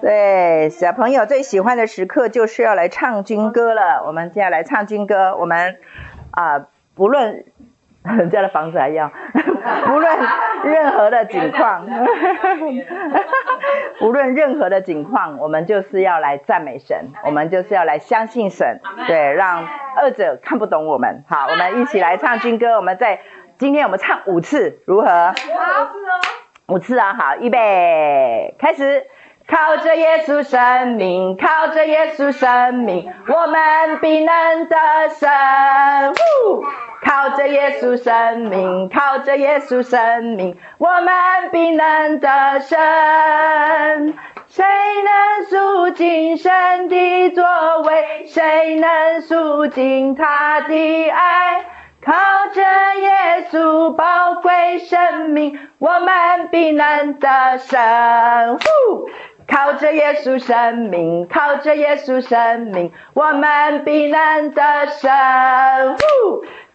对，小朋友最喜欢的时刻就是要来唱军歌了。我们接下来唱军歌，我们啊、呃，不论人家的房子还要，不论任何的景况，无论任何的景况，我们就是要来赞美神，我们就是要来相信神，对，让二者看不懂我们。好，我们一起来唱军歌，我们在今天我们唱五次，如何？好，五次啊，好，预备，开始。靠着耶稣生命，靠着耶稣生命，我们必能得胜。靠着耶稣生命，靠着耶稣生命，我们必能得胜。谁能赎尽神的作为？谁能赎尽他的爱？靠着耶稣宝贵生命，我们必能得胜。靠着耶稣生命，靠着耶稣生命，我们必能得胜。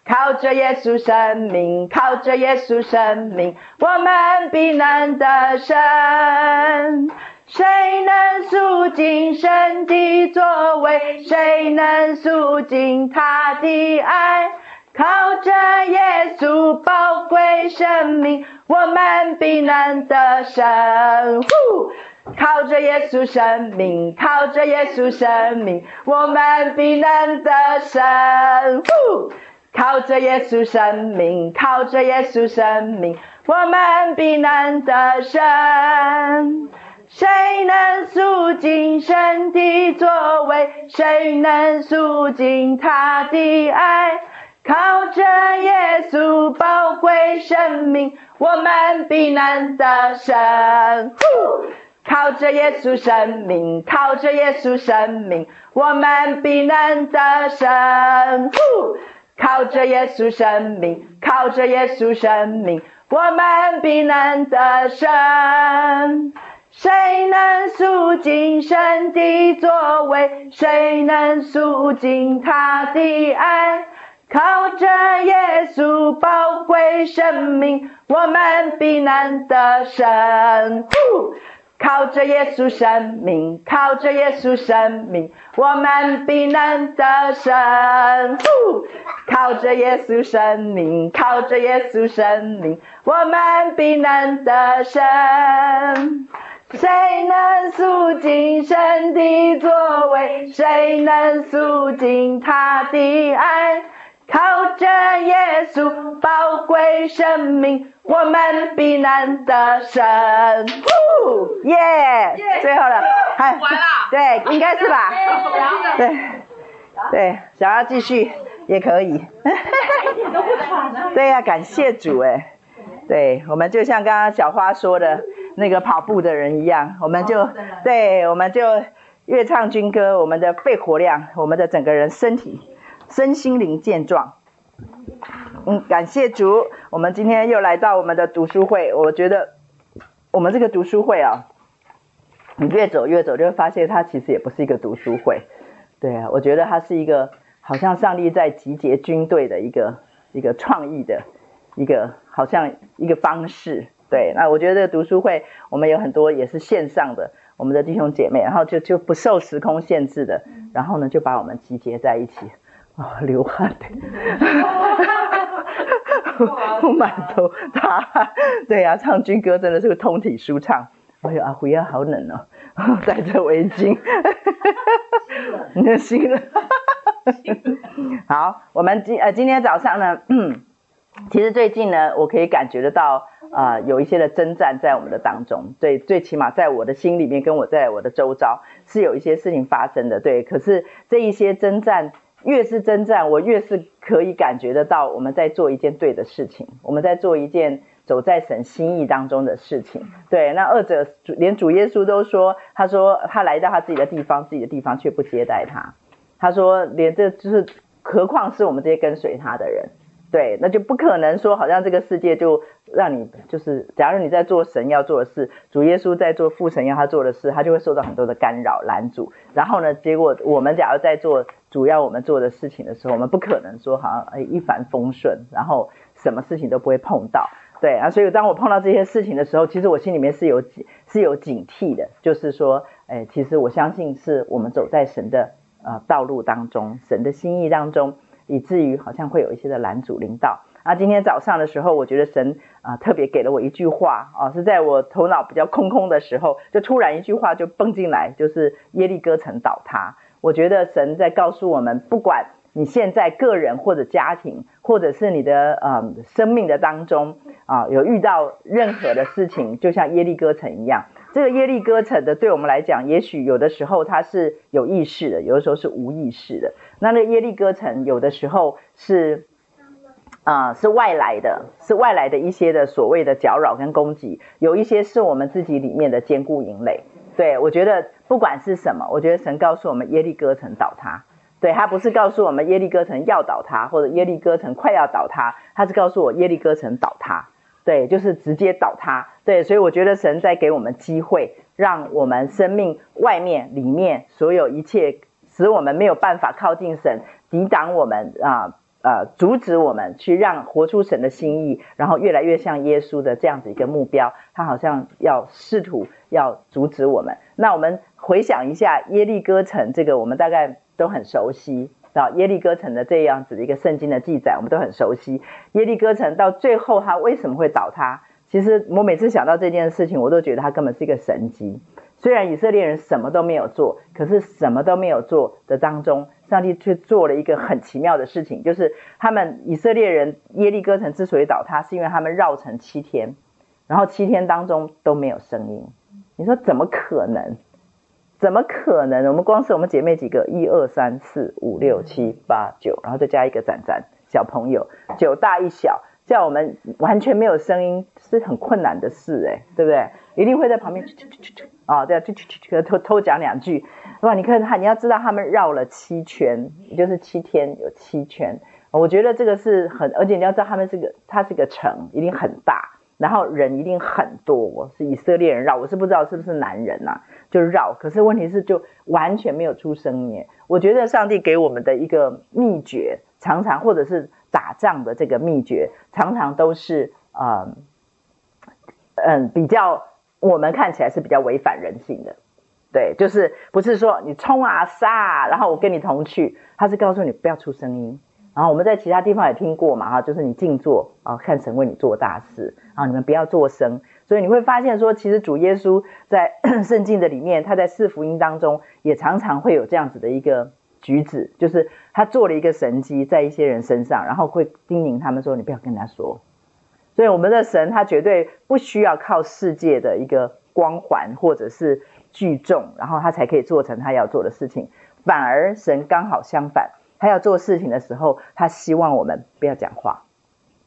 靠着耶稣生命，靠着耶稣生命，我们必能得胜。谁能赎尽神的作为？谁能赎尽他的爱？靠着耶稣宝贵生命，我们必能得胜。靠着耶稣生命，靠着耶稣生命，我们必能得胜。靠着耶稣生命，靠着耶稣生命，我们必能得胜。谁能赎尽神的作为？谁能赎尽他的爱？靠着耶稣宝贵生命，我们必能得胜。靠着耶稣生命，靠着耶稣生命，我们必能得胜。靠着耶稣生命，靠着耶稣生命，我们必能得胜。谁能赎尽神的作为？谁能赎尽他的爱？靠着耶稣宝贵生命，我们必难得胜。靠着耶稣生命，靠着耶稣生命，我们必能得胜。靠着耶稣生命，靠着耶稣生命，我们必能得胜。谁能赎尽神的作为？谁能赎尽他的爱？靠着耶稣宝贵生命，我们必能得胜。耶、yeah, yeah！最后了，还完了。对，应该是吧？对，对，想要继续也可以。对呀、啊，感谢主哎。对，我们就像刚刚小花说的那个跑步的人一样，我们就对，我们就越唱军歌，我们的肺活量，我们的整个人身体。身心灵健壮，嗯，感谢主，我们今天又来到我们的读书会。我觉得我们这个读书会啊，你越走越走，就会发现它其实也不是一个读书会。对啊，我觉得它是一个好像上帝在集结军队的一个一个创意的一个好像一个方式。对，那我觉得这个读书会，我们有很多也是线上的，我们的弟兄姐妹，然后就就不受时空限制的，然后呢就把我们集结在一起。哦，流汗的，满头大汗。对呀、啊，唱军歌真的是个通体舒畅。哎呦，阿辉啊，好冷哦，戴着围巾，你 的心了。好，我们今呃今天早上呢，其实最近呢，我可以感觉得到啊、呃，有一些的征战在我们的当中。对，最起码在我的心里面，跟我在我的周遭是有一些事情发生的。对，可是这一些征战。越是征战，我越是可以感觉得到我们在做一件对的事情，我们在做一件走在神心意当中的事情。对，那二者连主耶稣都说，他说他来到他自己的地方，自己的地方却不接待他。他说，连这就是，何况是我们这些跟随他的人。对，那就不可能说，好像这个世界就让你就是，假如你在做神要做的事，主耶稣在做父神要他做的事，他就会受到很多的干扰拦阻。然后呢，结果我们假如在做主要我们做的事情的时候，我们不可能说好像哎一帆风顺，然后什么事情都不会碰到。对啊，所以当我碰到这些事情的时候，其实我心里面是有是有警惕的，就是说，哎，其实我相信是我们走在神的呃道路当中，神的心意当中，以至于好像会有一些的拦阻领导。啊，今天早上的时候，我觉得神啊特别给了我一句话啊，是在我头脑比较空空的时候，就突然一句话就蹦进来，就是耶利哥城倒塌。我觉得神在告诉我们，不管你现在个人或者家庭，或者是你的呃生命的当中啊，有遇到任何的事情，就像耶利哥城一样。这个耶利哥城的，对我们来讲，也许有的时候它是有意识的，有的时候是无意识的。那那个耶利哥城有的时候是。啊、是外来的，是外来的一些的所谓的搅扰跟攻击，有一些是我们自己里面的坚固营垒。对，我觉得不管是什么，我觉得神告诉我们耶利哥城倒塌，对，他不是告诉我们耶利哥城要倒塌，或者耶利哥城快要倒塌，他是告诉我耶利哥城倒塌，对，就是直接倒塌。对，所以我觉得神在给我们机会，让我们生命外面、里面所有一切使我们没有办法靠近神，抵挡我们啊。呃，阻止我们去让活出神的心意，然后越来越像耶稣的这样子一个目标，他好像要试图要阻止我们。那我们回想一下耶利哥城，这个我们大概都很熟悉啊。耶利哥城的这样子的一个圣经的记载，我们都很熟悉。耶利哥城到最后它为什么会倒塌？其实我每次想到这件事情，我都觉得它根本是一个神迹。虽然以色列人什么都没有做，可是什么都没有做的当中，上帝却做了一个很奇妙的事情，就是他们以色列人耶利哥城之所以倒塌，是因为他们绕城七天，然后七天当中都没有声音。你说怎么可能？怎么可能？我们光是我们姐妹几个，一二三四五六七八九，然后再加一个展展小朋友，九大一小。叫我们完全没有声音是很困难的事哎，对不对？一定会在旁边去去去去啊，对啊，去去去偷偷讲两句。哇，你看他，你要知道他们绕了七圈，也就是七天有七圈。我觉得这个是很，而且你要知道他们这个，它是个城，一定很大，然后人一定很多。是以色列人绕，我是不知道是不是男人呐、啊，就绕。可是问题是，就完全没有出声音。我觉得上帝给我们的一个秘诀，常常或者是。打仗的这个秘诀，常常都是嗯嗯比较我们看起来是比较违反人性的，对，就是不是说你冲啊杀啊，然后我跟你同去，他是告诉你不要出声音。然后我们在其他地方也听过嘛哈，就是你静坐啊，看神为你做大事啊，你们不要作声。所以你会发现说，其实主耶稣在 圣经的里面，他在四福音当中也常常会有这样子的一个。举止就是他做了一个神迹在一些人身上，然后会叮咛他们说：“你不要跟他说。”所以我们的神他绝对不需要靠世界的一个光环或者是聚众，然后他才可以做成他要做的事情。反而神刚好相反，他要做事情的时候，他希望我们不要讲话，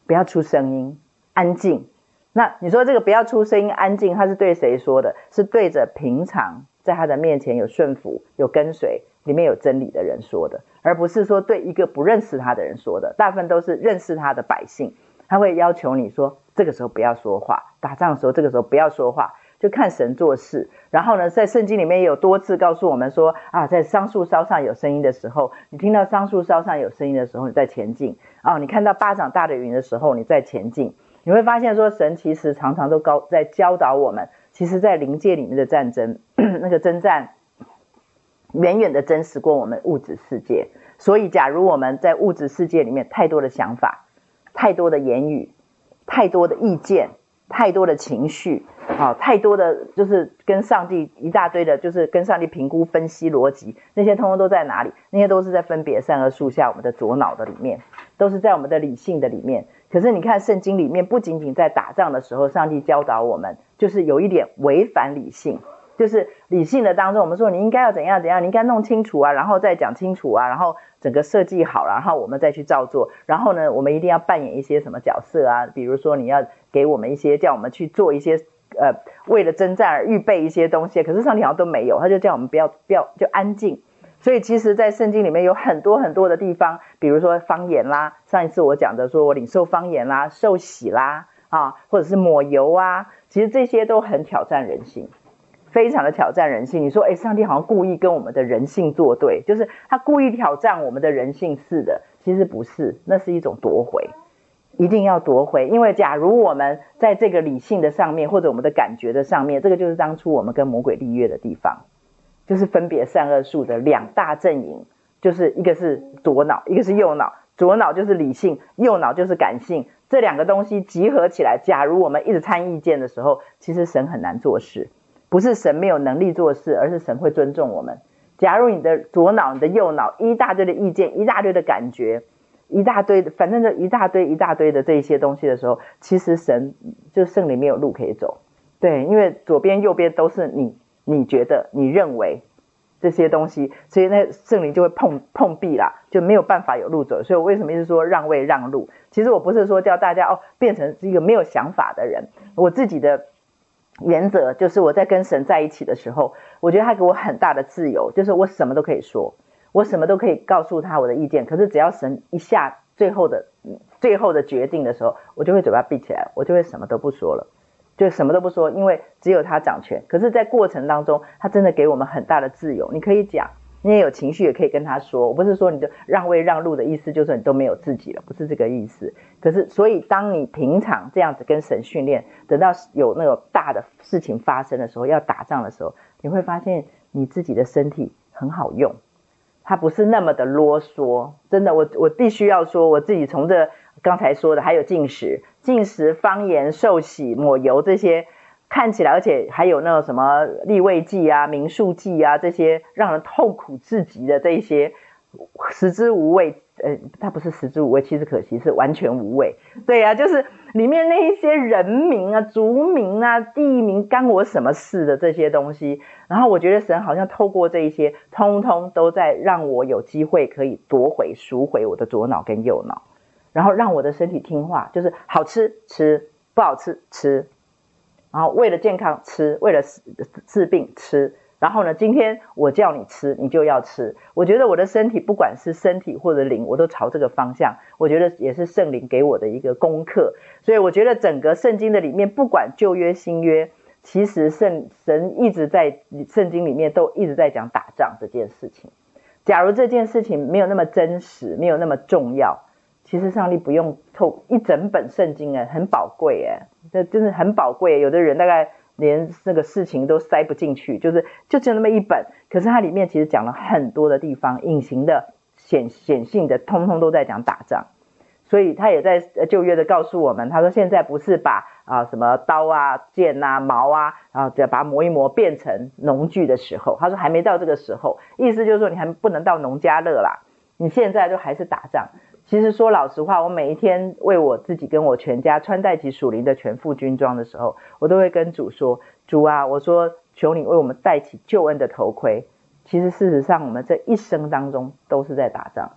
不要出声音，安静。那你说这个不要出声音，安静，他是对谁说的？是对着平常在他的面前有顺服、有跟随。里面有真理的人说的，而不是说对一个不认识他的人说的。大部分都是认识他的百姓，他会要求你说，这个时候不要说话，打仗的时候这个时候不要说话，就看神做事。然后呢，在圣经里面有多次告诉我们说啊，在桑树梢上有声音的时候，你听到桑树梢上有声音的时候，你再前进啊。你看到巴掌大的云的时候，你再前进。你会发现说，神其实常常都高在教导我们，其实在灵界里面的战争，那个征战。远远的真实过我们物质世界，所以假如我们在物质世界里面太多的想法、太多的言语、太多的意见、太多的情绪，啊，太多的就是跟上帝一大堆的，就是跟上帝评估、分析、逻辑，那些通通都在哪里？那些都是在分别善恶树下我们的左脑的里面，都是在我们的理性的里面。可是你看圣经里面，不仅仅在打仗的时候，上帝教导我们，就是有一点违反理性。就是理性的当中，我们说你应该要怎样怎样，你应该弄清楚啊，然后再讲清楚啊，然后整个设计好了，然后我们再去照做。然后呢，我们一定要扮演一些什么角色啊？比如说你要给我们一些，叫我们去做一些，呃，为了征战而预备一些东西。可是上帝好像都没有，他就叫我们不要不要就安静。所以其实，在圣经里面有很多很多的地方，比如说方言啦，上一次我讲的说我领受方言啦，受洗啦，啊，或者是抹油啊，其实这些都很挑战人性。非常的挑战人性，你说，诶，上帝好像故意跟我们的人性作对，就是他故意挑战我们的人性似的，其实不是，那是一种夺回，一定要夺回，因为假如我们在这个理性的上面，或者我们的感觉的上面，这个就是当初我们跟魔鬼立约的地方，就是分别善恶树的两大阵营，就是一个是左脑，一个是右脑。左脑就是理性，右脑就是感性，这两个东西集合起来，假如我们一直参意见的时候，其实神很难做事，不是神没有能力做事，而是神会尊重我们。假如你的左脑、你的右脑一大堆的意见，一大堆的感觉。一大堆的，反正就一大堆一大堆的这一些东西的时候，其实神就圣灵没有路可以走，对，因为左边右边都是你你觉得你认为这些东西，所以那圣灵就会碰碰壁啦，就没有办法有路走。所以我为什么一直说让位让路？其实我不是说叫大家哦变成一个没有想法的人，我自己的原则就是我在跟神在一起的时候，我觉得他给我很大的自由，就是我什么都可以说。我什么都可以告诉他我的意见，可是只要神一下最后的最后的决定的时候，我就会嘴巴闭起来，我就会什么都不说了，就什么都不说，因为只有他掌权。可是，在过程当中，他真的给我们很大的自由，你可以讲，你也有情绪，也可以跟他说。我不是说你就让位让路的意思，就是你都没有自己了，不是这个意思。可是，所以当你平常这样子跟神训练，等到有那种大的事情发生的时候，要打仗的时候，你会发现你自己的身体很好用。它不是那么的啰嗦，真的，我我必须要说，我自己从这刚才说的，还有禁食、禁食、方言、受洗、抹油这些，看起来，而且还有那种什么利未记啊、民数记啊这些让人痛苦至极的这些，食之无味。呃，它不是食之无味，其实可惜是完全无味。对呀、啊，就是里面那一些人名啊、族名啊、地名，干我什么事的这些东西。然后我觉得神好像透过这一些，通通都在让我有机会可以夺回、赎回我的左脑跟右脑，然后让我的身体听话，就是好吃吃，不好吃吃，然后为了健康吃，为了治病吃。然后呢，今天我叫你吃，你就要吃。我觉得我的身体，不管是身体或者灵，我都朝这个方向。我觉得也是圣灵给我的一个功课。所以我觉得整个圣经的里面，不管旧约新约，其实圣神一直在圣经里面都一直在讲打仗这件事情。假如这件事情没有那么真实，没有那么重要，其实上帝不用透一整本圣经哎，很宝贵哎，这真的很宝贵。有的人大概。连那个事情都塞不进去，就是就只有那么一本，可是它里面其实讲了很多的地方，隐形的、显显性的，通通都在讲打仗。所以他也在旧约的告诉我们，他说现在不是把啊什么刀啊、剑啊、矛啊，然后再把它磨一磨变成农具的时候，他说还没到这个时候，意思就是说你还不能到农家乐啦，你现在就还是打仗。其实说老实话，我每一天为我自己跟我全家穿戴起属灵的全副军装的时候，我都会跟主说：“主啊，我说求你为我们戴起救恩的头盔。”其实事实上，我们这一生当中都是在打仗。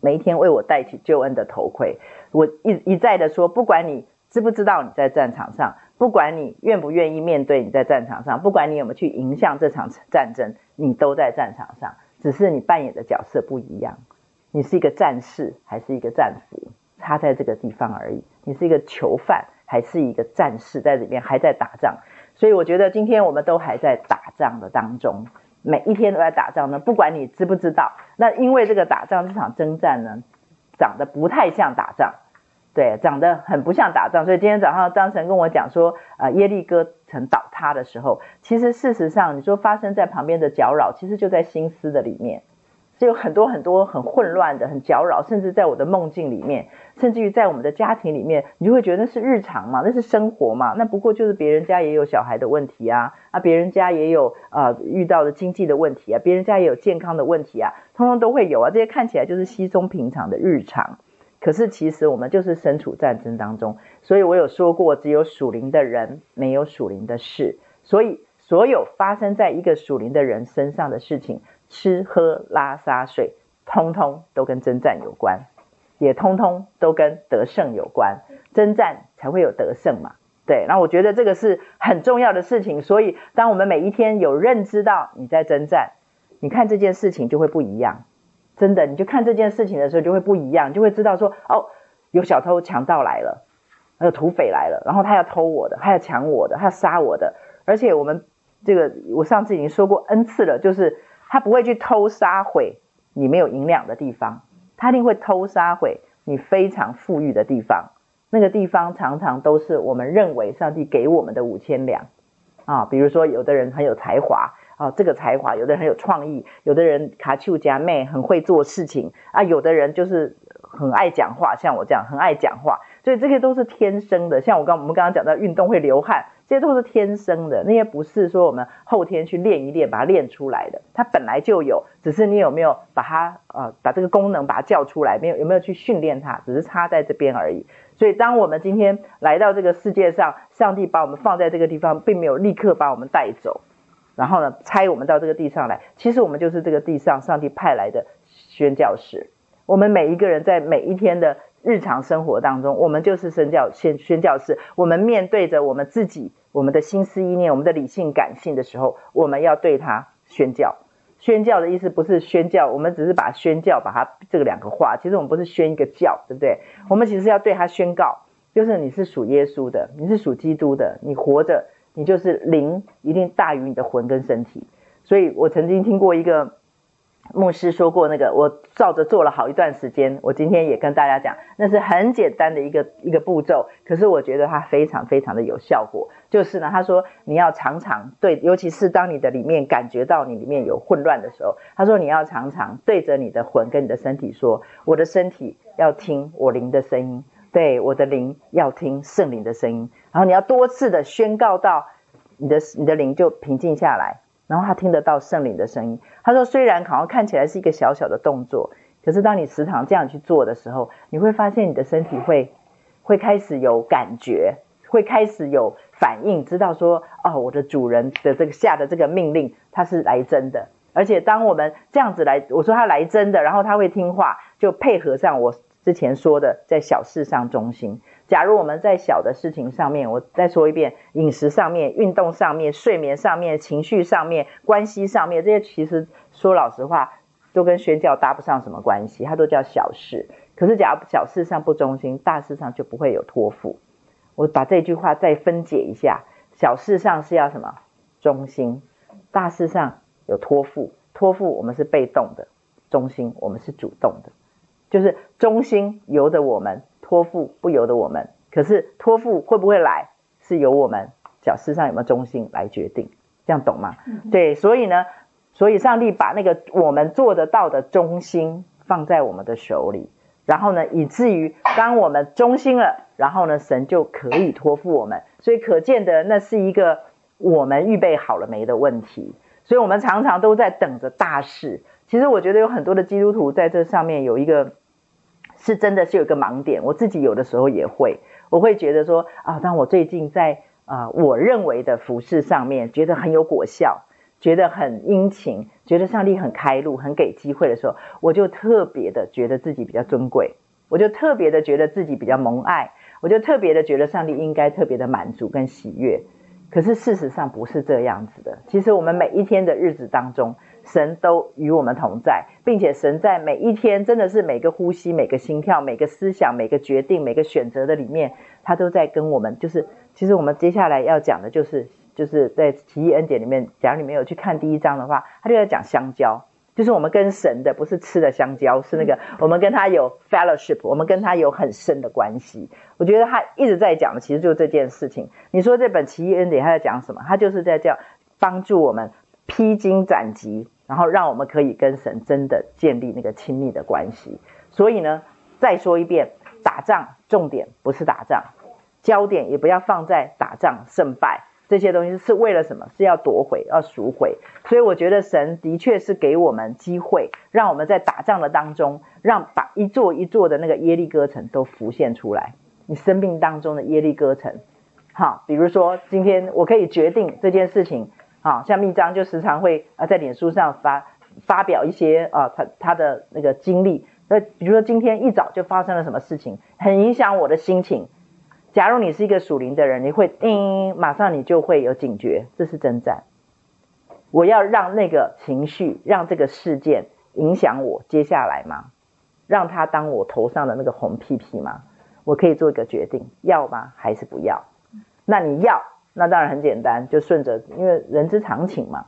每一天为我戴起救恩的头盔，我一一再的说，不管你知不知道你在战场上，不管你愿不愿意面对你在战场上，不管你有没有去迎向这场战争，你都在战场上，只是你扮演的角色不一样。你是一个战士还是一个战俘，差在这个地方而已。你是一个囚犯还是一个战士，在里面还在打仗。所以我觉得今天我们都还在打仗的当中，每一天都在打仗呢。不管你知不知道，那因为这个打仗这场征战呢，长得不太像打仗，对，长得很不像打仗。所以今天早上张晨跟我讲说，呃，耶利哥城倒塌的时候，其实事实上你说发生在旁边的搅扰，其实就在心思的里面。就有很多很多很混乱的、很搅扰，甚至在我的梦境里面，甚至于在我们的家庭里面，你就会觉得那是日常嘛，那是生活嘛，那不过就是别人家也有小孩的问题啊，啊，别人家也有呃遇到的经济的问题啊，别人家也有健康的问题啊，通通都会有啊，这些看起来就是稀松平常的日常，可是其实我们就是身处战争当中，所以我有说过，只有属灵的人，没有属灵的事，所以所有发生在一个属灵的人身上的事情。吃喝拉撒睡，通通都跟征战有关，也通通都跟得胜有关。征战才会有得胜嘛，对。那我觉得这个是很重要的事情。所以，当我们每一天有认知到你在征战，你看这件事情就会不一样。真的，你就看这件事情的时候就会不一样，就会知道说，哦，有小偷强盗来了，还有土匪来了，然后他要偷我的，他要抢我的，他要杀我的。而且我们这个，我上次已经说过 N 次了，就是。他不会去偷杀毁你没有营养的地方，他一定会偷杀毁你非常富裕的地方，那个地方常常都是我们认为上帝给我们的五千两啊。比如说，有的人很有才华啊，这个才华；有的人很有创意，有的人卡丘加妹很会做事情啊，有的人就是很爱讲话，像我这样很爱讲话。所以这些都是天生的。像我刚我们刚刚讲到运动会流汗，这些都是天生的，那些不是说我们后天去练一练把它练出来的，它本来就有，只是你有没有把它呃把这个功能把它叫出来，没有有没有去训练它，只是差在这边而已。所以当我们今天来到这个世界上，上帝把我们放在这个地方，并没有立刻把我们带走，然后呢，差我们到这个地上来，其实我们就是这个地上上帝派来的宣教士。我们每一个人在每一天的。日常生活当中，我们就是宣教宣宣教士。我们面对着我们自己，我们的心思意念，我们的理性感性的时候，我们要对他宣教。宣教的意思不是宣教，我们只是把宣教把它这个两个化。其实我们不是宣一个教，对不对？我们其实要对他宣告，就是你是属耶稣的，你是属基督的，你活着，你就是灵一定大于你的魂跟身体。所以我曾经听过一个。牧师说过那个，我照着做了好一段时间。我今天也跟大家讲，那是很简单的一个一个步骤，可是我觉得它非常非常的有效果。就是呢，他说你要常常对，尤其是当你的里面感觉到你里面有混乱的时候，他说你要常常对着你的魂跟你的身体说，我的身体要听我灵的声音，对，我的灵要听圣灵的声音。然后你要多次的宣告到你的你的灵就平静下来。然后他听得到圣灵的声音。他说：“虽然好像看起来是一个小小的动作，可是当你时常这样去做的时候，你会发现你的身体会会开始有感觉，会开始有反应，知道说哦，我的主人的这个下的这个命令，他是来真的。而且当我们这样子来，我说他来真的，然后他会听话，就配合上我之前说的，在小事上忠心。”假如我们在小的事情上面，我再说一遍，饮食上面、运动上面、睡眠上面、情绪上面、关系上面，这些其实说老实话，都跟宣教搭不上什么关系，它都叫小事。可是假如小事上不忠心，大事上就不会有托付。我把这句话再分解一下，小事上是要什么？忠心，大事上有托付。托付我们是被动的，忠心我们是主动的，就是忠心由着我们。托付不由得我们，可是托付会不会来，是由我们小事上有没有忠心来决定，这样懂吗？嗯、对，所以呢，所以上帝把那个我们做得到的忠心放在我们的手里，然后呢，以至于当我们忠心了，然后呢，神就可以托付我们。所以可见的那是一个我们预备好了没的问题。所以我们常常都在等着大事。其实我觉得有很多的基督徒在这上面有一个。是真的是有一个盲点，我自己有的时候也会，我会觉得说啊，当我最近在啊，我认为的服事上面觉得很有果效，觉得很殷勤，觉得上帝很开路，很给机会的时候，我就特别的觉得自己比较尊贵，我就特别的觉得自己比较蒙爱，我就特别的觉得上帝应该特别的满足跟喜悦。可是事实上不是这样子的，其实我们每一天的日子当中。神都与我们同在，并且神在每一天，真的是每个呼吸、每个心跳、每个思想、每个决定、每个选择的里面，他都在跟我们。就是，其实我们接下来要讲的，就是，就是在奇异恩典里面，假如你没有去看第一章的话，他就在讲香蕉，就是我们跟神的不是吃的香蕉，是那个我们跟他有 fellowship，我们跟他有很深的关系。我觉得他一直在讲的，其实就是这件事情。你说这本奇异恩典他在讲什么？他就是在叫帮助我们披荆斩棘。然后让我们可以跟神真的建立那个亲密的关系。所以呢，再说一遍，打仗重点不是打仗，焦点也不要放在打仗胜败这些东西，是为了什么？是要夺回，要赎回。所以我觉得神的确是给我们机会，让我们在打仗的当中，让把一座一座的那个耶利哥城都浮现出来。你生命当中的耶利哥城，好，比如说今天我可以决定这件事情。啊，像密章就时常会啊在脸书上发发表一些啊他他的那个经历，那比如说今天一早就发生了什么事情，很影响我的心情。假如你是一个属灵的人，你会叮，马上你就会有警觉，这是征战。我要让那个情绪，让这个事件影响我接下来吗？让他当我头上的那个红屁屁吗？我可以做一个决定，要吗？还是不要？那你要？那当然很简单，就顺着，因为人之常情嘛，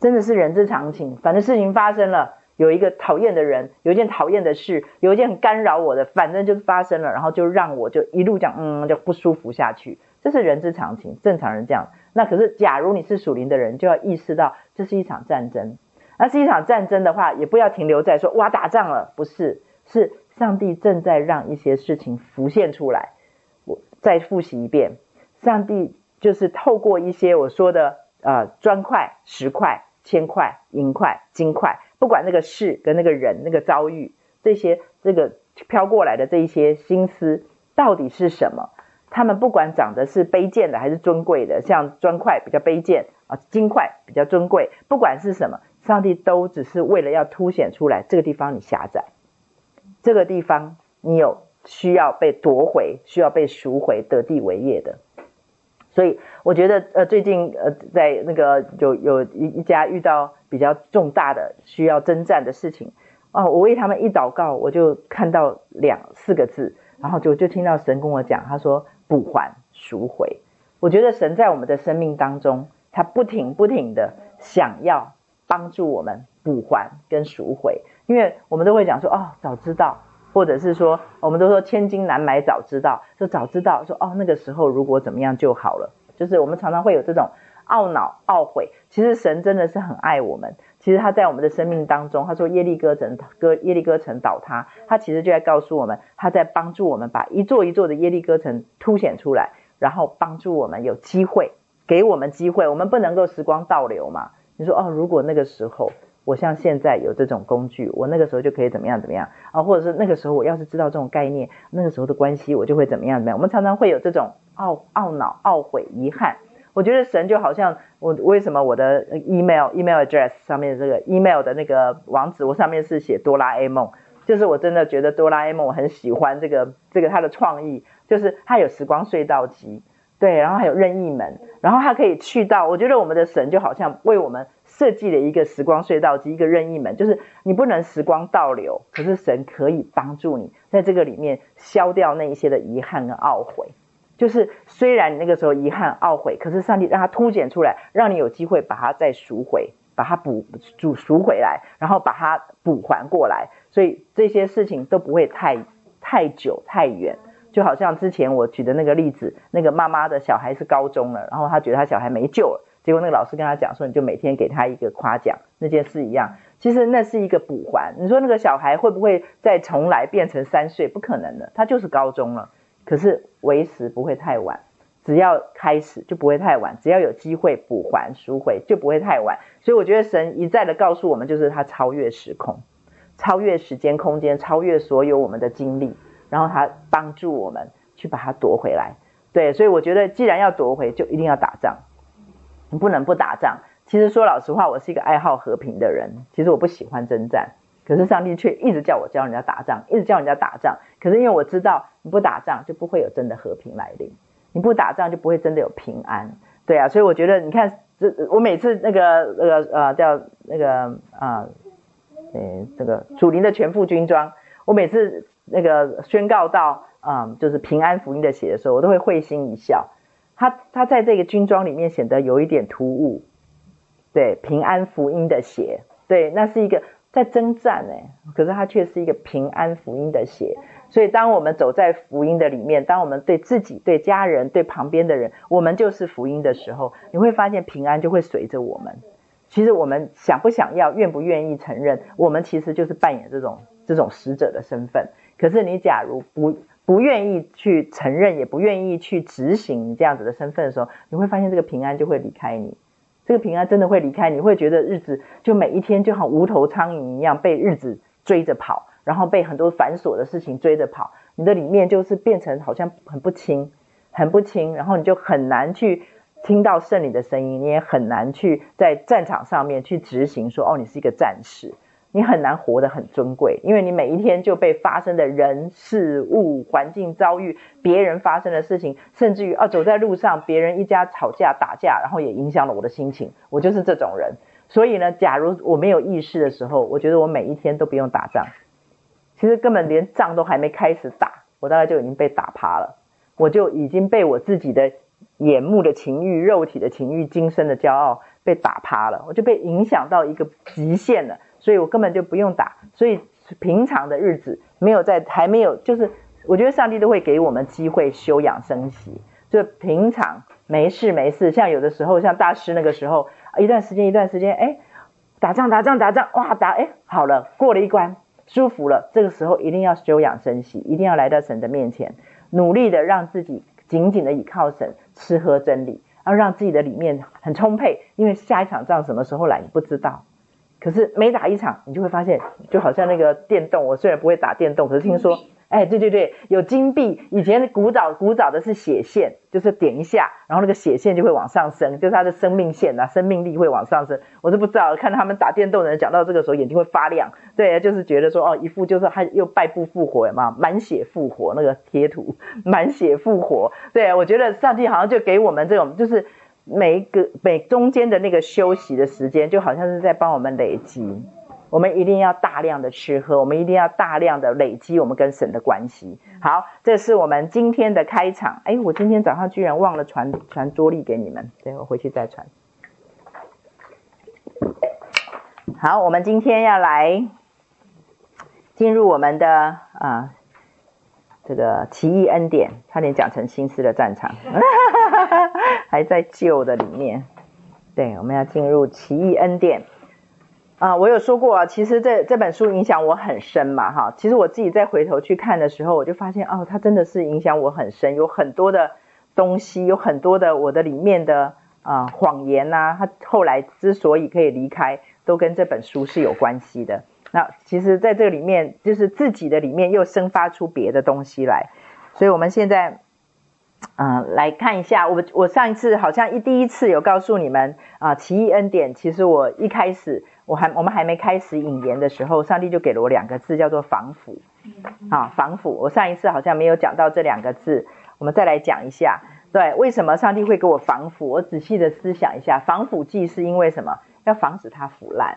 真的是人之常情。反正事情发生了，有一个讨厌的人，有一件讨厌的事，有一件很干扰我的，反正就是发生了，然后就让我就一路讲，嗯，就不舒服下去。这是人之常情，正常人这样。那可是，假如你是属灵的人，就要意识到这是一场战争。那是一场战争的话，也不要停留在说哇打仗了，不是，是上帝正在让一些事情浮现出来。我再复习一遍，上帝就是透过一些我说的呃砖块、石块、铅块、银块、金块，不管那个事跟那个人、那个遭遇，这些这个飘过来的这一些心思到底是什么？他们不管长得是卑贱的还是尊贵的，像砖块比较卑贱啊，金块比较尊贵，不管是什么。上帝都只是为了要凸显出来，这个地方你狭窄，这个地方你有需要被夺回、需要被赎回、得地为业的。所以我觉得，呃，最近呃，在那个有有一一家遇到比较重大的需要征战的事情，哦，我为他们一祷告，我就看到两四个字，然后就就听到神跟我讲，他说补还赎回。我觉得神在我们的生命当中，他不停不停的想要。帮助我们补还跟赎回，因为我们都会讲说哦，早知道，或者是说，我们都说千金难买早知道，就早知道说哦，那个时候如果怎么样就好了。就是我们常常会有这种懊恼、懊悔。其实神真的是很爱我们。其实他在我们的生命当中，他说耶利哥城哥耶利哥城倒塌，他其实就在告诉我们，他在帮助我们把一座一座的耶利哥城凸显出来，然后帮助我们有机会，给我们机会。我们不能够时光倒流嘛。你说哦，如果那个时候我像现在有这种工具，我那个时候就可以怎么样怎么样啊？或者是那个时候我要是知道这种概念，那个时候的关系我就会怎么样怎么样？我们常常会有这种懊懊恼、懊悔、遗憾。我觉得神就好像我为什么我的 email email address 上面这个 email 的那个网址，我上面是写哆啦 A 梦，就是我真的觉得哆啦 A 梦我很喜欢这个这个它的创意，就是它有时光隧道机。对，然后还有任意门，然后它可以去到。我觉得我们的神就好像为我们设计了一个时光隧道及一个任意门，就是你不能时光倒流，可是神可以帮助你在这个里面消掉那一些的遗憾跟懊悔。就是虽然你那个时候遗憾懊悔，可是上帝让它凸显出来，让你有机会把它再赎回，把它补赎赎回来，然后把它补还过来。所以这些事情都不会太太久太远。就好像之前我举的那个例子，那个妈妈的小孩是高中了，然后她觉得她小孩没救了，结果那个老师跟他讲说，你就每天给他一个夸奖，那件事一样。其实那是一个补还。你说那个小孩会不会再重来变成三岁？不可能的，他就是高中了。可是为时不会太晚，只要开始就不会太晚，只要有机会补还赎回就不会太晚。所以我觉得神一再的告诉我们，就是他超越时空，超越时间空间，超越所有我们的经历。然后他帮助我们去把它夺回来，对，所以我觉得既然要夺回，就一定要打仗，你不能不打仗。其实说老实话，我是一个爱好和平的人，其实我不喜欢征战，可是上帝却一直叫我教人家打仗，一直叫人家打仗。可是因为我知道，你不打仗就不会有真的和平来临，你不打仗就不会真的有平安，对啊。所以我觉得，你看，这我每次那个那个呃叫那个啊，呃这个属灵的全副军装，我每次。那个宣告到，嗯，就是平安福音的血的时候，我都会会心一笑。他他在这个军装里面显得有一点突兀，对，平安福音的鞋，对，那是一个在征战哎，可是他却是一个平安福音的鞋。所以当我们走在福音的里面，当我们对自己、对家人、对旁边的人，我们就是福音的时候，你会发现平安就会随着我们。其实我们想不想要、愿不愿意承认，我们其实就是扮演这种这种使者的身份。可是你假如不不愿意去承认，也不愿意去执行你这样子的身份的时候，你会发现这个平安就会离开你。这个平安真的会离开你，会觉得日子就每一天就好无头苍蝇一样被日子追着跑，然后被很多繁琐的事情追着跑。你的里面就是变成好像很不清，很不清，然后你就很难去听到圣灵的声音，你也很难去在战场上面去执行说哦，你是一个战士。你很难活得很尊贵，因为你每一天就被发生的人事物、环境遭遇、别人发生的事情，甚至于啊，走在路上，别人一家吵架打架，然后也影响了我的心情。我就是这种人。所以呢，假如我没有意识的时候，我觉得我每一天都不用打仗，其实根本连仗都还没开始打，我大概就已经被打趴了。我就已经被我自己的眼目的情欲、肉体的情欲、今生的骄傲被打趴了，我就被影响到一个极限了。所以我根本就不用打。所以平常的日子没有在，还没有，就是我觉得上帝都会给我们机会休养生息。就平常没事没事，像有的时候，像大师那个时候，一段时间一段时间，哎，打仗打仗打仗，哇打哎好了，过了一关，舒服了。这个时候一定要休养生息，一定要来到神的面前，努力的让自己紧紧的倚靠神，吃喝真理。要让自己的里面很充沛，因为下一场仗什么时候来你不知道。可是每打一场，你就会发现，就好像那个电动，我虽然不会打电动，可是听说。哎，对对对，有金币。以前古早古早的是血线，就是点一下，然后那个血线就会往上升，就是它的生命线啊，生命力会往上升。我都不知道，看他们打电动的人讲到这个时候，眼睛会发亮。对，就是觉得说，哦，一副就是他又败不复活嘛，满血复活那个贴图，满血复活。对，我觉得上帝好像就给我们这种，就是每一个每中间的那个休息的时间，就好像是在帮我们累积。我们一定要大量的吃喝，我们一定要大量的累积我们跟神的关系。好，这是我们今天的开场。哎，我今天早上居然忘了传传桌历给你们，对，我回去再传。好，我们今天要来进入我们的啊、这个奇异恩典，差点讲成新诗的战场，还在旧的里面。对，我们要进入奇异恩典。啊，我有说过啊，其实这这本书影响我很深嘛，哈。其实我自己再回头去看的时候，我就发现，哦，它真的是影响我很深，有很多的东西，有很多的我的里面的啊谎言呐，它后来之所以可以离开，都跟这本书是有关系的。那其实在这里面，就是自己的里面又生发出别的东西来，所以我们现在。嗯、呃，来看一下，我我上一次好像一第一次有告诉你们啊，奇异恩典。其实我一开始我还我们还没开始引言的时候，上帝就给了我两个字，叫做防腐。啊，防腐。我上一次好像没有讲到这两个字，我们再来讲一下。对，为什么上帝会给我防腐？我仔细的思想一下，防腐剂是因为什么？要防止它腐烂。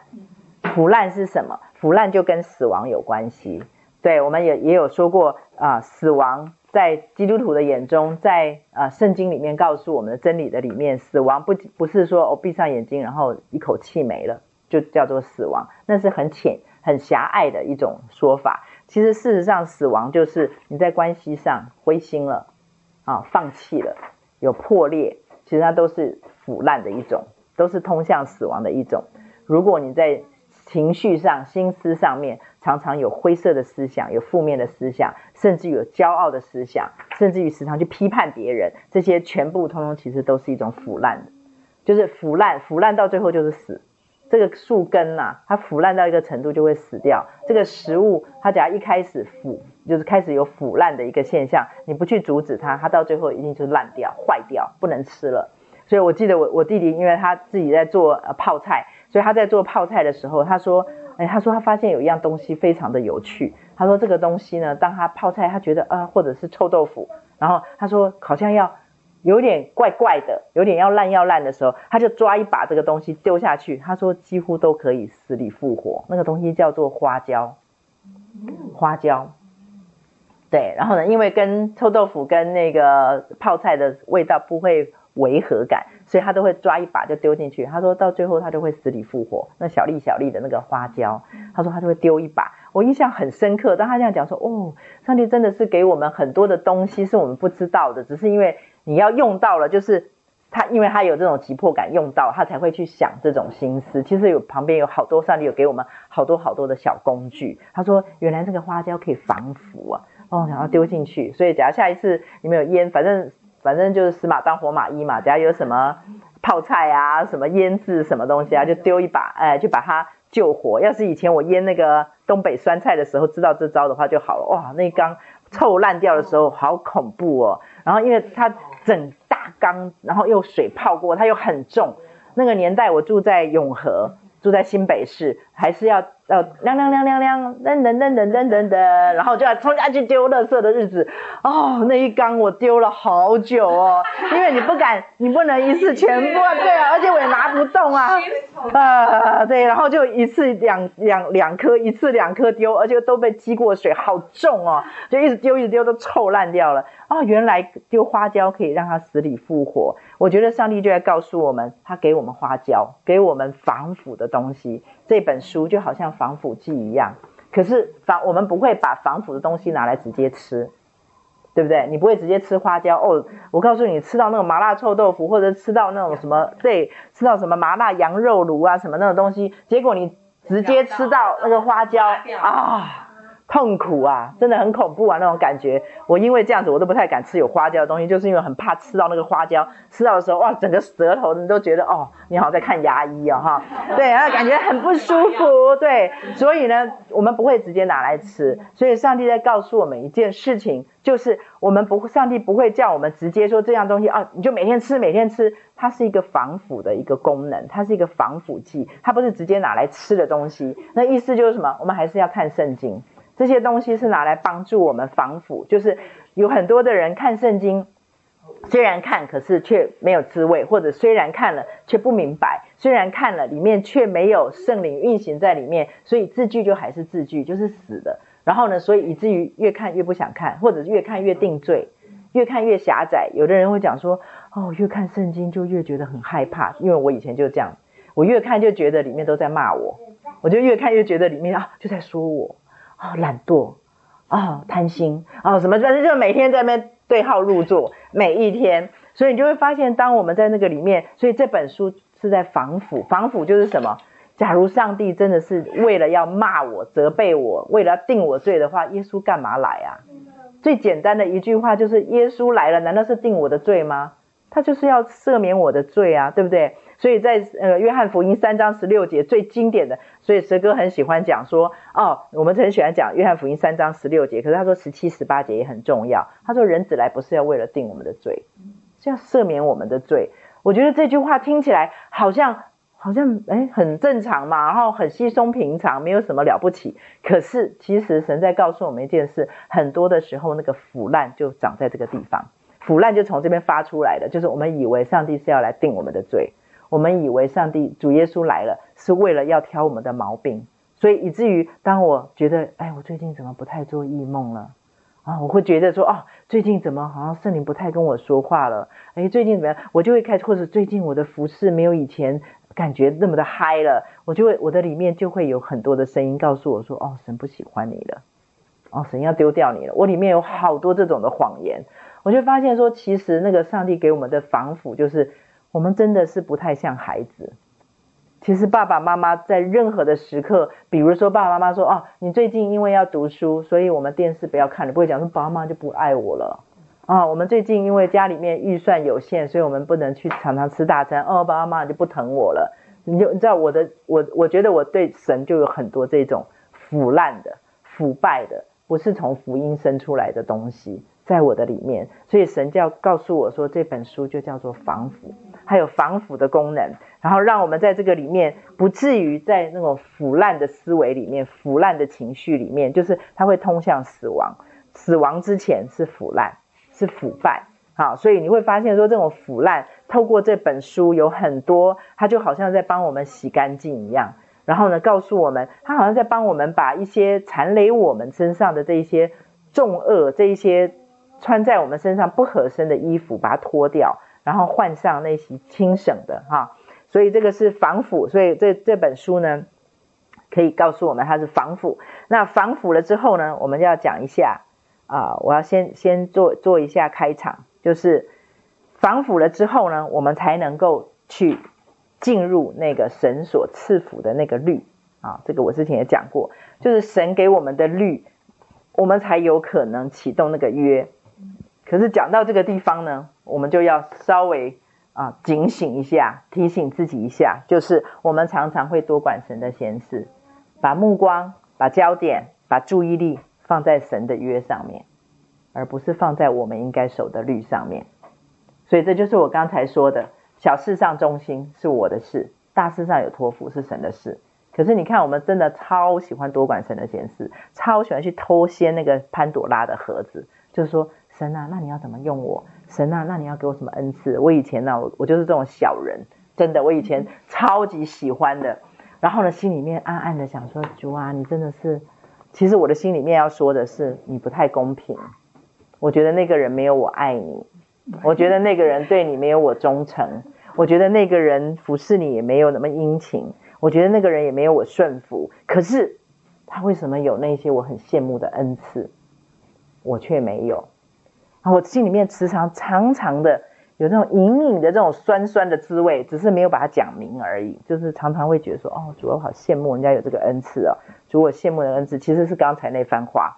腐烂是什么？腐烂就跟死亡有关系。对，我们也也有说过啊，死亡。在基督徒的眼中，在啊圣经里面告诉我们的真理的里面，死亡不不是说我、闭上眼睛，然后一口气没了，就叫做死亡，那是很浅很狭隘的一种说法。其实事实上，死亡就是你在关系上灰心了啊，放弃了，有破裂，其实它都是腐烂的一种，都是通向死亡的一种。如果你在情绪上、心思上面，常常有灰色的思想，有负面的思想，甚至有骄傲的思想，甚至于时常去批判别人，这些全部通通其实都是一种腐烂的，就是腐烂，腐烂到最后就是死。这个树根呐、啊，它腐烂到一个程度就会死掉。这个食物，它只要一开始腐，就是开始有腐烂的一个现象，你不去阻止它，它到最后一定就烂掉、坏掉，不能吃了。所以我记得我我弟弟，因为他自己在做泡菜。所以他在做泡菜的时候，他说：“哎，他说他发现有一样东西非常的有趣。他说这个东西呢，当他泡菜，他觉得啊，或者是臭豆腐，然后他说好像要有点怪怪的，有点要烂要烂的时候，他就抓一把这个东西丢下去。他说几乎都可以死里复活。那个东西叫做花椒，花椒。对，然后呢，因为跟臭豆腐跟那个泡菜的味道不会。”违和感，所以他都会抓一把就丢进去。他说到最后他就会死里复活。那小粒小粒的那个花椒，他说他就会丢一把。我印象很深刻。当他这样讲说，哦，上帝真的是给我们很多的东西是我们不知道的，只是因为你要用到了，就是他因为他有这种急迫感，用到他才会去想这种心思。其实有旁边有好多上帝有给我们好多好多的小工具。他说原来这个花椒可以防腐啊，哦，然后丢进去。所以假如下一次你们有腌，反正。反正就是死马当活马医嘛，只要有什么泡菜啊、什么腌制什么东西啊，就丢一把，哎，就把它救活。要是以前我腌那个东北酸菜的时候知道这招的话就好了。哇，那缸臭烂掉的时候好恐怖哦。然后因为它整大缸，然后又水泡过，它又很重。那个年代我住在永和，住在新北市，还是要。呃，亮亮亮亮亮，噔噔噔噔噔噔噔，然后就要冲下去丢垃圾的日子，哦，那一缸我丢了好久哦，因为你不敢，你不能一次全部，对啊，而且我也拿不动啊，啊，对，然后就一次两两两颗，一次两颗丢，而且都被积过水，好重哦，就一直丢一直丢都臭烂掉了。哦，原来丢花椒可以让它死里复活。我觉得上帝就在告诉我们，他给我们花椒，给我们防腐的东西。这本书就好像防腐剂一样。可是防我们不会把防腐的东西拿来直接吃，对不对？你不会直接吃花椒哦。我告诉你，吃到那种麻辣臭豆腐，或者吃到那种什么，对，吃到什么麻辣羊肉炉啊什么那种东西，结果你直接吃到那个花椒啊。痛苦啊，真的很恐怖啊，那种感觉。我因为这样子，我都不太敢吃有花椒的东西，就是因为很怕吃到那个花椒，吃到的时候，哇，整个舌头你都觉得哦，你好像在看牙医哦，哈，对，然后感觉很不舒服，对，所以呢，我们不会直接拿来吃。所以上帝在告诉我们一件事情，就是我们不，上帝不会叫我们直接说这样东西啊，你就每天吃，每天吃，它是一个防腐的一个功能，它是一个防腐剂，它不是直接拿来吃的东西。那意思就是什么？我们还是要看圣经。这些东西是拿来帮助我们防腐，就是有很多的人看圣经，虽然看，可是却没有滋味，或者虽然看了却不明白，虽然看了里面却没有圣灵运行在里面，所以字句就还是字句，就是死的。然后呢，所以以至于越看越不想看，或者越看越定罪，越看越狭窄。有的人会讲说，哦，越看圣经就越觉得很害怕，因为我以前就这样，我越看就觉得里面都在骂我，我就越看越觉得里面啊就在说我。啊、哦，懒惰，啊、哦，贪心，啊、哦，什么？反正就每天在那边对号入座，每一天，所以你就会发现，当我们在那个里面，所以这本书是在防腐，防腐就是什么？假如上帝真的是为了要骂我、责备我，为了要定我罪的话，耶稣干嘛来啊？最简单的一句话就是：耶稣来了，难道是定我的罪吗？他就是要赦免我的罪啊，对不对？所以在呃约翰福音三章十六节最经典的，所以蛇哥很喜欢讲说哦，我们很喜欢讲约翰福音三章十六节，可是他说十七十八节也很重要。他说人子来不是要为了定我们的罪，是要赦免我们的罪。我觉得这句话听起来好像好像诶很正常嘛，然后很稀松平常，没有什么了不起。可是其实神在告诉我们一件事，很多的时候那个腐烂就长在这个地方，腐烂就从这边发出来的，就是我们以为上帝是要来定我们的罪。我们以为上帝主耶稣来了是为了要挑我们的毛病，所以以至于当我觉得，哎，我最近怎么不太做异梦了啊？我会觉得说，哦，最近怎么好像圣灵不太跟我说话了？哎，最近怎么样？我就会开始，或者最近我的服饰没有以前感觉那么的嗨了，我就会我的里面就会有很多的声音告诉我说，哦，神不喜欢你了，哦，神要丢掉你了。我里面有好多这种的谎言，我就发现说，其实那个上帝给我们的防腐就是。我们真的是不太像孩子。其实爸爸妈妈在任何的时刻，比如说爸爸妈妈说：“哦，你最近因为要读书，所以我们电视不要看了。”不会讲说爸爸妈妈就不爱我了啊。我们最近因为家里面预算有限，所以我们不能去常常吃大餐。哦，爸爸妈妈就不疼我了。你就你知道我的我，我觉得我对神就有很多这种腐烂的、腐败的，不是从福音生出来的东西在我的里面。所以神就告诉我说，这本书就叫做防腐。还有防腐的功能，然后让我们在这个里面不至于在那种腐烂的思维里面、腐烂的情绪里面，就是它会通向死亡。死亡之前是腐烂，是腐败。好，所以你会发现说，这种腐烂透过这本书有很多，它就好像在帮我们洗干净一样。然后呢，告诉我们，它好像在帮我们把一些缠累我们身上的这一些重恶、这一些穿在我们身上不合身的衣服，把它脱掉。然后换上那些轻省的哈，所以这个是防腐，所以这这本书呢，可以告诉我们它是防腐。那防腐了之后呢，我们就要讲一下啊，我要先先做做一下开场，就是防腐了之后呢，我们才能够去进入那个神所赐福的那个律啊。这个我之前也讲过，就是神给我们的律，我们才有可能启动那个约。可是讲到这个地方呢，我们就要稍微啊警醒一下，提醒自己一下，就是我们常常会多管神的闲事，把目光、把焦点、把注意力放在神的约上面，而不是放在我们应该守的律上面。所以这就是我刚才说的，小事上忠心是我的事，大事上有托付是神的事。可是你看，我们真的超喜欢多管神的闲事，超喜欢去偷掀那个潘朵拉的盒子，就是说。神啊，那你要怎么用我？神啊，那你要给我什么恩赐？我以前呢，我我就是这种小人，真的，我以前超级喜欢的。然后呢，心里面暗暗的想说，主啊，你真的是，其实我的心里面要说的是，你不太公平。我觉得那个人没有我爱你，我觉得那个人对你没有我忠诚，我觉得那个人服侍你也没有那么殷勤，我觉得那个人也没有我顺服。可是他为什么有那些我很羡慕的恩赐，我却没有？啊，我心里面时常常常的有那种隐隐的这种酸酸的滋味，只是没有把它讲明而已。就是常常会觉得说，哦，主，我好羡慕人家有这个恩赐哦。主，我羡慕的恩赐，其实是刚才那番话，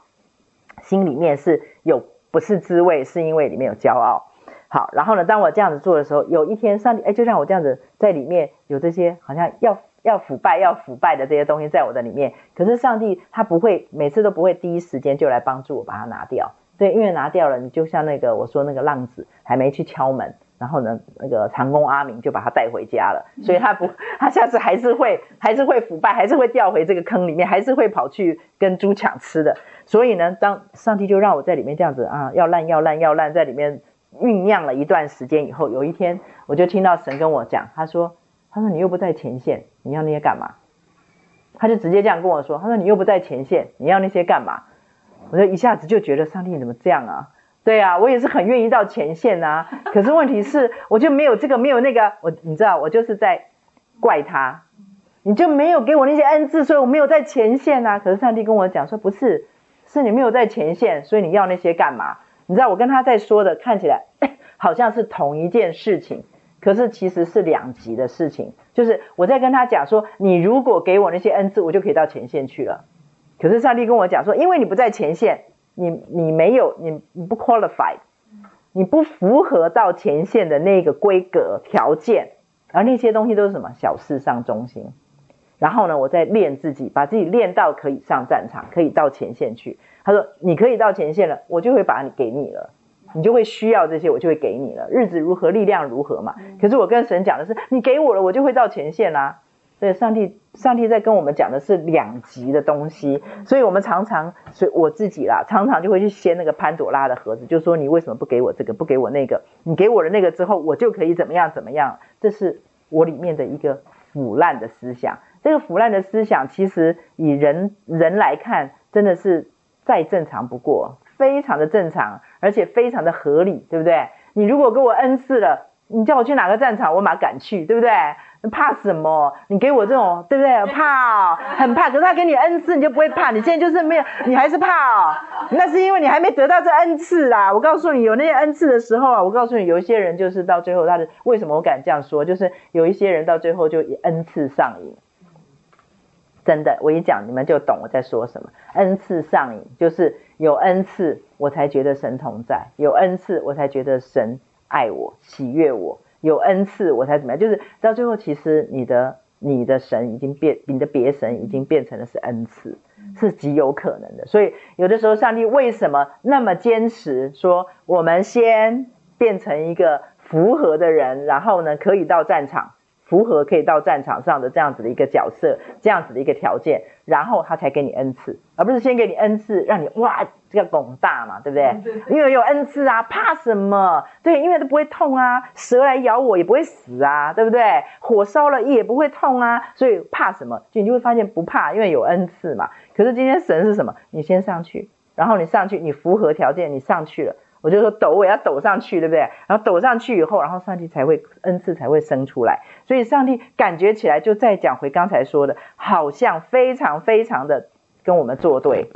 心里面是有不是滋味，是因为里面有骄傲。好，然后呢，当我这样子做的时候，有一天上帝哎，就像我这样子在里面有这些好像要要腐败要腐败的这些东西在我的里面，可是上帝他不会每次都不会第一时间就来帮助我把它拿掉。对，因为拿掉了，你就像那个我说那个浪子还没去敲门，然后呢，那个长工阿明就把他带回家了，所以他不，他下次还是会还是会腐败，还是会掉回这个坑里面，还是会跑去跟猪抢吃的。所以呢，当上帝就让我在里面这样子啊，要烂要烂要烂，在里面酝酿了一段时间以后，有一天我就听到神跟我讲，他说，他说你又不在前线，你要那些干嘛？他就直接这样跟我说，他说你又不在前线，你要那些干嘛？我就一下子就觉得上帝怎么这样啊？对啊，我也是很愿意到前线啊。可是问题是，我就没有这个，没有那个。我你知道，我就是在怪他，你就没有给我那些恩赐，所以我没有在前线啊。可是上帝跟我讲说，不是，是你没有在前线，所以你要那些干嘛？你知道我跟他在说的，看起来 好像是同一件事情，可是其实是两极的事情。就是我在跟他讲说，你如果给我那些恩赐，我就可以到前线去了。可是上帝跟我讲说，因为你不在前线，你你没有你你不 qualified，你不符合到前线的那个规格条件，而那些东西都是什么小事上中心。然后呢，我再练自己，把自己练到可以上战场，可以到前线去。他说你可以到前线了，我就会把你给你了，你就会需要这些，我就会给你了。日子如何，力量如何嘛。可是我跟神讲的是，你给我了，我就会到前线啦。所以，上帝，上帝在跟我们讲的是两极的东西，所以我们常常，所以我自己啦，常常就会去掀那个潘朵拉的盒子，就说你为什么不给我这个，不给我那个？你给我了那个之后，我就可以怎么样怎么样？这是我里面的一个腐烂的思想。这个腐烂的思想，其实以人人来看，真的是再正常不过，非常的正常，而且非常的合理，对不对？你如果给我恩赐了，你叫我去哪个战场，我马上赶去，对不对？怕什么？你给我这种，对不对？怕，很怕。可是他给你恩赐，你就不会怕。你现在就是没有，你还是怕哦。那是因为你还没得到这恩赐啦。我告诉你，有那些恩赐的时候啊，我告诉你，有一些人就是到最后，他的为什么我敢这样说？就是有一些人到最后就恩赐上瘾。真的，我一讲你们就懂我在说什么。恩赐上瘾，就是有恩赐，我才觉得神同在；有恩赐，我才觉得神爱我、喜悦我。有恩赐，我才怎么样？就是到最后，其实你的你的神已经变，你的别神已经变成了是恩赐，是极有可能的。所以有的时候，上帝为什么那么坚持说，我们先变成一个符合的人，然后呢，可以到战场。符合可以到战场上的这样子的一个角色，这样子的一个条件，然后他才给你恩赐，而不是先给你恩赐，让你哇这个拱大嘛，对不对？因为有恩赐啊，怕什么？对，因为都不会痛啊，蛇来咬我也不会死啊，对不对？火烧了也不会痛啊，所以怕什么？就你就会发现不怕，因为有恩赐嘛。可是今天神是什么？你先上去，然后你上去，你符合条件，你上去了。我就说抖，我要抖上去，对不对？然后抖上去以后，然后上帝才会恩赐才会生出来。所以上帝感觉起来，就再讲回刚才说的，好像非常非常的跟我们作对，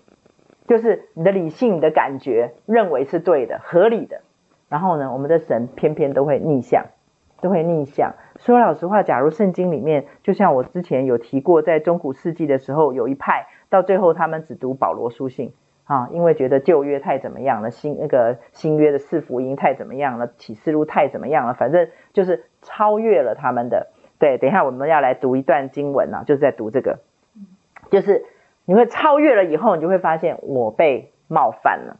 就是你的理性、你的感觉认为是对的、合理的。然后呢，我们的神偏偏都会逆向，都会逆向。说老实话，假如圣经里面，就像我之前有提过，在中古世纪的时候，有一派到最后他们只读保罗书信。啊，因为觉得旧约太怎么样了，新那个新约的四福音太怎么样了，启示录太怎么样了，反正就是超越了他们的。对，等一下我们要来读一段经文啊，就是在读这个，就是你会超越了以后，你就会发现我被冒犯了，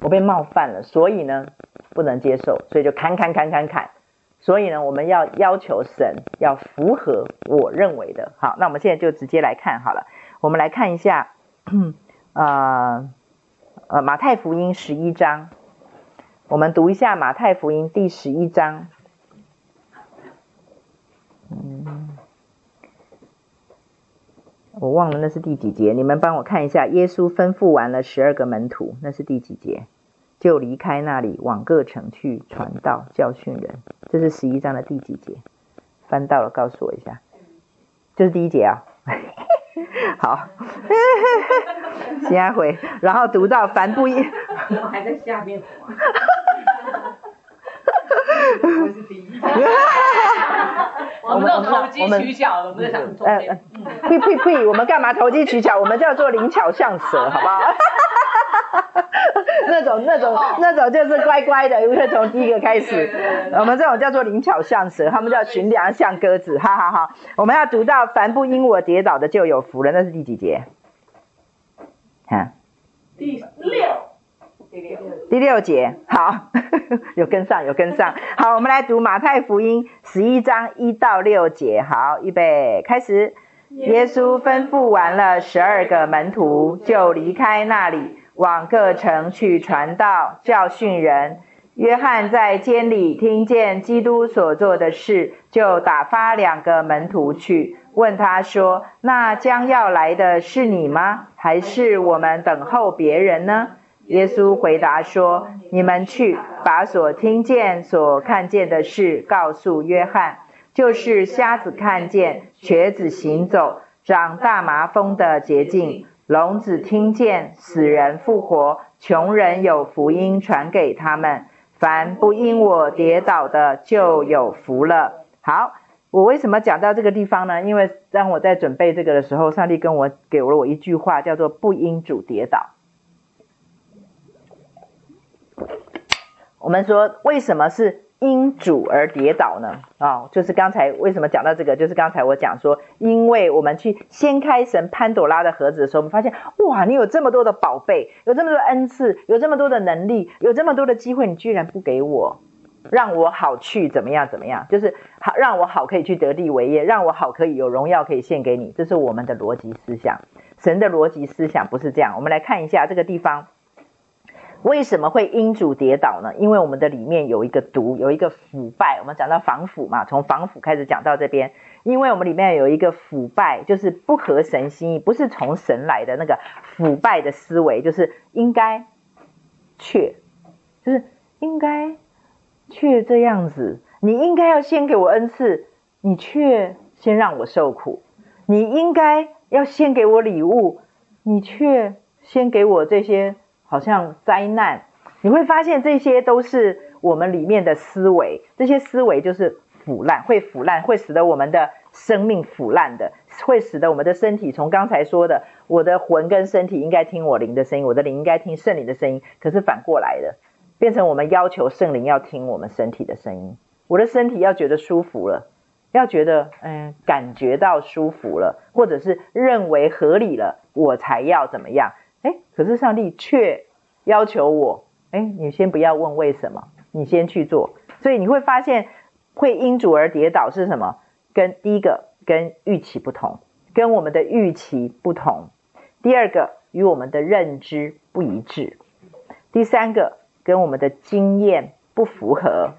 我被冒犯了，所以呢不能接受，所以就砍砍砍砍砍。所以呢，我们要要求神要符合我认为的。好，那我们现在就直接来看好了，我们来看一下。呃呃，马太福音十一章，我们读一下马太福音第十一章。嗯，我忘了那是第几节，你们帮我看一下。耶稣吩咐完了十二个门徒，那是第几节？就离开那里，往各城去传道、教训人。这是十一章的第几节？翻到了，告诉我一下。这是第一节啊。好，现在回，然后读到凡不应，我还在下面。我是第一。我们都投机取巧的，我们在想中间。呸呸呸！我们干嘛投机取巧？我们叫做灵巧像蛇，好不好？那种、那种、那种就是乖乖的，因为从第一个开始，我们这种叫做灵巧像蛇，他们叫寻良像鸽子。哈哈哈！我们要读到凡不因我跌倒的就有福了，那是第几节？看，第六。第六节，好，有跟上，有跟上。好，我们来读马太福音十一章一到六节。好，预备，开始。耶稣吩咐完了十二个门徒，就离开那里，往各城去传道、教训人。约翰在监里听见基督所做的事，就打发两个门徒去，问他说：“那将要来的是你吗？还是我们等候别人呢？”耶稣回答说：“你们去，把所听见、所看见的事告诉约翰，就是瞎子看见，瘸子行走，长大麻风的洁净，聋子听见，死人复活，穷人有福音传给他们。凡不因我跌倒的，就有福了。”好，我为什么讲到这个地方呢？因为当我在准备这个的时候，上帝跟我给了我一句话，叫做“不因主跌倒”。我们说，为什么是因主而跌倒呢？啊、哦，就是刚才为什么讲到这个？就是刚才我讲说，因为我们去掀开神潘朵拉的盒子的时候，我们发现，哇，你有这么多的宝贝，有这么多恩赐，有这么多的能力，有这么多的机会，你居然不给我，让我好去怎么样怎么样？就是好让我好可以去得地为业，让我好可以有荣耀可以献给你。这是我们的逻辑思想。神的逻辑思想不是这样。我们来看一下这个地方。为什么会因主跌倒呢？因为我们的里面有一个毒，有一个腐败。我们讲到防腐嘛，从防腐开始讲到这边。因为我们里面有一个腐败，就是不合神心意，不是从神来的那个腐败的思维，就是应该却，就是应该却这样子。你应该要先给我恩赐，你却先让我受苦。你应该要先给我礼物，你却先给我这些。好像灾难，你会发现这些都是我们里面的思维，这些思维就是腐烂，会腐烂，会使得我们的生命腐烂的，会使得我们的身体从刚才说的，我的魂跟身体应该听我灵的声音，我的灵应该听圣灵的声音，可是反过来的，变成我们要求圣灵要听我们身体的声音，我的身体要觉得舒服了，要觉得嗯感觉到舒服了，或者是认为合理了，我才要怎么样。哎，可是上帝却要求我，哎，你先不要问为什么，你先去做。所以你会发现，会因主而跌倒是什么？跟第一个跟预期不同，跟我们的预期不同。第二个与我们的认知不一致。第三个跟我们的经验不符合。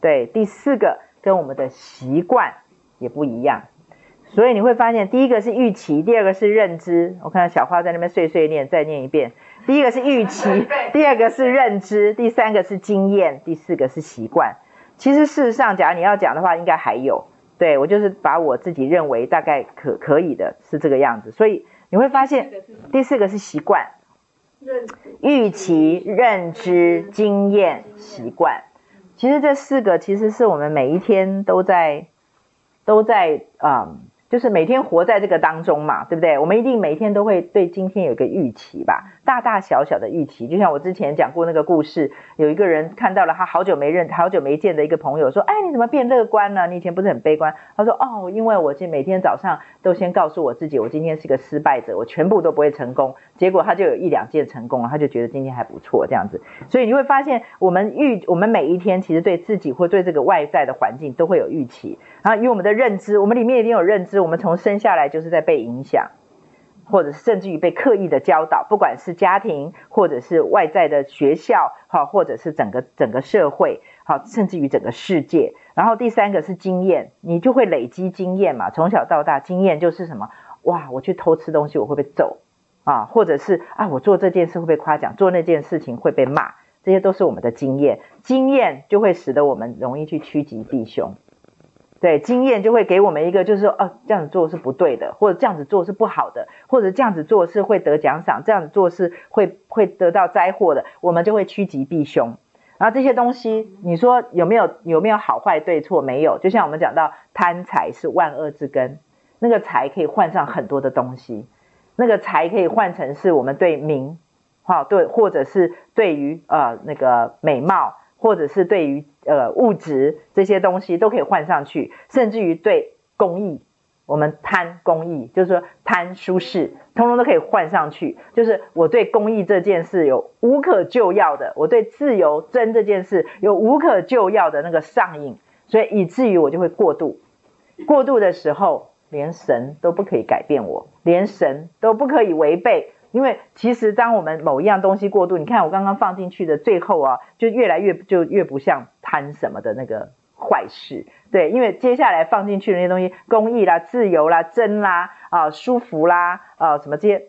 对，第四个跟我们的习惯也不一样。所以你会发现，第一个是预期，第二个是认知。我看到小花在那边碎碎念，再念一遍。第一个是预期，第二个是认知，第三个是经验，第四个是习惯。其实事实上，假如你要讲的话，应该还有。对，我就是把我自己认为大概可可以的是这个样子。所以你会发现，第四个是习惯，预期、认知、经验、习惯。其实这四个其实是我们每一天都在都在啊。嗯就是每天活在这个当中嘛，对不对？我们一定每天都会对今天有一个预期吧，大大小小的预期。就像我之前讲过那个故事，有一个人看到了他好久没认、好久没见的一个朋友，说：“哎，你怎么变乐观了？你以前不是很悲观？”他说：“哦，因为我今每天早上都先告诉我自己，我今天是个失败者，我全部都不会成功。结果他就有一两件成功了，他就觉得今天还不错这样子。所以你会发现，我们预我们每一天其实对自己或对这个外在的环境都会有预期。然后以我们的认知，我们里面一定有认知。我们从生下来就是在被影响，或者是甚至于被刻意的教导，不管是家庭，或者是外在的学校，好，或者是整个整个社会，好，甚至于整个世界。然后第三个是经验，你就会累积经验嘛。从小到大，经验就是什么？哇，我去偷吃东西，我会被揍啊？或者是啊，我做这件事会被夸奖，做那件事情会被骂。这些都是我们的经验，经验就会使得我们容易去趋吉避凶。对，经验就会给我们一个，就是说，哦，这样子做是不对的，或者这样子做是不好的，或者这样子做是会得奖赏，这样子做是会会得到灾祸的，我们就会趋吉避凶。然后这些东西，你说有没有有没有好坏对错？没有，就像我们讲到贪财是万恶之根，那个财可以换上很多的东西，那个财可以换成是我们对名，好对，或者是对于呃那个美貌。或者是对于呃物质这些东西都可以换上去，甚至于对公益，我们贪公益，就是说贪舒适，通通都可以换上去。就是我对公益这件事有无可救药的，我对自由真这件事有无可救药的那个上瘾，所以以至于我就会过度。过度的时候，连神都不可以改变我，连神都不可以违背。因为其实当我们某一样东西过度，你看我刚刚放进去的最后啊，就越来越就越不像贪什么的那个坏事，对，因为接下来放进去那些东西，公益啦、自由啦、真啦、啊舒服啦、啊什么这些，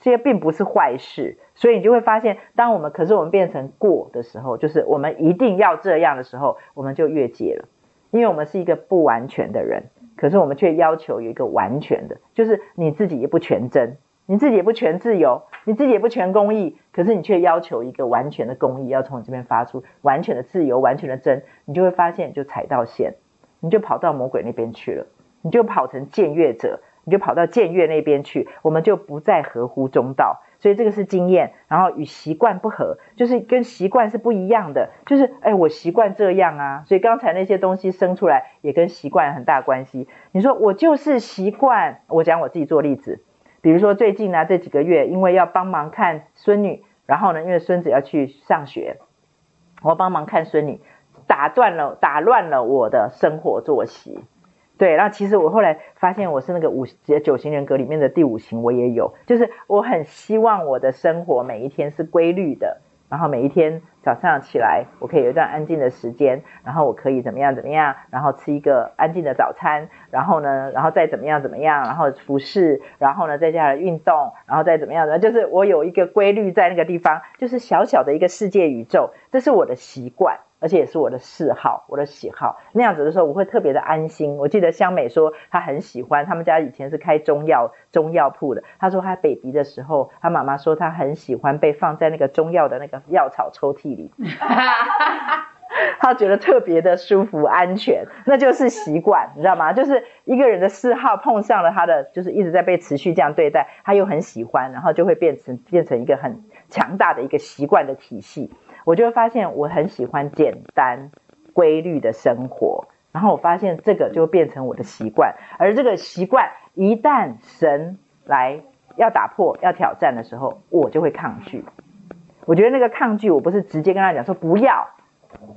这些并不是坏事，所以你就会发现，当我们可是我们变成过的时候，就是我们一定要这样的时候，我们就越界了，因为我们是一个不完全的人，可是我们却要求有一个完全的，就是你自己也不全真。你自己也不全自由，你自己也不全公益，可是你却要求一个完全的公义要从你这边发出，完全的自由，完全的真，你就会发现你就踩到线，你就跑到魔鬼那边去了，你就跑成僭越者，你就跑到僭越那边去，我们就不再合乎中道。所以这个是经验，然后与习惯不合，就是跟习惯是不一样的，就是哎，我习惯这样啊，所以刚才那些东西生出来也跟习惯很大关系。你说我就是习惯，我讲我自己做例子。比如说最近呢，这几个月，因为要帮忙看孙女，然后呢，因为孙子要去上学，我帮忙看孙女，打断了、打乱了我的生活作息。对，然后其实我后来发现，我是那个五九型人格里面的第五型，我也有，就是我很希望我的生活每一天是规律的。然后每一天早上起来，我可以有一段安静的时间，然后我可以怎么样怎么样，然后吃一个安静的早餐，然后呢，然后再怎么样怎么样，然后服侍，然后呢，再加上运动，然后再怎么样，就是我有一个规律在那个地方，就是小小的一个世界宇宙，这是我的习惯。而且也是我的嗜好，我的喜好。那样子的时候，我会特别的安心。我记得香美说，她很喜欢，他们家以前是开中药中药铺的。她说她 baby 的时候，她妈妈说她很喜欢被放在那个中药的那个药草抽屉里，她觉得特别的舒服安全。那就是习惯，你知道吗？就是一个人的嗜好碰上了他的，就是一直在被持续这样对待，他又很喜欢，然后就会变成变成一个很强大的一个习惯的体系。我就会发现我很喜欢简单规律的生活，然后我发现这个就变成我的习惯，而这个习惯一旦神来要打破、要挑战的时候，我就会抗拒。我觉得那个抗拒，我不是直接跟他讲说不要，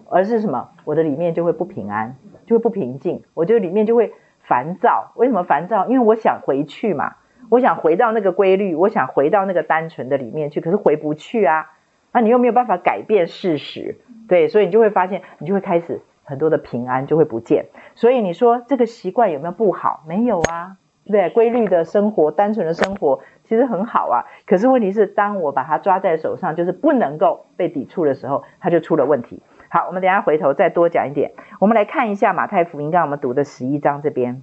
而是什么？我的里面就会不平安，就会不平静，我就里面就会烦躁。为什么烦躁？因为我想回去嘛，我想回到那个规律，我想回到那个单纯的里面去，可是回不去啊。那、你又没有办法改变事实，对，所以你就会发现，你就会开始很多的平安就会不见。所以你说这个习惯有没有不好？没有啊，对不对，规律的生活、单纯的生活其实很好啊。可是问题是，当我把它抓在手上，就是不能够被抵触的时候，它就出了问题。好，我们等下回头再多讲一点。我们来看一下马太福音，刚刚我们读的十一章这边。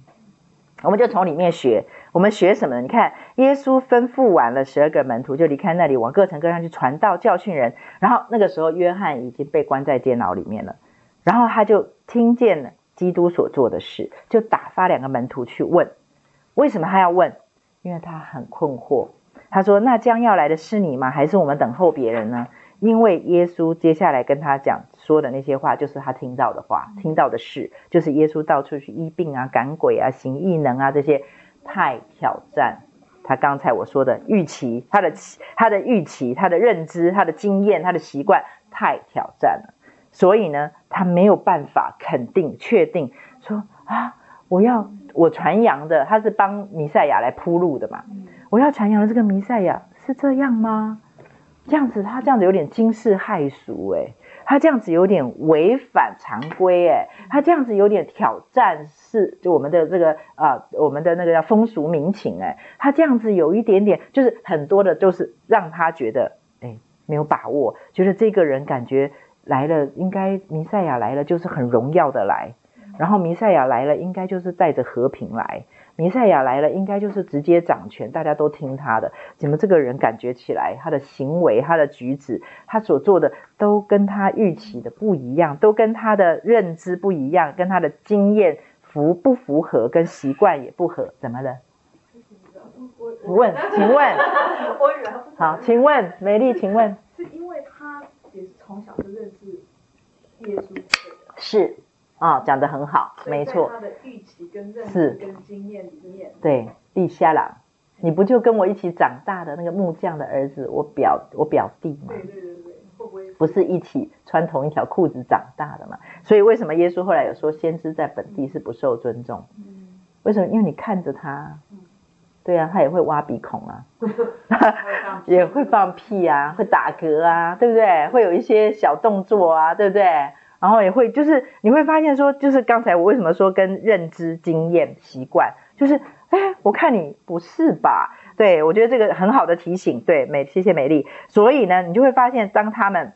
我们就从里面学，我们学什么呢？你看，耶稣吩咐完了十二个门徒，就离开那里，往各城各乡去传道、教训人。然后那个时候，约翰已经被关在监牢里面了。然后他就听见了基督所做的事，就打发两个门徒去问。为什么他要问？因为他很困惑。他说：“那将要来的是你吗？还是我们等候别人呢？”因为耶稣接下来跟他讲说的那些话，就是他听到的话，听到的事，就是耶稣到处去医病啊、赶鬼啊、行异能啊这些，太挑战他刚才我说的预期，他的他的预期、他的认知、他的经验、他的习惯，太挑战了。所以呢，他没有办法肯定、确定说啊，我要我传扬的，他是帮弥赛亚来铺路的嘛，我要传扬的这个弥赛亚是这样吗？这样子，他这样子有点惊世骇俗诶，他这样子有点违反常规诶，他这样子有点挑战是就我们的这个啊、我们的那个叫风俗民情诶，他这样子有一点点，就是很多的都是让他觉得诶，没有把握，觉得这个人感觉来了，应该弥赛亚来了就是很荣耀的来，然后弥赛亚来了应该就是带着和平来，弥赛亚来了应该就是直接掌权，大家都听他的。怎么这个人感觉起来，他的行为、他的举止、他所做的都跟他预期的不一样，都跟他的认知不一样，跟他的经验符不符合，跟习惯也不合，怎么了？问，请问，好，请问美丽，请问，是因为他也是从小就认识耶稣，是啊，讲得很好，没错，他的预期跟认识跟经验里面，对，地下啦，你不就跟我一起长大的那个木匠的儿子，我表我表弟吗？对对对对，会不会不是一起穿同一条裤子长大的嘛？所以为什么耶稣后来有说，先知在本地是不受尊重？嗯，为什么？因为你看着他。对啊，他也会挖鼻孔啊，也会放屁啊，会打嗝啊，对不对？会有一些小动作啊，对不对？然后也会就是你会发现说，就是刚才我为什么说跟认知、经验、习惯，就是哎，我看你不是吧？对，我觉得这个很好的提醒，对，美，谢谢美丽。所以呢，你就会发现，当他们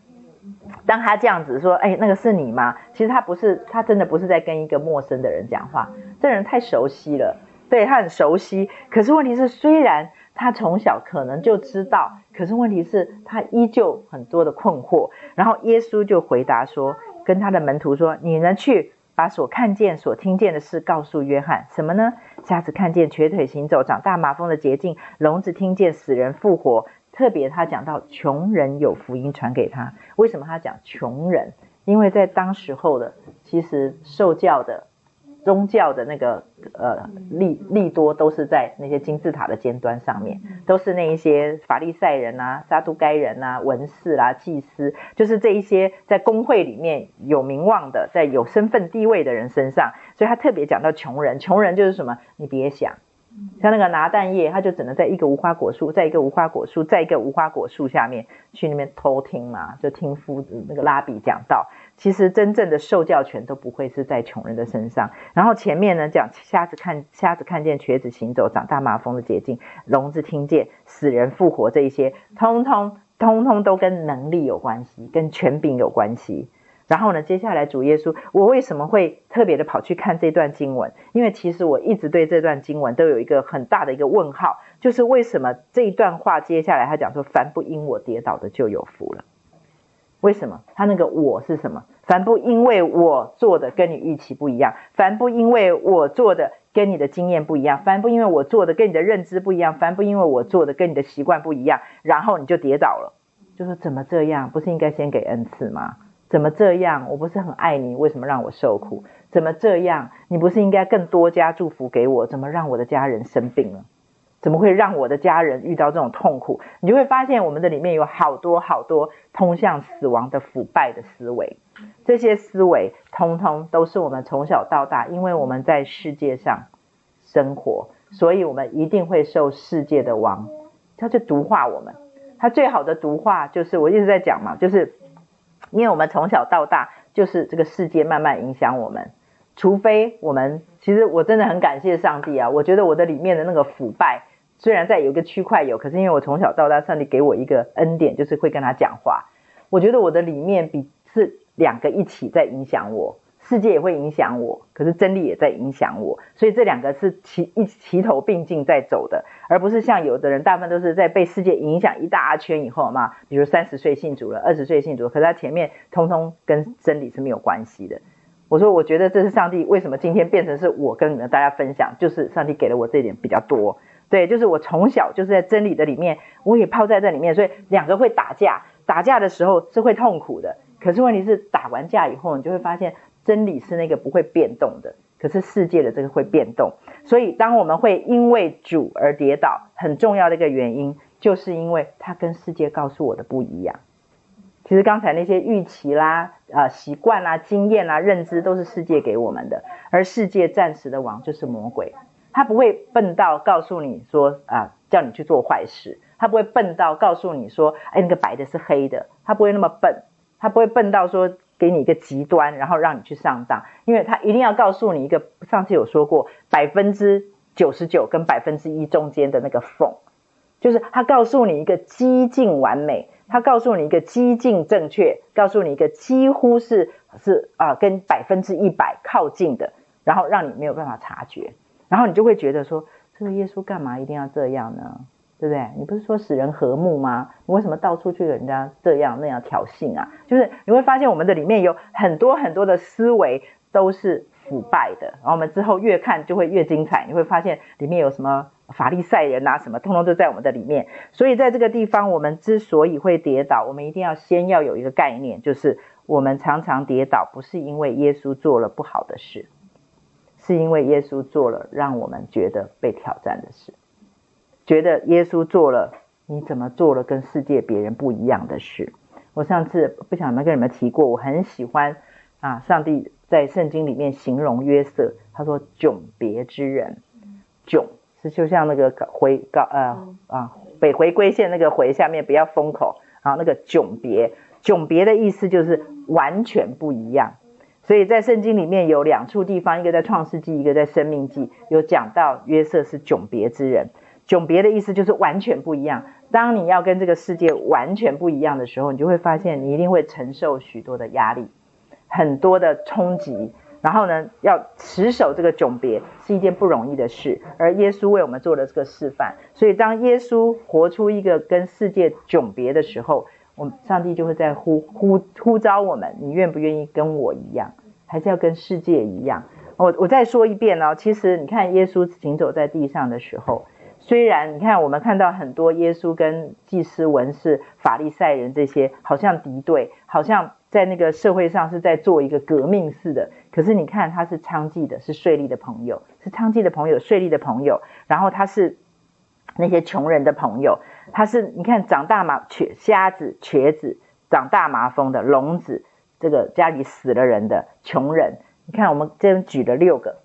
当他这样子说，哎，那个是你吗？其实他不是，他真的不是在跟一个陌生的人讲话，这人太熟悉了。对，他很熟悉，可是问题是，虽然他从小可能就知道，可是问题是，他依旧很多的困惑。然后耶稣就回答说，跟他的门徒说：“你呢，去把所看见、所听见的事告诉约翰。什么呢？瞎子看见，瘸腿行走，长大麻风的捷径，聋子听见，死人复活。特别他讲到穷人有福音传给他。为什么他讲穷人？因为在当时候的，其实受教的。”宗教的那个呃利利多都是在那些金字塔的尖端上面，都是那一些法利赛人啊、撒都该人啊、文士啊、祭司，就是这一些在公会里面有名望的、在有身份地位的人身上。所以他特别讲到穷人，穷人就是什么？你别想，像那个拿蛋液，他就只能在一个无花果树，在一个无花果树，在一个无花果树下面去那边偷听嘛，就听夫子那个拉比讲道。其实真正的受教权都不会是在穷人的身上。然后前面呢讲瞎子看瞎子看见，瘸子行走，长大麻风的捷径，聋子听见，死人复活，这一些通通通通都跟能力有关系，跟权柄有关系。然后呢，接下来主耶稣，我为什么会特别的跑去看这段经文？因为其实我一直对这段经文都有一个很大的一个问号，就是为什么这一段话接下来他讲说，凡不因我跌倒的就有福了。为什么他那个我是什么？凡不因为我做的跟你预期不一样，凡不因为我做的跟你的经验不一样，凡不因为我做的跟你的认知不一样，凡不因为我做的跟你的习惯不一样，然后你就跌倒了，就说怎么这样？不是应该先给恩赐吗？怎么这样？我不是很爱你，为什么让我受苦？怎么这样？你不是应该更多加祝福给我？怎么让我的家人生病了？怎么会让我的家人遇到这种痛苦？你就会发现，我们的里面有好多好多通向死亡的腐败的思维，这些思维通通都是我们从小到大，因为我们在世界上生活，所以我们一定会受世界的王，他就毒化我们。他最好的毒化就是我一直在讲嘛，就是因为我们从小到大就是这个世界慢慢影响我们。除非我们，其实我真的很感谢上帝啊！我觉得我的里面的那个腐败，虽然在有一个区块有，可是因为我从小到大，上帝给我一个恩典，就是会跟他讲话。我觉得我的里面比是两个一起在影响我，世界也会影响我，可是真理也在影响我，所以这两个是齐一齐头并进在走的，而不是像有的人大部分都是在被世界影响一大圈以后嘛，比如三十岁信主了，二十岁信主，可是他前面通通跟真理是没有关系的。我说，我觉得这是上帝为什么今天变成是我跟你们大家分享，就是上帝给了我这一点比较多。对，就是我从小就是在真理的里面，我也泡在这里面，所以两个会打架，打架的时候是会痛苦的。可是问题是打完架以后，你就会发现真理是那个不会变动的，可是世界的这个会变动。所以当我们会因为主而跌倒，很重要的一个原因，就是因为他跟世界告诉我的不一样。其实刚才那些预期啦、呃习惯啦、经验啦、认知，都是世界给我们的。而世界暂时的王就是魔鬼，他不会笨到告诉你说啊、叫你去做坏事；他不会笨到告诉你说，哎，那个白的是黑的。他不会那么笨，他不会笨到说给你一个极端，然后让你去上当。因为他一定要告诉你一个，上次有说过，百分之九十九跟百分之一中间的那个缝。就是他告诉你一个几近完美，他告诉你一个几近正确，告诉你一个几乎是是啊跟百分之一百靠近的，然后让你没有办法察觉，然后你就会觉得说，这个耶稣干嘛一定要这样呢？对不对？你不是说使人和睦吗？你为什么到处去人家这样那样挑衅啊？就是你会发现我们的里面有很多很多的思维都是腐败的，然后我们之后越看就会越精彩。你会发现里面有什么法利赛人啊，什么通通都在我们的里面。所以在这个地方，我们之所以会跌倒，我们一定要先要有一个概念，就是我们常常跌倒，不是因为耶稣做了不好的事，是因为耶稣做了让我们觉得被挑战的事。觉得耶稣做了，你怎么做了跟世界别人不一样的事？我上次不想没跟你们提过，我很喜欢啊，上帝在圣经里面形容约瑟，他说迥别之人，迥是就像那个回高呃啊北回归线那个回下面不要封口啊，那个迥别，迥别的意思就是完全不一样。所以在圣经里面有两处地方，一个在创世纪，一个在生命记，有讲到约瑟是迥别之人。迥别的意思就是完全不一样。当你要跟这个世界完全不一样的时候，你就会发现你一定会承受许多的压力，很多的冲击。然后呢，要持守这个迥别是一件不容易的事。而耶稣为我们做了这个示范。所以当耶稣活出一个跟世界迥别的时候，我们上帝就会在呼呼呼召我们：你愿不愿意跟我一样，还是要跟世界一样？我我再说一遍哦，其实你看耶稣行走在地上的时候。虽然你看，我们看到很多耶稣跟祭司、文士、法利赛人这些好像敌对，好像在那个社会上是在做一个革命似的。可是你看，他是娼妓的，是税利的朋友，是娼妓的朋友，税利的朋友。然后他是那些穷人的朋友，他是你看长大麻瘸瞎子、瘸子，长大麻风的聋子，这个家里死了人的穷人。你看，我们这边举了六个，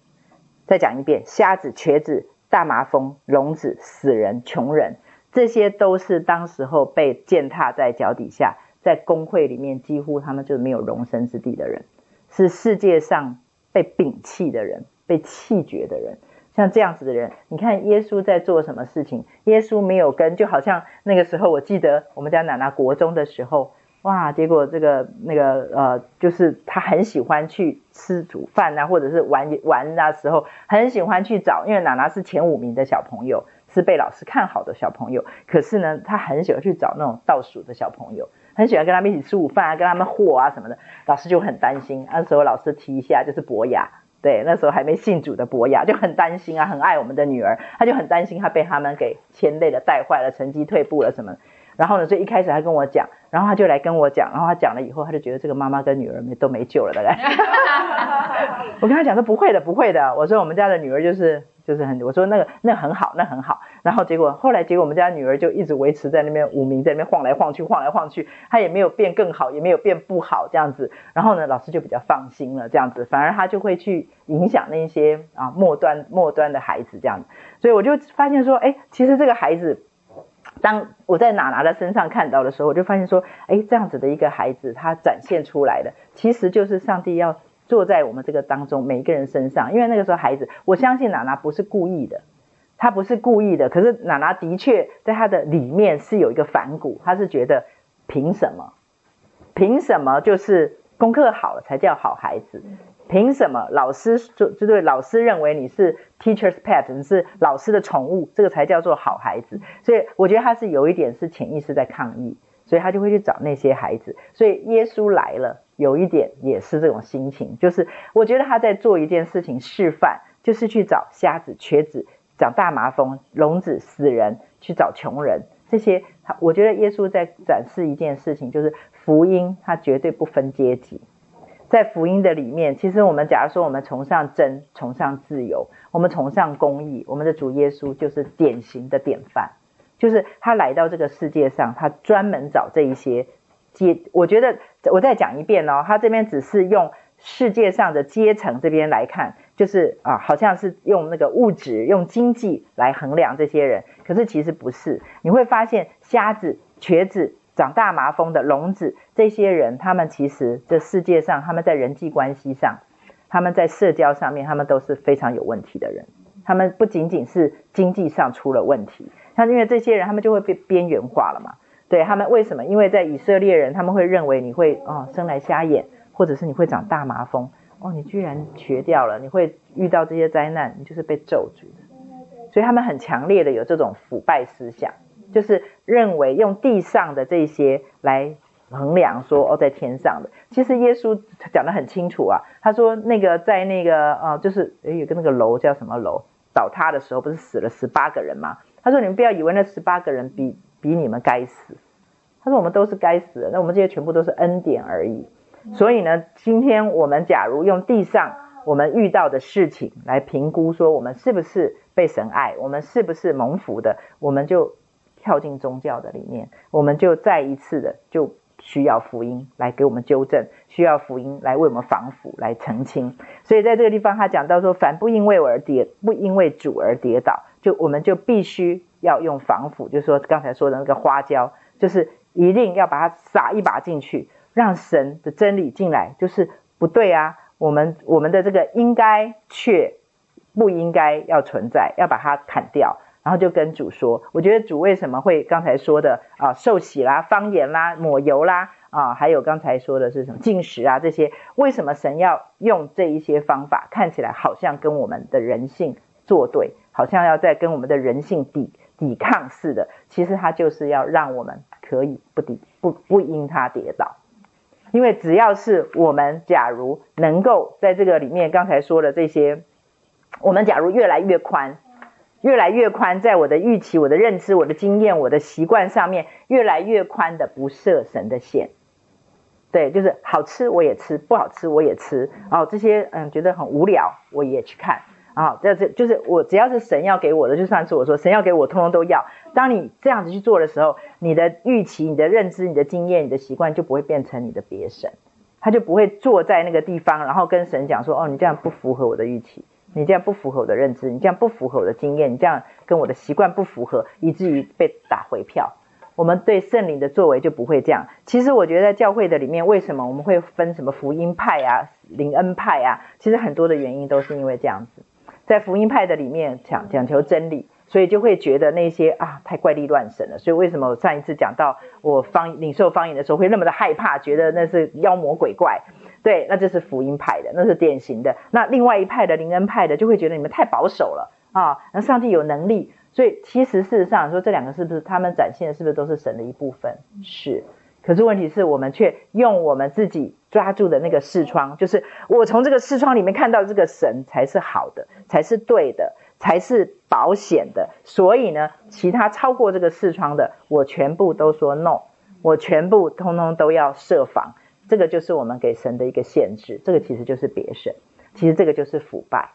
再讲一遍：瞎子、瘸子。大麻风、聋子、死人、穷人，这些都是当时候被践踏在脚底下，在公会里面几乎他们就没有容身之地的人，是世界上被摒弃的人，被弃绝的人。像这样子的人，你看耶稣在做什么事情？耶稣没有跟，就好像那个时候，我记得我们家奶奶国中的时候。哇，结果这个那个呃，就是他很喜欢去吃煮饭啊，或者是玩玩的时候，很喜欢去找，因为娜娜是前五名的小朋友，是被老师看好的小朋友。可是呢，他很喜欢去找那种倒数的小朋友，很喜欢跟他们一起吃午饭啊，跟他们和啊什么的。老师就很担心，那时候老师提一下就是博雅，对，那时候还没信主的博雅就很担心啊，很爱我们的女儿，他就很担心他被他们给牵累了、带坏了、成绩退步了什么。然后呢，所以一开始他跟我讲，然后他就来跟我讲，然后他讲了以后，他就觉得这个妈妈跟女儿没都没救了，大概。我跟他讲说不会的，不会的。我说我们家的女儿就是就是很，我说那个那很好，那很好。然后结果后来结果我们家女儿就一直维持在那边五名，在那边晃来晃去，晃来晃去，她也没有变更好，也没有变不好这样子。然后呢，老师就比较放心了这样子，反而他就会去影响那些啊末端末端的孩子这样子。所以我就发现说，哎，其实这个孩子。当我在娜娜的身上看到的时候，我就发现说，哎，这样子的一个孩子，他展现出来的，其实就是上帝要坐在我们这个当中每一个人身上。因为那个时候孩子，我相信娜娜不是故意的，他不是故意的。可是娜娜的确在他的里面是有一个反骨，他是觉得凭什么？凭什么就是功课好了才叫好孩子？凭什么老师就就对老师认为你是 teacher's pet，你是老师的宠物，这个才叫做好孩子？所以我觉得他是有一点是潜意识在抗议，所以他就会去找那些孩子。所以耶稣来了，有一点也是这种心情，就是我觉得他在做一件事情示范，就是去找瞎子、瘸子、长大麻风、聋子、死人，去找穷人这些。我觉得耶稣在展示一件事情，就是福音，他绝对不分阶级。在福音的里面，其实我们假如说我们崇尚真、崇尚自由，我们崇尚公义，我们的主耶稣就是典型的典范。就是他来到这个世界上，他专门找这一些阶。我觉得我再讲一遍哦，他这边只是用世界上的阶层这边来看，就是啊，好像是用那个物质、用经济来衡量这些人，可是其实不是。你会发现瞎子、瘸子。长大麻风的聋子，这些人，他们其实这世界上，他们在人际关系上，他们在社交上面，他们都是非常有问题的人。他们不仅仅是经济上出了问题，像因为这些人，他们就会被边缘化了嘛。对他们为什么？因为在以色列人，他们会认为你会哦生来瞎眼，或者是你会长大麻风。哦，你居然瘸掉了，你会遇到这些灾难，你就是被咒诅的。所以他们很强烈的有这种腐败思想，就是认为用地上的这些来衡量说哦，在天上的。其实耶稣讲得很清楚啊，他说那个在那个呃，就是诶有个那个楼叫什么楼倒塌的时候，不是死了十八个人吗？他说你们不要以为那十八个人比比你们该死，他说我们都是该死的，那我们这些全部都是恩典而已。所以呢，今天我们假如用地上我们遇到的事情来评估，说我们是不是被神爱，我们是不是蒙福的，我们就跳进宗教的里面，我们就再一次的就需要福音来给我们纠正，需要福音来为我们防腐，来澄清。所以在这个地方，他讲到说，凡不因为我而跌，不因为主而跌倒，就我们就必须要用防腐，就是说刚才说的那个花椒，就是一定要把它撒一把进去。让神的真理进来，就是不对啊！我们我们的这个应该却不应该要存在，要把它砍掉，然后就跟主说。我觉得主为什么会刚才说的啊，受洗啦、方言啦、抹油啦啊，还有刚才说的是什么禁食啊这些？为什么神要用这一些方法？看起来好像跟我们的人性作对，好像要在跟我们的人性抵抵抗似的。其实他就是要让我们可以不抵不不因他跌倒。因为只要是我们，假如能够在这个里面，刚才说的这些，我们假如越来越宽，越来越宽，在我的预期、我的认知、我的经验、我的习惯上面，越来越宽的不设神的线，对，就是好吃我也吃，不好吃我也吃，哦，这些嗯觉得很无聊我也去看。啊，这这就是我只要是神要给我的，就算是我说神要给我，通通都要。当你这样子去做的时候，你的预期、你的认知、你的经验、你的习惯就不会变成你的别神，他就不会坐在那个地方，然后跟神讲说：“哦，你这样不符合我的预期，你这样不符合我的认知，你这样不符合我的经验，你这样跟我的习惯不符合，以至于被打回票。”我们对圣灵的作为就不会这样。其实我觉得在教会的里面，为什么我们会分什么福音派啊、灵恩派啊？其实很多的原因都是因为这样子。在福音派的里面讲讲求真理，所以就会觉得那些啊太怪力乱神了。所以为什么我上一次讲到我方领受方言的时候会那么的害怕，觉得那是妖魔鬼怪？对，那就是福音派的，那是典型的。那另外一派的灵恩派的就会觉得你们太保守了啊。那上帝有能力，所以其实事实上说这两个是不是他们展现的是不是都是神的一部分？是。可是问题是我们却用我们自己抓住的那个视窗，就是我从这个视窗里面看到这个神才是好的，才是对的，才是保险的。所以呢，其他超过这个视窗的，我全部都说 no，我全部通通都要设防。这个就是我们给神的一个限制，这个其实就是别神，其实这个就是腐败。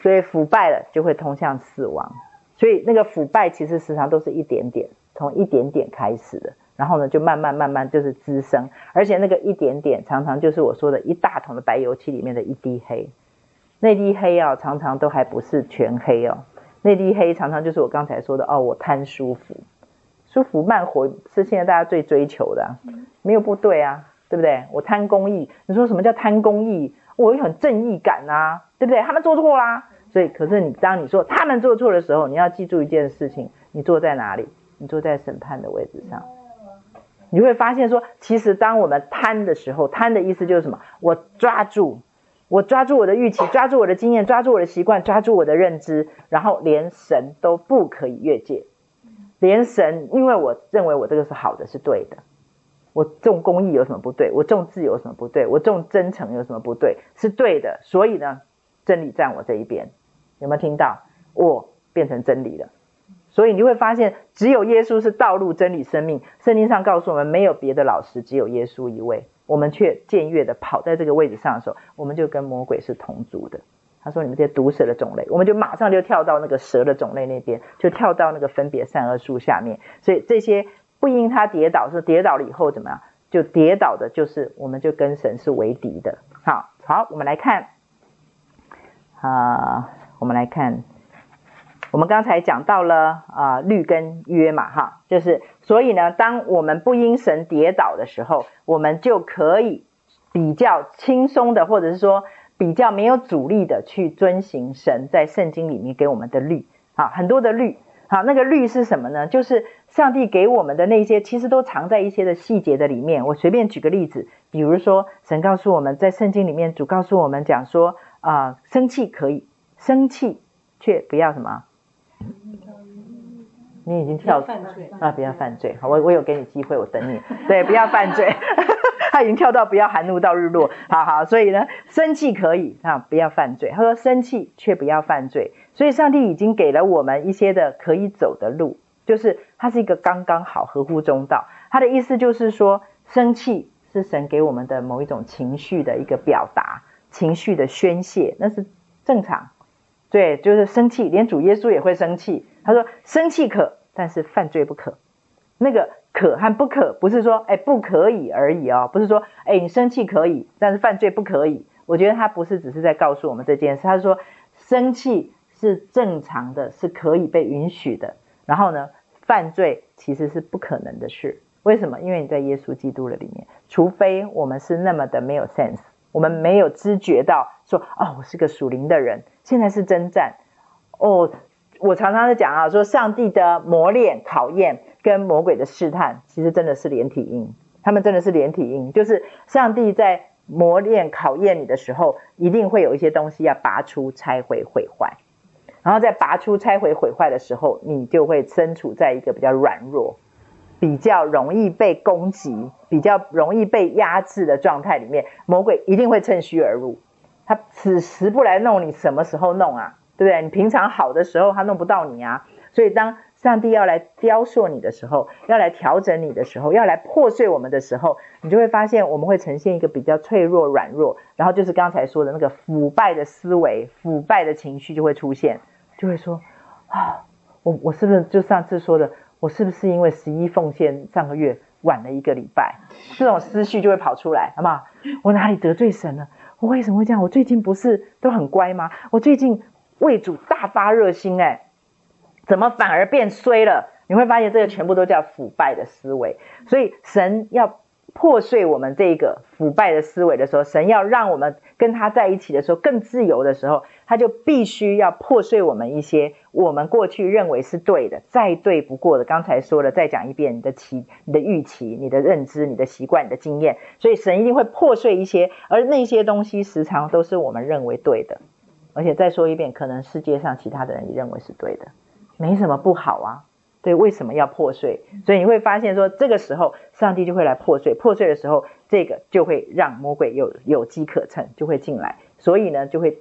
所以腐败了就会通向死亡。所以那个腐败其实时常都是一点点，从一点点开始的。然后呢，就慢慢慢慢就是滋生，而且那个一点点，常常就是我说的一大桶的白油漆里面的一滴黑，那滴黑啊，常常都还不是全黑哦，那滴黑常常就是我刚才说的哦，我贪舒服，舒服慢活是现在大家最追求的，没有不对啊，对不对？我贪公义，你说什么叫贪公义？我有很正义感啊，对不对？他们做错啦，所以可是你当你说他们做错的时候，你要记住一件事情，你坐在哪里？你坐在审判的位置上。你会发现说，其实当我们贪的时候，贪的意思就是什么？我抓住，我抓住我的预期，抓住我的经验，抓住我的习惯，抓住我的认知，然后连神都不可以越界，连神，因为我认为我这个是好的，是对的。我重公益有什么不对？我重自由有什么不对？我重真诚有什么不对？是对的。所以呢，真理站我这一边，有没有听到？我变成真理了。所以你会发现，只有耶稣是道路、真理、生命。圣经上告诉我们，没有别的老师，只有耶稣一位。我们却僭越的跑在这个位置上的时候，我们就跟魔鬼是同族的。他说：“你们这些毒蛇的种类。”我们就马上就跳到那个蛇的种类那边，就跳到那个分别善恶树下面。所以这些不因他跌倒，是跌倒了以后怎么样？就跌倒的，就是我们就跟神是为敌的。好，好，我们来看，啊，我们来看。我们刚才讲到了啊、律跟约嘛，哈，就是所以呢，当我们不因神跌倒的时候，我们就可以比较轻松的，或者是说比较没有阻力的去遵行神在圣经里面给我们的律啊，很多的律。好，那个律是什么呢？就是上帝给我们的那些，其实都藏在一些的细节的里面。我随便举个例子，比如说，神告诉我们在圣经里面，主告诉我们讲说啊、呃，生气可以，生气却不要什么？你已经跳犯罪啊！不要犯罪。好，我我有给你机会，我等你。对，不要犯罪。他已经跳到不要含怒到日落。好好，所以呢，生气可以啊，不要犯罪。他说生气却不要犯罪。所以上帝已经给了我们一些的可以走的路，就是它是一个刚刚好、合乎中道。他的意思就是说，生气是神给我们的某一种情绪的一个表达，情绪的宣泄，那是正常。对，就是生气，连主耶稣也会生气。他说生气可。但是犯罪不可，那个可和不可不是说哎不可以而已哦，不是说哎你生气可以，但是犯罪不可以。我觉得他不是只是在告诉我们这件事，他是说生气是正常的，是可以被允许的。然后呢，犯罪其实是不可能的事。为什么？因为你在耶稣基督的里面，除非我们是那么的没有 sense，我们没有知觉到说哦，我是个属灵的人，现在是征战哦。我常常在讲啊，说上帝的磨练、考验跟魔鬼的试探，其实真的是连体婴。他们真的是连体婴，就是上帝在磨练、考验你的时候，一定会有一些东西要拔出、拆毁、毁坏。然后在拔出、拆毁、毁坏的时候，你就会身处在一个比较软弱、比较容易被攻击、比较容易被压制的状态里面。魔鬼一定会趁虚而入，他此时不来弄你，什么时候弄啊？对不对？你平常好的时候，他弄不到你啊。所以当上帝要来雕塑你的时候，要来调整你的时候，要来破碎我们的时候，你就会发现我们会呈现一个比较脆弱、软弱，然后就是刚才说的那个腐败的思维、腐败的情绪就会出现，就会说啊，我我是不是就上次说的，我是不是因为十一奉献上个月晚了一个礼拜，这种思绪就会跑出来，好不好？我哪里得罪神了？我为什么会这样？我最近不是都很乖吗？我最近。为主大发热心，哎，怎么反而变衰了？你会发现这个全部都叫腐败的思维。所以神要破碎我们这个腐败的思维的时候，神要让我们跟他在一起的时候更自由的时候，他就必须要破碎我们一些我们过去认为是对的、再对不过的。刚才说了，再讲一遍：你的期、你的预期、你的认知、你的习惯、你的经验。所以神一定会破碎一些，而那些东西时常都是我们认为对的。而且再说一遍，可能世界上其他的人也认为是对的，没什么不好啊。对，为什么要破碎？所以你会发现说，这个时候上帝就会来破碎。破碎的时候，这个就会让魔鬼有有机可乘，就会进来。所以呢，就会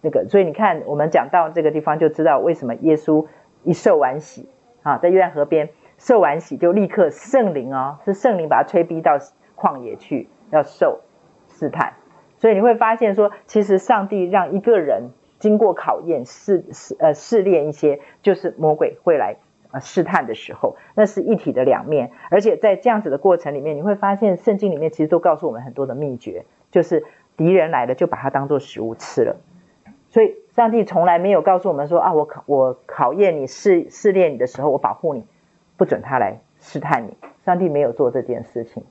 那个。所以你看，我们讲到这个地方，就知道为什么耶稣一受完洗啊，在约旦河边受完洗，就立刻圣灵哦，是圣灵把他催逼到旷野去，要受试探。所以你会发现说，其实上帝让一个人经过考验、试试呃试炼一些，就是魔鬼会来呃试探的时候，那是一体的两面。而且在这样子的过程里面，你会发现圣经里面其实都告诉我们很多的秘诀，就是敌人来了就把它当做食物吃了。所以上帝从来没有告诉我们说啊，我考我考验你试试炼你的时候，我保护你，不准他来试探你。上帝没有做这件事情，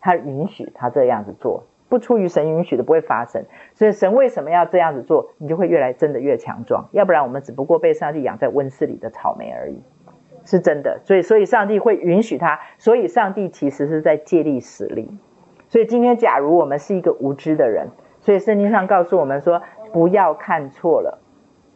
他允许他这样子做。不出于神允许的不会发生，所以神为什么要这样子做？你就会越来真的越强壮，要不然我们只不过被上帝养在温室里的草莓而已，是真的。所以，所以上帝会允许他，所以上帝其实是在借力使力。所以今天，假如我们是一个无知的人，所以圣经上告诉我们说，不要看错了，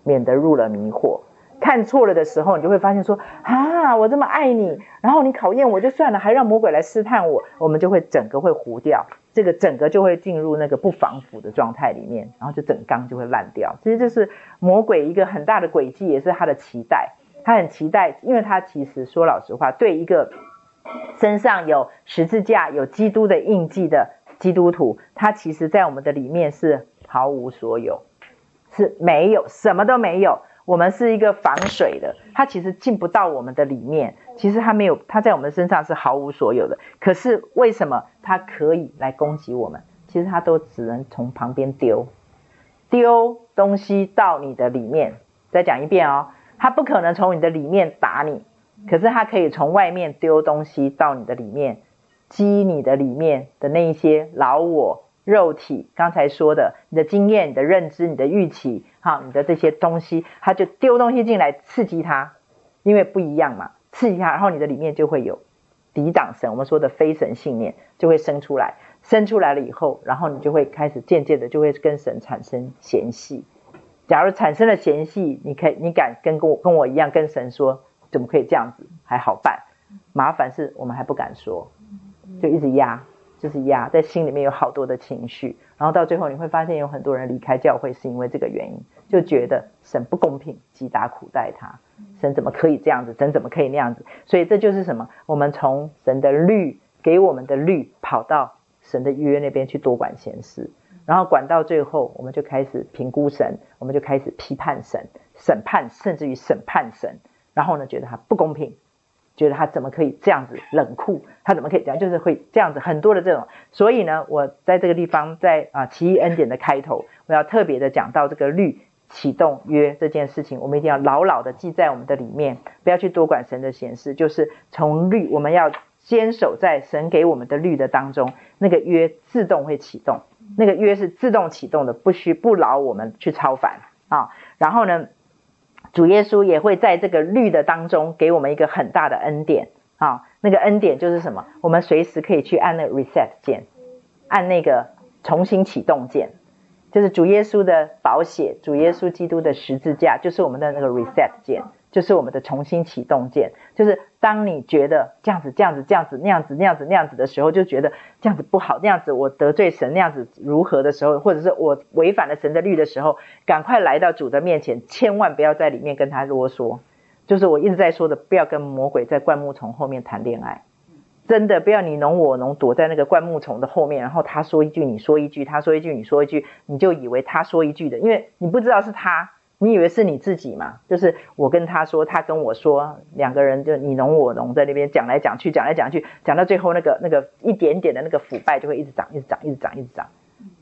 免得入了迷惑。看错了的时候，你就会发现说啊，我这么爱你，然后你考验我就算了，还让魔鬼来试探我，我们就会整个会糊掉。这个整个就会进入那个不防腐的状态里面，然后就整缸就会烂掉。其实这是魔鬼一个很大的诡计，也是他的期待。他很期待，因为他其实说老实话，对一个身上有十字架、有基督的印记的基督徒，他其实在我们的里面是毫无所有，是没有，什么都没有。我们是一个防水的，它其实进不到我们的里面。其实它没有，它在我们身上是毫无所有的。可是为什么它可以来攻击我们？其实它都只能从旁边丢，丢东西到你的里面。再讲一遍哦，它不可能从你的里面打你，可是它可以从外面丢东西到你的里面，激你的里面的那一些老我。肉体刚才说的，你的经验、你的认知、你的预期，好，你的这些东西，他就丢东西进来刺激他，因为不一样嘛，刺激它，然后你的里面就会有抵挡神，我们说的非神信念就会生出来，生出来了以后，然后你就会开始渐渐的就会跟神产生嫌隙。假如产生了嫌隙，你可以你敢跟跟我跟我一样跟神说，怎么可以这样子还好办？麻烦是我们还不敢说，就一直压。就是压在心里面有好多的情绪，然后到最后你会发现有很多人离开教会是因为这个原因，就觉得神不公平，击打苦待他，神怎么可以这样子，神怎么可以那样子？所以这就是什么？我们从神的律给我们的律跑到神的约那边去多管闲事，然后管到最后，我们就开始评估神，我们就开始批判神、审判，甚至于审判神，然后呢，觉得他不公平。觉得他怎么可以这样子冷酷？他怎么可以这样？就是会这样子很多的这种。所以呢，我在这个地方，在啊奇异恩典的开头，我要特别的讲到这个律启动约这件事情，我们一定要牢牢的记在我们的里面，不要去多管神的闲事。就是从律，我们要坚守在神给我们的律的当中，那个约自动会启动，那个约是自动启动的，不需不劳我们去操烦啊。然后呢，主耶稣也会在这个绿的当中给我们一个很大的恩典啊，那个恩典就是什么？我们随时可以去按那个 reset 键，按那个重新启动键，就是主耶稣的宝血，主耶稣基督的十字架，就是我们的那个 reset 键。就是我们的重新启动键，就是当你觉得这样子、这样子、这样子、那样子、那样子、那样子的时候，就觉得这样子不好，那样子我得罪神，那样子如何的时候，或者是我违反了神的律的时候，赶快来到主的面前，千万不要在里面跟他啰嗦。就是我一直在说的，不要跟魔鬼在灌木丛后面谈恋爱，真的不要你侬我侬，躲在那个灌木丛的后面，然后他说一句，你说一句，他说一句，你说一句，你就以为他说一句的，因为你不知道是他。你以为是你自己嘛？就是我跟他说，他跟我说，两个人就你侬我侬在那边讲来讲去，讲来讲去，讲到最后那个那个一点点的那个腐败就会一直长，一直长，一直长，一直长，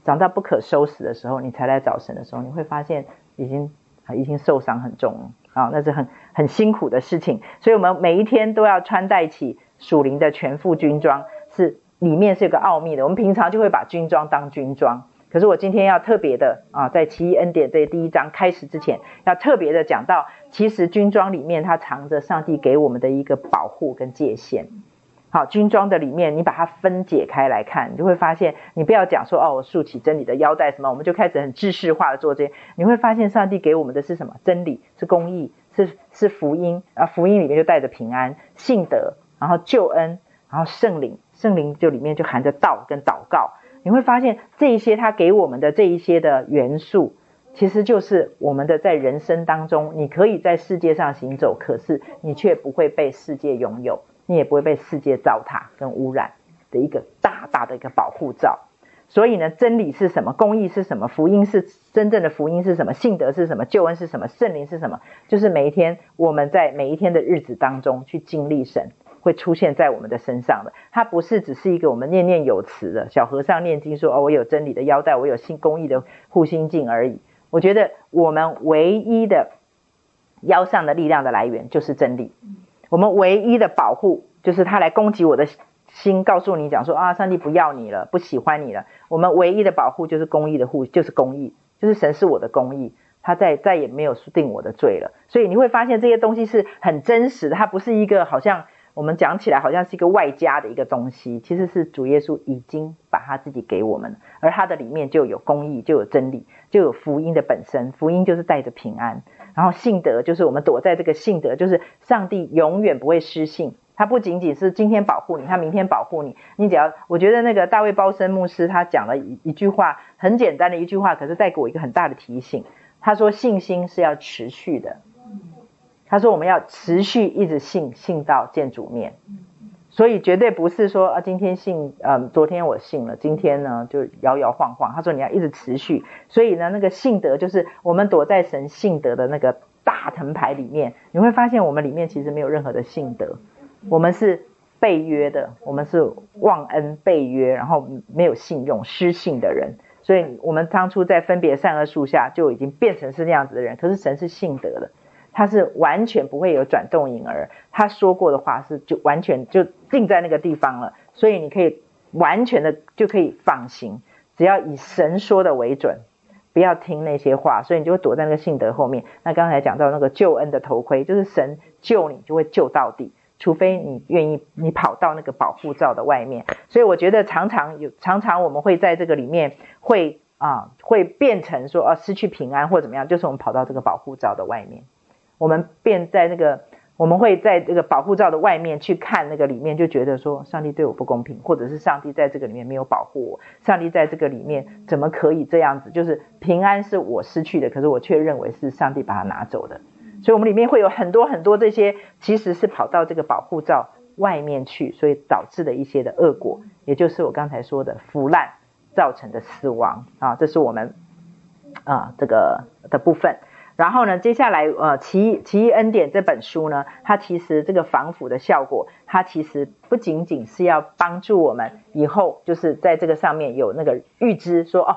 长到不可收拾的时候，你才来找神的时候，你会发现已经已经受伤很重了啊，那是很很辛苦的事情。所以我们每一天都要穿戴起属灵的全副军装，是里面是有个奥秘的。我们平常就会把军装当军装。可是我今天要特别的啊，在奇异恩典这第一章开始之前，要特别的讲到，其实军装里面它藏着上帝给我们的一个保护跟界限。好，军装的里面你把它分解开来看，你就会发现，你不要讲说哦，我竖起真理的腰带什么，我们就开始很制式化的做这些。你会发现，上帝给我们的是什么？真理，是公义，是是福音啊，福音里面就带着平安、信德，然后救恩，然后圣灵，圣灵就里面就含着道跟祷告。你会发现这一些他给我们的这一些的元素，其实就是我们的在人生当中，你可以在世界上行走，可是你却不会被世界拥有，你也不会被世界糟蹋跟污染的一个大大的一个保护罩。所以呢，真理是什么？公义是什么？福音是真正的福音是什么？信德是什么？救恩是什么？圣灵是什么？就是每一天我们在每一天的日子当中去经历神。会出现在我们的身上的，它不是只是一个我们念念有词的小和尚念经说哦，我有真理的腰带，我有新公益的护心镜而已。我觉得我们唯一的腰上的力量的来源就是真理，我们唯一的保护就是他来攻击我的心，告诉你讲说啊，上帝不要你了，不喜欢你了。我们唯一的保护就是公益的护，就是公益，就是神是我的公益，他再再也没有定我的罪了。所以你会发现这些东西是很真实的，它不是一个好像。我们讲起来好像是一个外加的一个东西，其实是主耶稣已经把他自己给我们，而他的里面就有公义，就有真理，就有福音的本身。福音就是带着平安，然后信德就是我们躲在这个信德，就是上帝永远不会失信。他不仅仅是今天保护你，他明天保护你。你只要，我觉得那个大卫包森牧师他讲了一一句话，很简单的一句话，可是带给我一个很大的提醒。他说信心是要持续的。他说：“我们要持续一直信，信到见主面，所以绝对不是说啊，今天信，嗯，昨天我信了，今天呢就摇摇晃晃。”他说：“你要一直持续。”所以呢，那个信德就是我们躲在神信德的那个大藤牌里面，你会发现我们里面其实没有任何的信德，我们是被约的，我们是忘恩被约，然后没有信用、失信的人。所以，我们当初在分别善恶树下就已经变成是那样子的人。可是神是信德的。他是完全不会有转动影儿，他说过的话是就完全就定在那个地方了，所以你可以完全的就可以放心，只要以神说的为准，不要听那些话，所以你就会躲在那个信德后面。那刚才讲到那个救恩的头盔，就是神救你就会救到底，除非你愿意你跑到那个保护罩的外面。所以我觉得常常有常常我们会在这个里面会啊会变成说啊失去平安或怎么样，就是我们跑到这个保护罩的外面，我们便在那个。我们会在这个保护罩的外面去看那个里面，就觉得说上帝对我不公平，或者是上帝在这个里面没有保护我，上帝在这个里面怎么可以这样子？就是平安是我失去的，可是我却认为是上帝把它拿走的。所以，我们里面会有很多很多这些，其实是跑到这个保护罩外面去，所以导致的一些的恶果，也就是我刚才说的腐烂造成的死亡啊，这是我们啊这个的部分。然后呢，接下来呃，奇奇异恩典这本书呢，它其实这个防腐的效果，它其实不仅仅是要帮助我们以后就是在这个上面有那个预知说哦，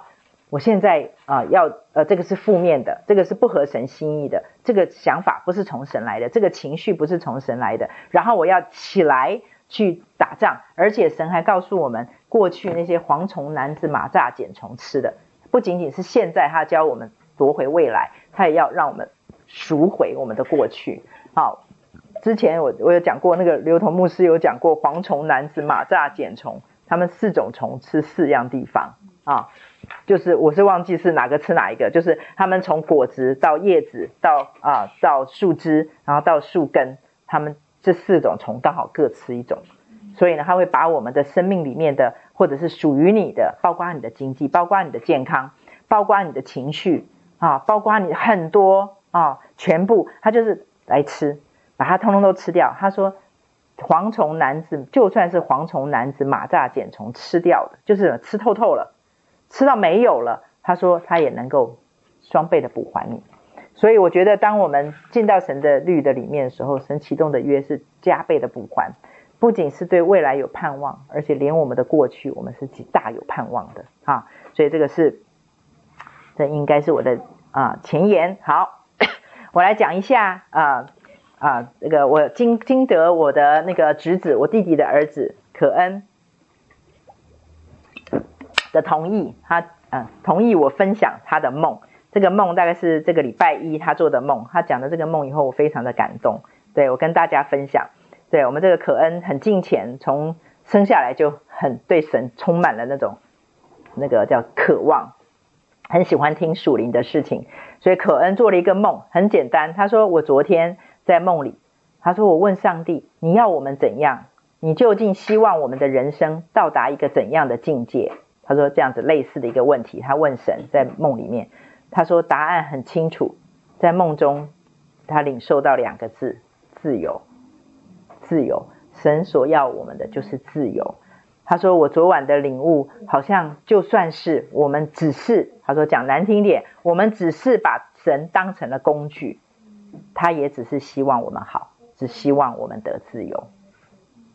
我现在啊、呃、要呃这个是负面的，这个是不合神心意的，这个想法不是从神来的，这个情绪不是从神来的，然后我要起来去打仗，而且神还告诉我们，过去那些蝗虫、男子、马蚱、茧虫吃的，不仅仅是现在他教我们夺回未来。他也要让我们赎回我们的过去。好，之前我我有讲过，那个刘同牧师有讲过，蝗虫、男子、马蚱、茧虫，他们四种虫吃四样地方啊，就是我是忘记是哪个吃哪一个，就是他们从果子到叶子到啊到树枝，然后到树根，他们这四种虫刚好各吃一种，所以呢，他会把我们的生命里面的，或者是属于你的，包括你的经济，包括你的健康，包括你的情绪。啊，包括你很多啊，全部他就是来吃，把它通通都吃掉。他说，蝗虫、男子，就算是蝗虫、男子、马蚱、茧虫吃掉的，就是吃透透了，吃到没有了。他说他也能够双倍的补还你。所以我觉得，当我们进到神的律的里面的时候，神启动的约是加倍的补还，不仅是对未来有盼望，而且连我们的过去，我们是极大有盼望的啊。所以这个是。这应该是我的啊前言。好，我来讲一下啊啊，这个我经经得我的那个侄子，我弟弟的儿子可恩的同意，他嗯同意我分享他的梦。这个梦大概是这个礼拜一他做的梦。他讲了这个梦以后，我非常的感动。对，我跟大家分享。对，我们这个可恩很敬虔，从生下来就很对神充满了那种那个叫渴望。很喜欢听属灵的事情，所以可恩做了一个梦，很简单。他说：“我昨天在梦里，他说我问上帝，你要我们怎样？你究竟希望我们的人生到达一个怎样的境界？”他说这样子类似的一个问题，他问神在梦里面。他说答案很清楚，在梦中他领受到两个字：自由。自由，神所要我们的就是自由。他说：“我昨晚的领悟，好像就算是我们只是，他说讲难听点，我们只是把神当成了工具，他也只是希望我们好，只希望我们得自由，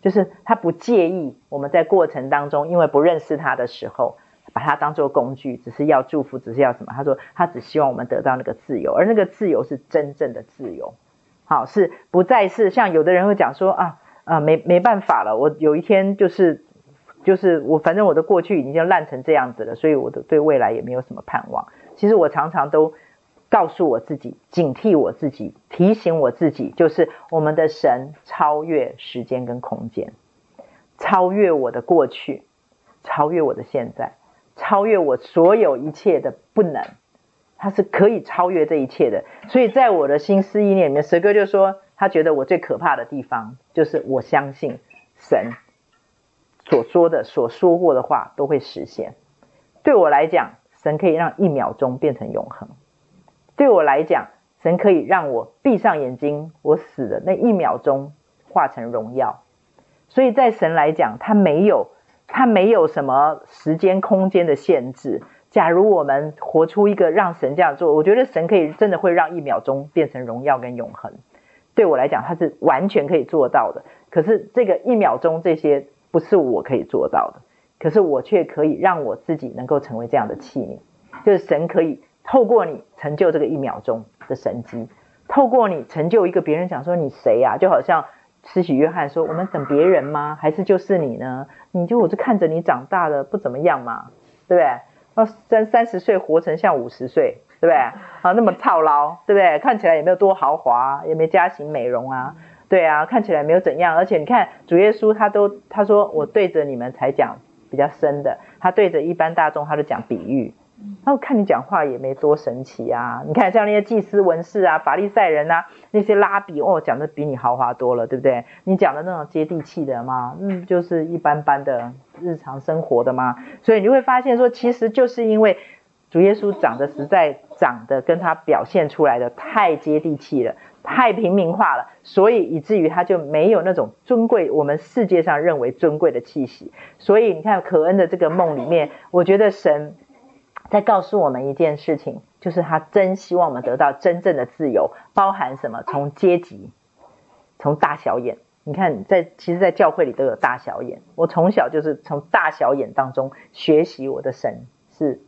就是他不介意我们在过程当中，因为不认识他的时候，把他当做工具，只是要祝福，只是要什么？他说他只希望我们得到那个自由，而那个自由是真正的自由，好，是不再是像有的人会讲说啊啊，没没办法了，我有一天就是。”就是我，反正我的过去已经烂成这样子了，所以我的对未来也没有什么盼望。其实我常常都告诉我自己，警惕我自己，提醒我自己，就是我们的神超越时间跟空间，超越我的过去，超越我的现在，超越我所有一切的不能，他是可以超越这一切的。所以在我的心思意念里面，蛇哥就说，他觉得我最可怕的地方就是我相信神。所说的、所说过的话都会实现。对我来讲，神可以让一秒钟变成永恒；对我来讲，神可以让我闭上眼睛，我死的那一秒钟化成荣耀。所以在神来讲，他没有，他没有什么时间、空间的限制。假如我们活出一个让神这样做，我觉得神可以真的会让一秒钟变成荣耀跟永恒。对我来讲，他是完全可以做到的。可是这个一秒钟这些。不是我可以做到的，可是我却可以让我自己能够成为这样的器皿，就是神可以透过你成就这个一秒钟的神迹，透过你成就一个别人讲说你谁呀？就好像慈禧约翰说，我们等别人吗？还是就是你呢？你就我就看着你长大的不怎么样嘛，对不对？三三十岁活成像五十岁，对不对？啊，那么操劳，对不对？看起来也没有多豪华，也没加型美容啊，对啊，看起来没有怎样。而且你看主耶稣他都他说我对着你们才讲比较深的，他对着一般大众他都讲比喻。那我看你讲话也没多神奇啊！你看像那些祭司文士啊、法利赛人啊，那些拉比哦，讲的比你豪华多了，对不对？你讲的那种接地气的嘛，嗯，就是一般般的日常生活的嘛。所以你会发现说，其实就是因为主耶稣长得实在长得跟他表现出来的太接地气了，太平民化了，所以以至于他就没有那种尊贵，我们世界上认为尊贵的气息。所以你看可恩的这个梦里面，我觉得神。在告诉我们一件事情，就是他真希望我们得到真正的自由，包含什么？从阶级，从大小眼。你看，在其实，在教会里都有大小眼。我从小就是从大小眼当中学习，我的神是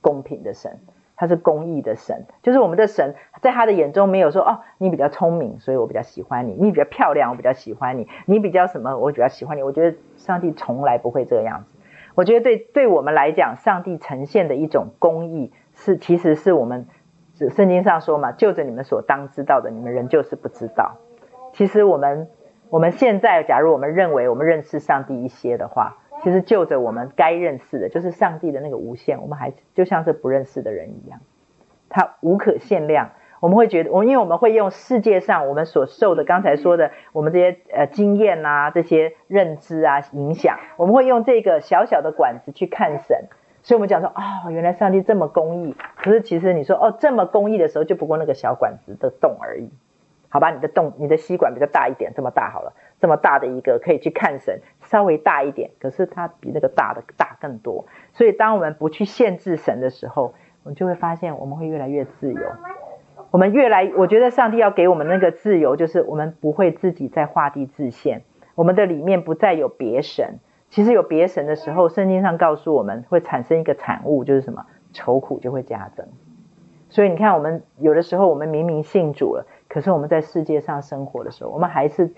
公平的神，他是公义的神。就是我们的神，在他的眼中没有说哦，你比较聪明，所以我比较喜欢你；你比较漂亮，我比较喜欢你；你比较什么，我比较喜欢你。我觉得上帝从来不会这样子。我觉得对对我们来讲，上帝呈现的一种公义是，其实是我们圣经上说嘛，就着你们所当知道的，你们仍旧是不知道。其实我们我们现在，假如我们认为我们认识上帝一些的话，其实就着我们该认识的，就是上帝的那个无限，我们还就像是不认识的人一样，他无可限量。我们会觉得，我因为我们会用世界上我们所受的，刚才说的，我们这些呃经验啊，这些认知啊影响，我们会用这个小小的管子去看神，所以我们讲说，哦，原来上帝这么公义。可是其实你说，哦，这么公义的时候，就不过那个小管子的洞而已，好吧？你的洞，你的吸管比较大一点，这么大好了，这么大的一个可以去看神，稍微大一点，可是它比那个大的大更多。所以当我们不去限制神的时候，我们就会发现我们会越来越自由。我们越来，我觉得上帝要给我们那个自由，就是我们不会自己在画地自限，我们的里面不再有别神。其实有别神的时候，圣经上告诉我们会产生一个产物，就是什么？愁苦就会加增。所以你看，我们有的时候我们明明信主了，可是我们在世界上生活的时候，我们还是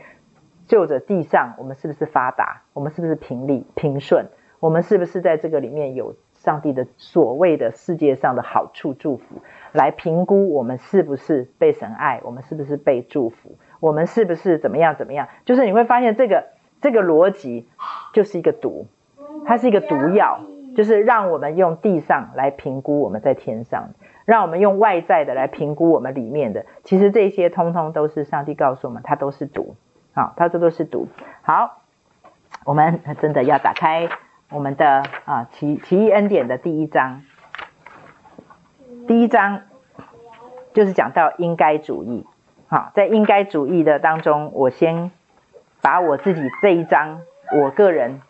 就着地上，我们是不是发达？我们是不是平利平顺？我们是不是在这个里面有？上帝的所谓的世界上的好处祝福，来评估我们是不是被神爱，我们是不是被祝福，我们是不是怎么样怎么样？就是你会发现这个这个逻辑就是一个毒，它是一个毒药，就是让我们用地上来评估我们在天上，让我们用外在的来评估我们里面的。其实这些通通都是上帝告诉我们，它都是毒。好，它这都是毒。好，我们真的要打开。我们的啊奇奇异恩典的第一章，第一章就是讲到应该主义。好，在应该主义的当中，我先把我自己这一章我个人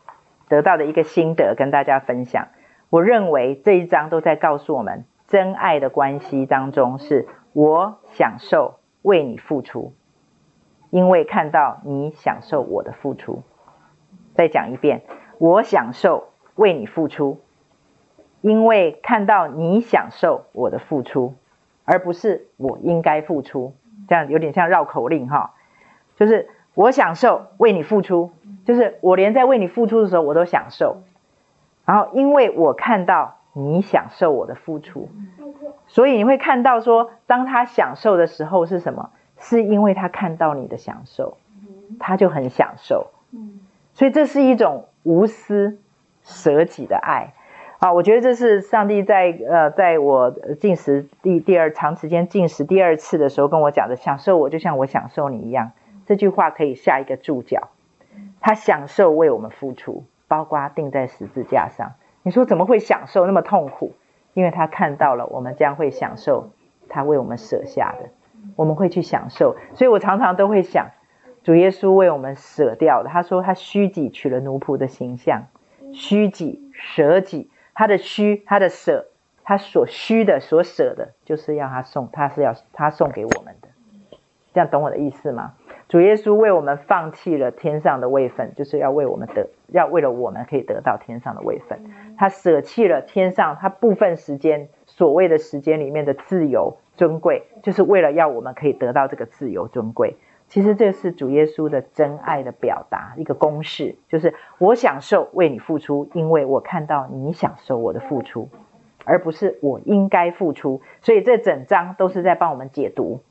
得到的一个心得跟大家分享。我认为这一章都在告诉我们，真爱的关系当中是我享受为你付出，因为看到你享受我的付出。再讲一遍。我享受为你付出，因为看到你享受我的付出，而不是我应该付出。这样有点像绕口令哈，就是我享受为你付出，就是我连在为你付出的时候我都享受。然后因为我看到你享受我的付出，所以你会看到说，当他享受的时候是什么？是因为他看到你的享受，他就很享受。所以这是一种。无私舍己的爱，啊，我觉得这是上帝在呃，在我进食第第二长时间进食第二次的时候跟我讲的，享受我就像我享受你一样。这句话可以下一个注脚，他享受为我们付出，包括钉在十字架上。你说怎么会享受那么痛苦？因为他看到了我们将会享受他为我们舍下的，我们会去享受。所以我常常都会想。主耶稣为我们舍掉的，他说他虚己取了奴仆的形象，虚己舍己，他的虚，他的舍，他所虚的所舍的，就是要他送，他是要他送给我们的，这样懂我的意思吗？主耶稣为我们放弃了天上的位分，就是要为我们得，要为了我们可以得到天上的位分，他舍弃了天上他部分时间所谓的时间里面的自由尊贵，就是为了要我们可以得到这个自由尊贵。其实这是主耶稣的真爱的表达，一个公式，就是我享受为你付出，因为我看到你享受我的付出，而不是我应该付出。所以这整章都是在帮我们解读，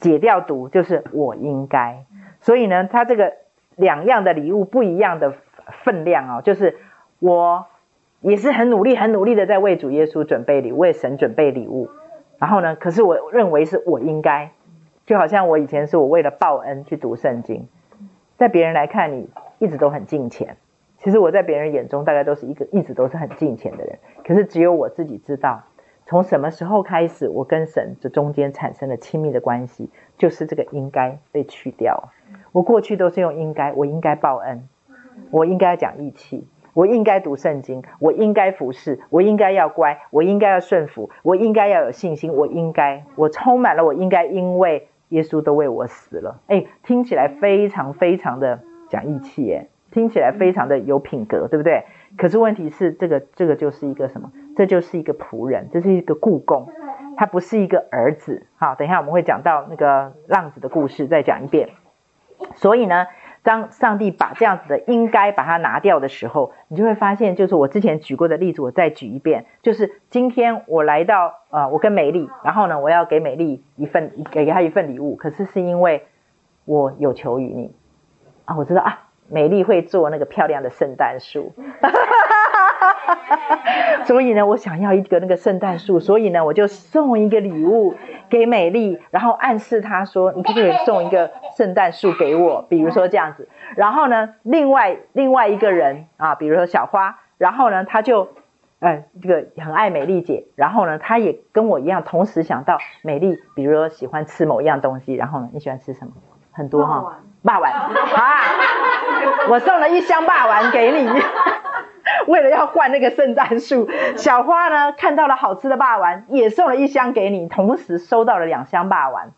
解掉毒就是我应该。所以呢，他这个两样的礼物不一样的分量哦，就是我也是很努力、很努力的在为主耶稣准备礼，为神准备礼物。然后呢，可是我认为是我应该，就好像我以前是我为了报恩去读圣经，在别人来看你一直都很敬虔，其实我在别人眼中大概都是一个一直都是很敬虔的人，可是只有我自己知道，从什么时候开始，我跟神这中间产生了亲密的关系，就是这个应该被去掉。我过去都是用应该，我应该报恩，我应该讲义气。我应该读圣经，我应该服侍，我应该要乖，我应该要顺服，我应该要有信心，我应该，我充满了我应该，因为耶稣都为我死了。哎，听起来非常非常的讲义气，耶，听起来非常的有品格，对不对？可是问题是，这个这个就是一个什么？这就是一个仆人，这是一个雇工，他不是一个儿子。好，等一下我们会讲到那个浪子的故事，再讲一遍。所以呢，当上帝把这样子的应该把它拿掉的时候，你就会发现，就是我之前举过的例子，我再举一遍，就是今天我来到呃，我跟美丽，然后呢，我要给美丽一份给给她一份礼物，可是是因为我有求于你。啊，我知道啊，美丽会做那个漂亮的圣诞树。所以呢，我想要一个那个圣诞树，所以呢，我就送一个礼物给美丽，然后暗示她说：“你可不可以送一个圣诞树给我？”比如说这样子。然后呢，另外另外一个人啊，比如说小花，然后呢，他就嗯，这个很爱美丽姐，然后呢，他也跟我一样，同时想到美丽，比如说喜欢吃某一样东西，然后呢，你喜欢吃什么？很多哈，霸丸啊，我送了一箱霸丸给你。为了要换那个圣诞树，小花呢看到了好吃的霸王，也送了一箱给你，同时收到了两箱霸王。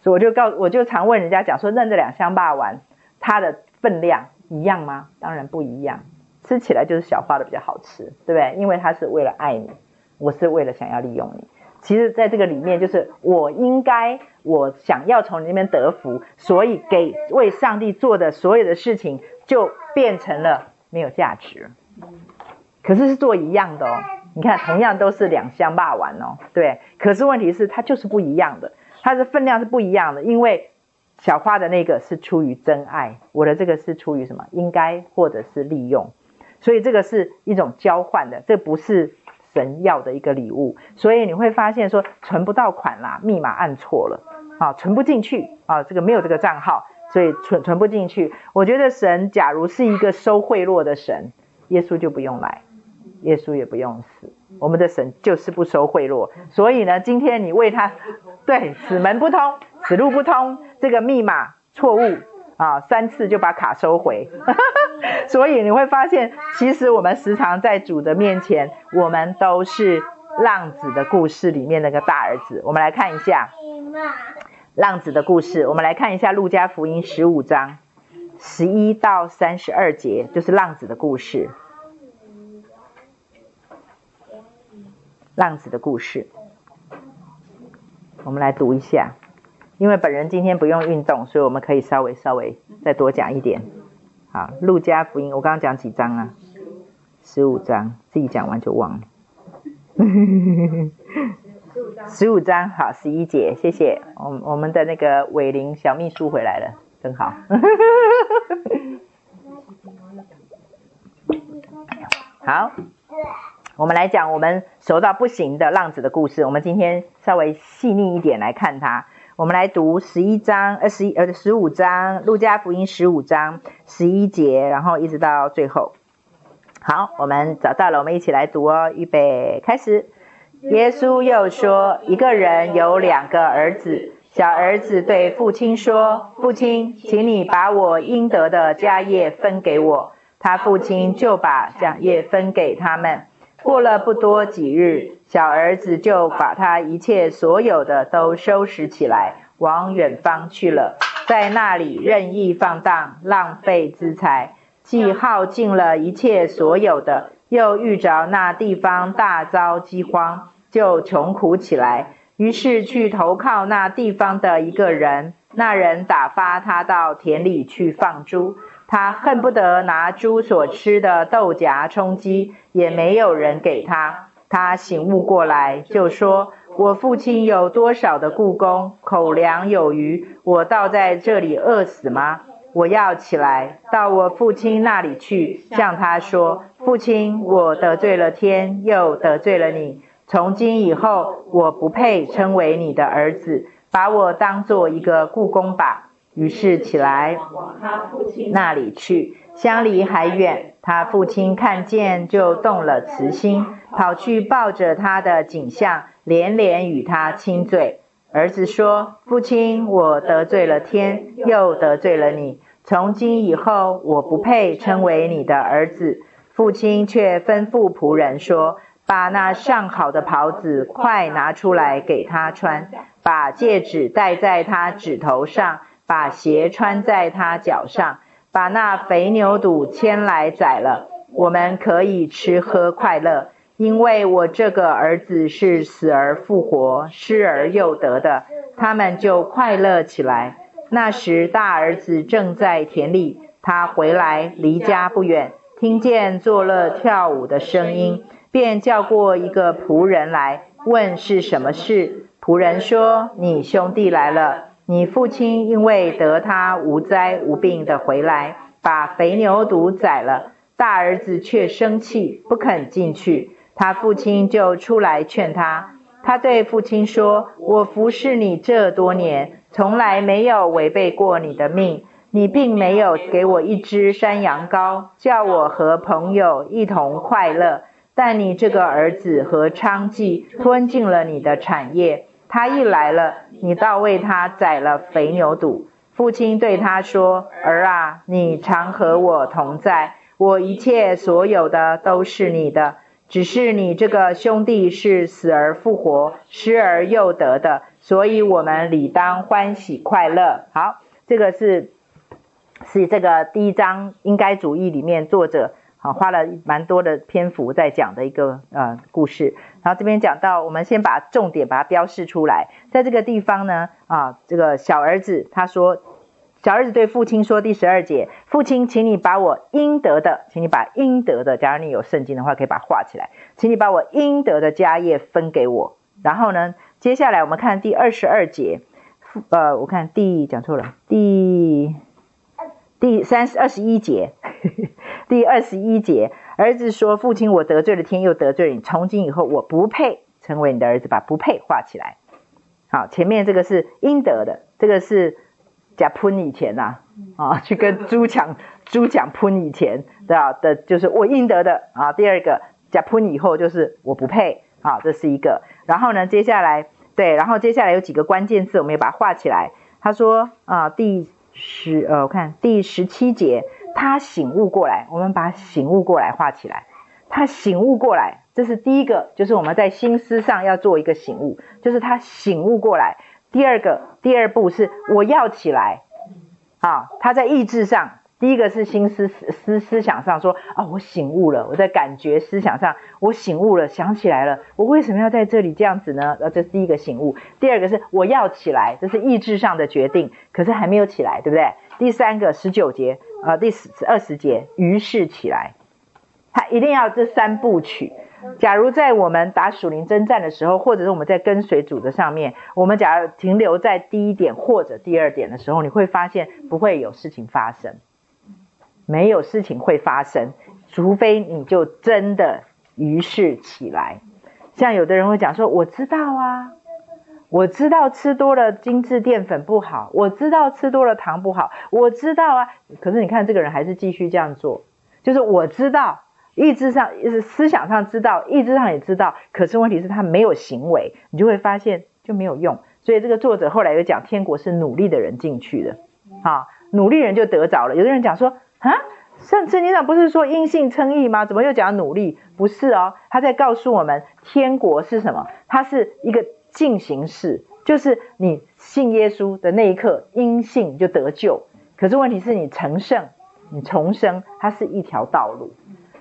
所以我就告，我就常问人家讲说，那这两箱霸王它的分量一样吗？当然不一样，吃起来就是小花的比较好吃，对不对？因为它是为了爱你，我是为了想要利用你。其实在这个里面，就是我应该，我想要从你那边得福，所以给为上帝做的所有的事情，就变成了没有价值。可是是做一样的哦，你看，同样都是两箱霸丸哦，对。可是问题是它就是不一样的，它的分量是不一样的，因为小花的那个是出于真爱，我的这个是出于什么？应该或者是利用，所以这个是一种交换的，这不是神要的一个礼物。所以你会发现说存不到款啦，密码按错了啊，存不进去啊，这个没有这个账号，所以存存不进去。我觉得神假如是一个收贿赂的神。耶稣就不用来，耶稣也不用死，我们的神就是不收贿赂。所以呢，今天你为他，对，此门不通，此路不通，这个密码错误啊，三次就把卡收回。所以你会发现，其实我们时常在主的面前，我们都是浪子的故事里面那个大儿子。我们来看一下浪子的故事，我们来看一下路加福音十五章。十一到三十二节就是浪子的故事。浪子的故事，我们来读一下。因为本人今天不用运动，所以我们可以稍微稍微再多讲一点。好，路加福音，我刚刚讲几章啊？十五章，自己讲完就忘了。十五章，好，十一节，谢谢。我我们的那个伟林小秘书回来了。真好，好，我们来讲我们熟到不行的浪子的故事。我们今天稍微细腻一点来看它。我们来读十一章，呃，十一呃十五章，路加福音十五章十一节，然后一直到最后。好，我们找到了，我们一起来读哦。预备，开始。耶稣又说，一个人有两个儿子。小儿子对父亲说：“父亲，请你把我应得的家业分给我。”他父亲就把家业分给他们。过了不多几日，小儿子就把他一切所有的都收拾起来，往远方去了，在那里任意放荡，浪费资财，既耗尽了一切所有的，又遇着那地方大遭饥荒，就穷苦起来。于是去投靠那地方的一个人，那人打发他到田里去放猪，他恨不得拿猪所吃的豆荚充饥，也没有人给他。他醒悟过来，就说：“我父亲有多少的雇工，口粮有余，我倒在这里饿死吗？我要起来，到我父亲那里去，向他说：父亲，我得罪了天，又得罪了你。从今以后，我不配称为你的儿子，把我当做一个雇工吧。”于是起来往他父亲那里去，相离还远。他父亲看见，就动了慈心，跑去抱着他的景象，连连与他亲嘴。儿子说：“父亲，我得罪了天，又得罪了你。从今以后，我不配称为你的儿子。”父亲却吩咐仆人说：“把那上好的袍子快拿出来给他穿，把戒指戴在他指头上。”把鞋穿在他脚上，把那肥牛肚牵来宰了，我们可以吃喝快乐，因为我这个儿子是死而复活、失而又得的。他们就快乐起来。那时大儿子正在田里，他回来离家不远，听见作乐跳舞的声音，便叫过一个仆人来问是什么事。仆人说：“你兄弟来了。”你父亲因为得他无灾无病的回来，把肥牛犊宰了。大儿子却生气，不肯进去。他父亲就出来劝他。他对父亲说：“我服侍你这多年，从来没有违背过你的命。你并没有给我一只山羊羔，叫我和朋友一同快乐。但你这个儿子和娼妓吞尽了你的产业。”他一来了，你倒为他宰了肥牛肚。父亲对他说：“儿啊，你常和我同在，我一切所有的都是你的。只是你这个兄弟是死而复活、失而又得的，所以我们理当欢喜快乐。”好，这个是是这个第一章应该主义里面作者。啊，花了蛮多的篇幅在讲的一个呃故事，然后这边讲到，我们先把重点把它标示出来，在这个地方呢，啊，这个小儿子他说，小儿子对父亲说，第十二节，父亲，请你把我应得的，请你把应得的，假如你有圣经的话，可以把它画起来，请你把我应得的家业分给我。然后呢，接下来我们看第二十二节，呃，我看第讲错了，第第三十二十一节。第二十一节，儿子说：“父亲，我得罪了天，又得罪了你。从今以后，我不配成为你的儿子。”把“不配”画起来。好，前面这个是应得的，这个是假喷以前呐，啊，去跟猪抢猪抢喷以前对吧？的，就是我应得的啊。第二个假喷以后就是我不配啊，这是一个。然后呢，接下来对，然后接下来有几个关键字，我们也把它画起来。他说啊，第十呃，我看第十七节。他醒悟过来，我们把醒悟过来画起来。他醒悟过来，这是第一个，就是我们在心思上要做一个醒悟，就是他醒悟过来。第二个，第二步是我要起来。啊，他在意志上，第一个是心思思思想上说啊，我醒悟了，我在感觉思想上我醒悟了，想起来了，我为什么要在这里这样子呢？呃，这是第一个醒悟。第二个是我要起来，这是意志上的决定，可是还没有起来，对不对？第三个十九节。呃，第十二十节，于是起来，他一定要这三部曲。假如在我们打属灵征战的时候，或者是我们在跟随主的上面，我们假如停留在第一点或者第二点的时候，你会发现不会有事情发生，没有事情会发生，除非你就真的于是起来。像有的人会讲说，我知道啊。我知道吃多了精致淀粉不好，我知道吃多了糖不好，我知道啊。可是你看这个人还是继续这样做，就是我知道，意志上是思想上知道，意志上也知道，可是问题是他没有行为，你就会发现就没有用。所以这个作者后来又讲，天国是努力的人进去的，啊，努力人就得着了。有的人讲说啊，圣经上不是说因信称义吗？怎么又讲努力？不是哦，他在告诉我们天国是什么？它是一个。进行式就是你信耶稣的那一刻，因信就得救。可是问题是你成圣，你重生，它是一条道路，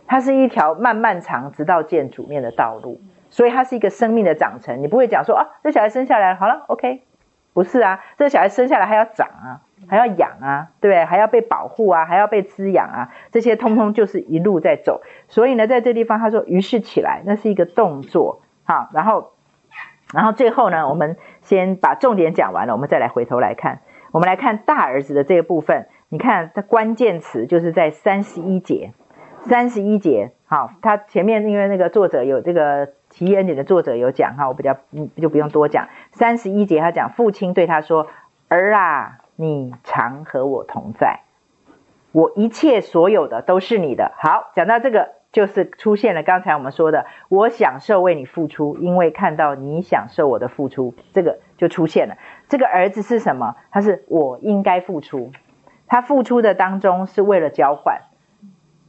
它是一条漫漫长直到见主面的道路。所以它是一个生命的长成。你不会讲说啊，这小孩生下来好了，OK，不是啊，这小孩生下来还要长啊，还要养啊，对不对？还要被保护啊，还要被滋养啊，这些通通就是一路在走。所以呢，在这地方他说，于是起来，那是一个动作。好，然后，然后最后呢，我们先把重点讲完了，我们再来回头来看。我们来看大儿子的这个部分，你看它关键词就是在三十一节，三十一节。好，他前面因为那个作者有这个提恩典的作者有讲哈，我比较嗯就不用多讲。三十一节他讲，父亲对他说：“儿啊。”你常和我同在，我一切所有的都是你的。好，讲到这个，就是出现了刚才我们说的，我享受为你付出，因为看到你享受我的付出，这个就出现了。这个儿子是什么？他是我应该付出，他付出的当中是为了交换，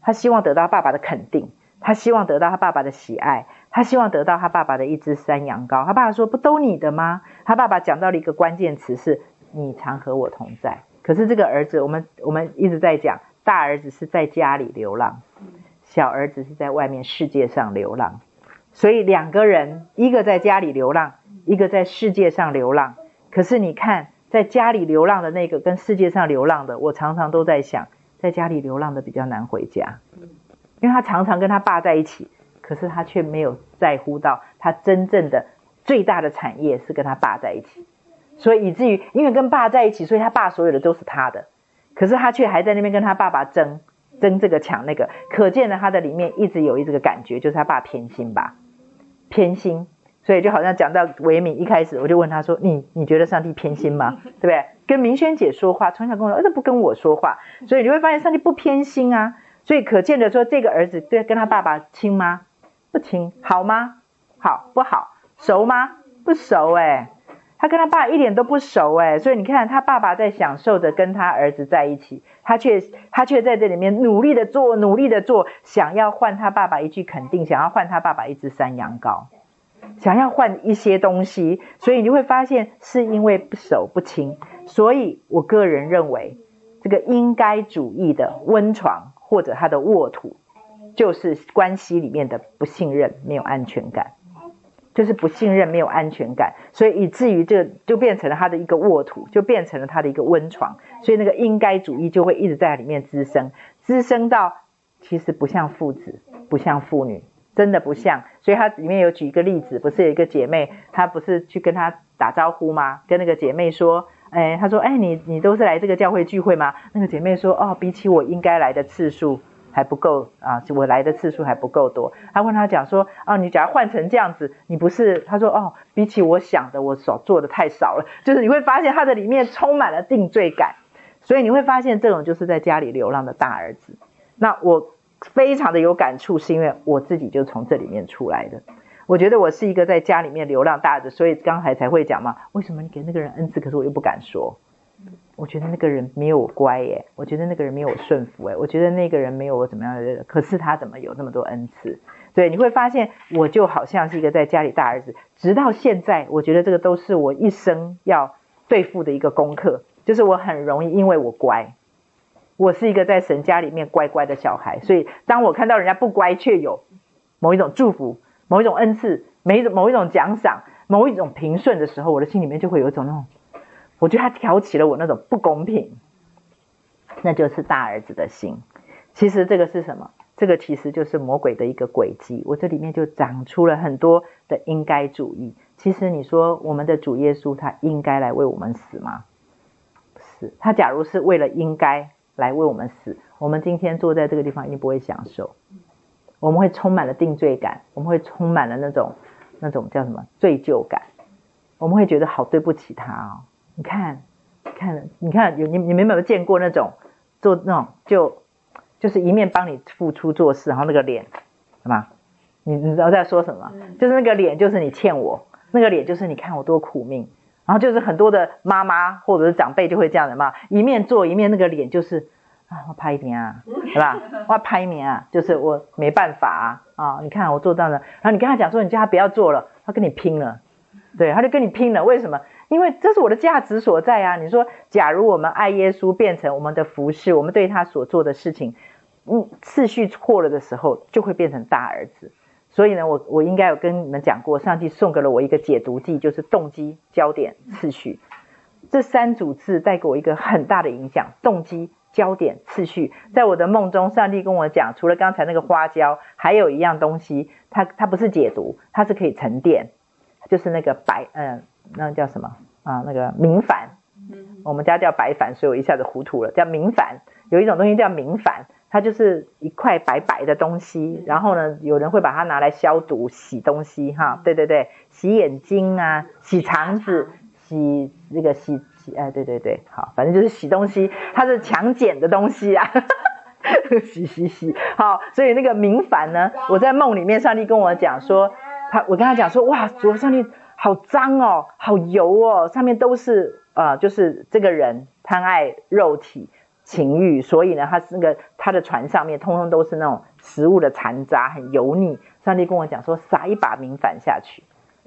他希望得到爸爸的肯定，他希望得到他爸爸的喜爱，他希望得到他爸爸的一只山羊羔。他爸爸说：“不都你的吗？”他爸爸讲到了一个关键词是。你常和我同在，可是这个儿子，我们我们一直在讲，大儿子是在家里流浪，小儿子是在外面世界上流浪，所以两个人，一个在家里流浪，一个在世界上流浪。可是你看，在家里流浪的那个跟世界上流浪的，我常常都在想，在家里流浪的比较难回家，因为他常常跟他爸在一起，可是他却没有在乎到他真正的最大的产业是跟他爸在一起。所以以至于，因为跟爸在一起，所以他爸所有的都是他的，可是他却还在那边跟他爸爸争，争这个抢那个，可见呢，他的里面一直有一这个感觉，就是他爸偏心吧，偏心。所以就好像讲到维敏一开始，我就问他说：“你你觉得上帝偏心吗？对不对？”跟明轩姐说话，从小跟我说，呃，不跟我说话，所以你会发现上帝不偏心啊。所以可见的说，这个儿子对跟他爸爸亲吗？不亲，好吗？好不好？熟吗？不熟哎、欸。他跟他爸一点都不熟诶，所以你看他爸爸在享受着跟他儿子在一起，他却他却在这里面努力的做，努力的做，想要换他爸爸一句肯定，想要换他爸爸一只山羊羔，想要换一些东西，所以你会发现是因为不熟不亲，所以我个人认为这个应该主义的温床或者他的沃土，就是关系里面的不信任，没有安全感。就是不信任，没有安全感，所以以至于这就变成了他的一个沃土，就变成了他的一个温床，所以那个应该主义就会一直在里面滋生，滋生到其实不像父子，不像父女，真的不像。所以他里面有举一个例子，不是有一个姐妹，她不是去跟他打招呼吗？跟那个姐妹说，哎，她说，哎，你你都是来这个教会聚会吗？那个姐妹说，哦，比起我应该来的次数。还不够啊！我来的次数还不够多。他问他讲说：“啊，你假如换成这样子，你不是？”他说：“哦，比起我想的，我所做的太少了。”就是你会发现他的里面充满了定罪感，所以你会发现这种就是在家里流浪的大儿子。那我非常的有感触，是因为我自己就从这里面出来的。我觉得我是一个在家里面流浪大的，所以刚才才会讲嘛，为什么你给那个人恩赐，可是我又不敢说？我觉得那个人没有我乖耶，我觉得那个人没有我顺服哎，我觉得那个人没有我怎么样，可是他怎么有那么多恩赐？对，你会发现我就好像是一个在家里大儿子，直到现在，我觉得这个都是我一生要对付的一个功课，就是我很容易因为我乖，我是一个在神家里面乖乖的小孩，所以当我看到人家不乖却有某一种祝福、某一种恩赐、某一种某一种奖赏、某一种平顺的时候，我的心里面就会有一种那种。我觉得他挑起了我那种不公平，那就是大儿子的心。其实这个是什么？这个其实就是魔鬼的一个诡计。我这里面就长出了很多的应该主义。其实你说我们的主耶稣，他应该来为我们死吗？是。他假如是为了应该来为我们死，我们今天坐在这个地方一定不会享受。我们会充满了定罪感，我们会充满了那种那种叫什么罪疚感，我们会觉得好对不起他哦。你看，看，你看，有你你们有没有见过那种做那种就就是一面帮你付出做事，然后那个脸，什么？你你知道在说什么？就是那个脸，就是你欠我，那个脸就是你看我多苦命，然后就是很多的妈妈或者是长辈就会这样的嘛，一面做一面那个脸就是啊，我拍你啊，是吧？我要拍你啊，就是我没办法啊啊！你看我做到了，然后你跟他讲说，你叫他不要做了，他跟你拼了，对，他就跟你拼了，为什么？因为这是我的价值所在啊！你说，假如我们爱耶稣变成我们的服侍，我们对他所做的事情，嗯，次序错了的时候，就会变成大儿子。所以呢，我我应该有跟你们讲过，上帝送给了我一个解读剂，就是动机、焦点、次序。这三组字带给我一个很大的影响，动机、焦点、次序。在我的梦中，上帝跟我讲，除了刚才那个花椒，还有一样东西，它它不是解读，它是可以沉淀，就是那个白，嗯、那叫什么？啊？那个明礬。我们家叫白矾，所以我一下子糊涂了，叫明矾。有一种东西叫明矾，它就是一块白白的东西，然后呢，有人会把它拿来消毒、洗东西，哈，对对对，洗眼睛啊，洗肠子。洗那个洗洗哎，对对对，好，反正就是洗东西，它是强碱的东西啊，洗洗洗，好，所以那个明矾呢，我在梦里面，上帝跟我讲说，他我跟他讲说，哇，主上帝好脏哦，好油哦，上面都是呃，就是这个人贪爱肉体情欲，所以呢，他是那个他的船上面通通都是那种食物的残渣，很油腻。上帝跟我讲说，撒一把明矾下去。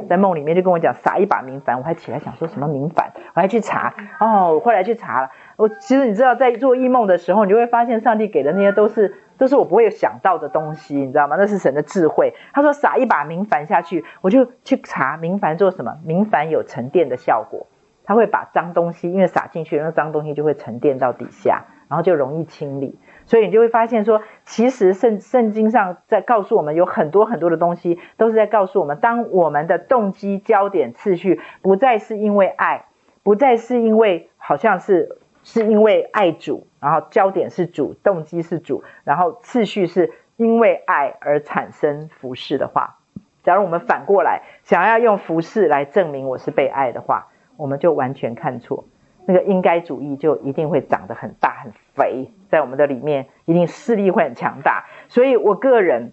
在梦里面就跟我讲撒一把明矾，我还起来想说什么明矾，我还去查哦，后来去查了。我其实你知道，在做异梦的时候，你就会发现上帝给的那些都是这是我不会想到的东西，你知道吗？那是神的智慧。他说撒一把明矾下去，我就去查明矾做什么。明矾有沉淀的效果，它会把脏东西因为撒进去，那脏东西就会沉淀到底下，然后就容易清理。所以你就会发现说，其实圣圣经上在告诉我们，有很多很多的东西都是在告诉我们，当我们的动机、焦点、次序不再是因为爱，不再是因为好像是是因为爱主，然后焦点是主，动机是主，然后次序是因为爱而产生服饰的话，假如我们反过来想要用服饰来证明我是被爱的话，我们就完全看错。那个应该主义就一定会长得很大很肥，在我们的里面一定势力会很强大，所以我个人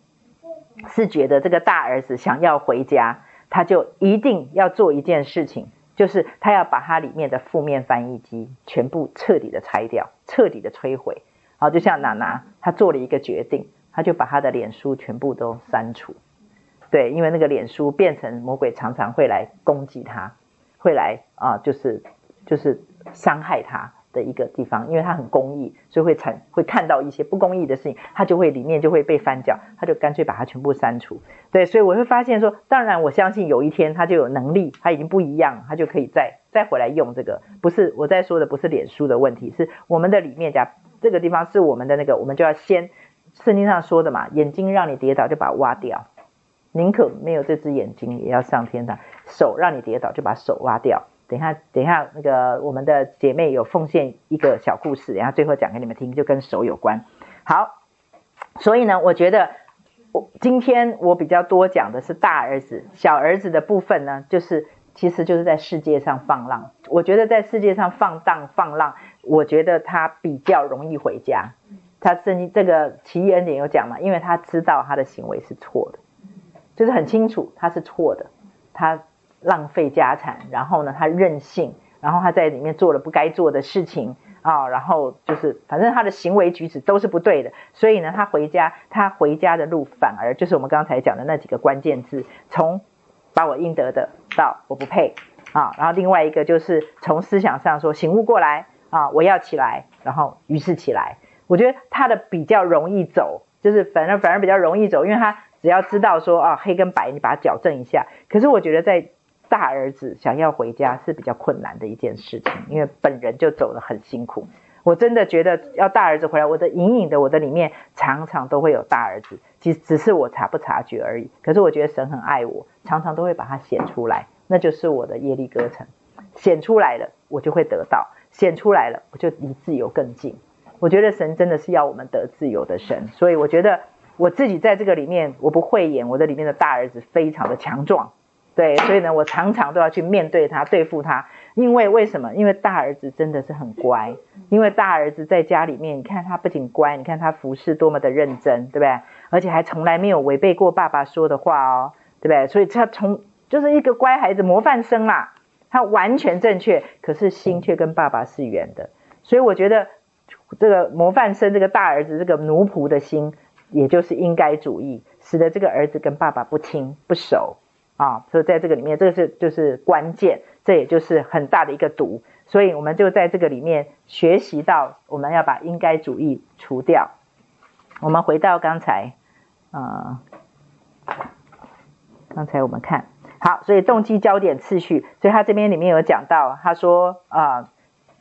是觉得这个大儿子想要回家，他就一定要做一件事情，就是他要把他里面的负面翻译机全部彻底的拆掉，彻底的摧毁。好，就像娜娜，她做了一个决定，她就把她的脸书全部都删除。对，因为那个脸书变成魔鬼常常会来攻击他，会来啊，就是就是。伤害他的一个地方，因为他很公益，所以会产会看到一些不公益的事情，他就会里面就会被翻搅，他就干脆把它全部删除。对，所以我会发现说，当然我相信有一天他就有能力，他已经不一样，他就可以再 再回来用这个。不是我在说的，不是脸书的问题，是我们的里面讲这个地方是我们的那个，我们就要先圣经上说的嘛，眼睛让你跌倒就把它挖掉，宁可没有这只眼睛也要上天堂；手让你跌倒就把手挖掉。等一下，等一下，那个我们的姐妹有奉献一个小故事，然后最后讲给你们听，就跟手有关。好，所以呢，我觉得我今天我比较多讲的是大儿子，小儿子的部分呢，就是其实就是在世界上放浪。我觉得在世界上放荡放浪，我觉得他比较容易回家。他圣经这个奇异恩典有讲嘛，因为他知道他的行为是错的，就是很清楚他是错的，他。浪费家产，然后呢，他任性，然后他在里面做了不该做的事情啊，然后就是反正他的行为举止都是不对的，所以呢，他回家，他回家的路反而就是我们刚才讲的那几个关键字，从把我应得的到我不配啊，然后另外一个就是从思想上说醒悟过来啊，我要起来，然后于是起来，我觉得他的比较容易走，就是反而反而比较容易走，因为他只要知道说啊黑跟白，你把它矫正一下，可是我觉得在。大儿子想要回家是比较困难的一件事情，因为本人就走得很辛苦。我真的觉得要大儿子回来，我的隐隐的我的里面常常都会有大儿子，其实只是我察不察觉而已。可是我觉得神很爱我，常常都会把它显出来，那就是我的耶利哥城。显出来了，我就会得到；显出来了，我就离自由更近。我觉得神真的是要我们得自由的神，所以我觉得我自己在这个里面，我不会演，我的里面的大儿子非常的强壮。对，所以呢，我常常都要去面对他，对付他。因为为什么？因为大儿子真的是很乖。因为大儿子在家里面，你看他不仅乖，你看他服侍多么的认真，对不对？而且还从来没有违背过爸爸说的话哦，对不对？所以他从就是一个乖孩子，模范生啦。他完全正确，可是心却跟爸爸是远的。所以我觉得这个模范生，这个大儿子，这个奴仆的心，也就是应该主义，使得这个儿子跟爸爸不亲不熟。啊，所以在这个里面，这个是就是关键，这也就是很大的一个毒。所以我们就在这个里面学习到，我们要把应该主义除掉。我们回到刚才，呃，刚才我们看好，所以动机焦点次序，所以他这边里面有讲到，他说啊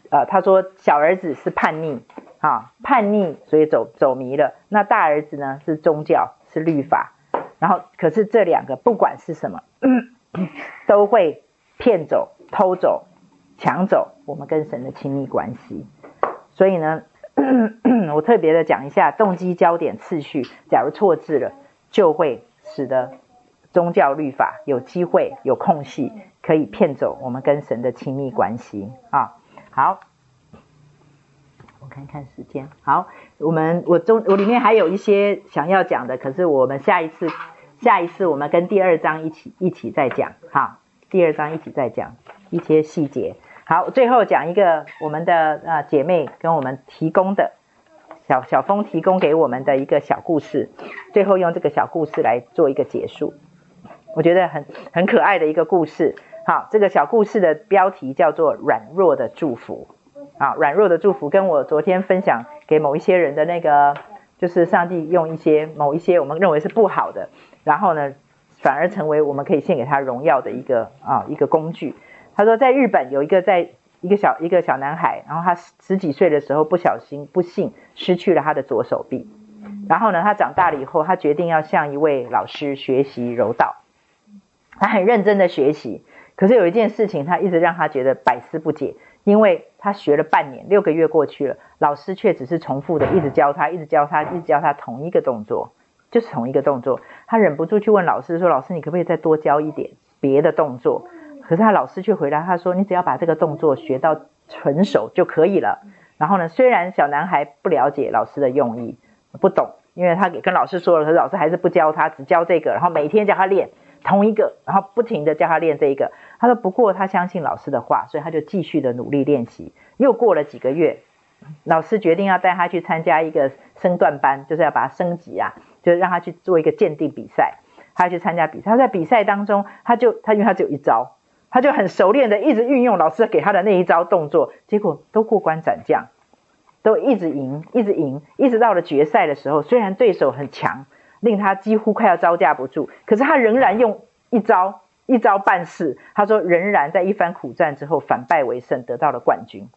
呃，呃，他说小儿子是叛逆，啊，叛逆，所以走走迷了。那大儿子呢是宗教，是律法。然后可是这两个不管是什么，都会骗走、偷走、抢走我们跟神的亲密关系。所以呢，我特别的讲一下动机焦点次序，假如错置了，就会使得。宗教律法有机会有空隙，可以骗走我们跟神的亲密关系啊！好，我看看时间。好，我们我中我里面还有一些想要讲的，可是我们下一次下一次我们跟第二章一起一起再讲。好，第二章一起再讲一些细节。好，最后讲一个我们的呃姐妹跟我们提供的小小峰提供给我们的一个小故事，最后用这个小故事来做一个结束。我觉得很很可爱的一个故事，好，这个小故事的标题叫做《软弱的祝福》。啊，软弱的祝福跟我昨天分享给某一些人的那个，就是上帝用一些某一些我们认为是不好的，然后呢，反而成为我们可以献给他荣耀的一个啊一个工具。他说，在日本有一个在一个小一个小男孩，然后他十几岁的时候不小心不幸失去了他的左手臂，然后呢，他长大了以后，他决定要向一位老师学习柔道。他很认真的学习，可是有一件事情，他一直让他觉得百思不解，因为他学了半年，六个月过去了，老师却只是重复的一直教他，一直教他，一直教他同一个动作，就是同一个动作。他忍不住去问老师说：“老师，你可不可以再多教一点别的动作？”可是他老师却回答他说：“你只要把这个动作学到纯熟就可以了。”然后呢，虽然小男孩不了解老师的用意，不懂，因为他给跟老师说了，可是老师还是不教他，只教这个，然后每天叫他练。同一个，然后不停的教他练这一个。他说不过他相信老师的话，所以他就继续的努力练习。又过了几个月，老师决定要带他去参加一个升段班，就是要把他升级啊，就让他去做一个鉴定比赛。他去参加比赛，他在比赛当中，他就他因为他只有一招，他就很熟练的一直运用老师给他的那一招动作，结果都过关斩将，都一直赢，一直赢，一直到了决赛的时候，虽然对手很强。令他几乎快要招架不住，可是他仍然用一招一招办事。他说，仍然在一番苦战之后反败为胜，得到了冠军。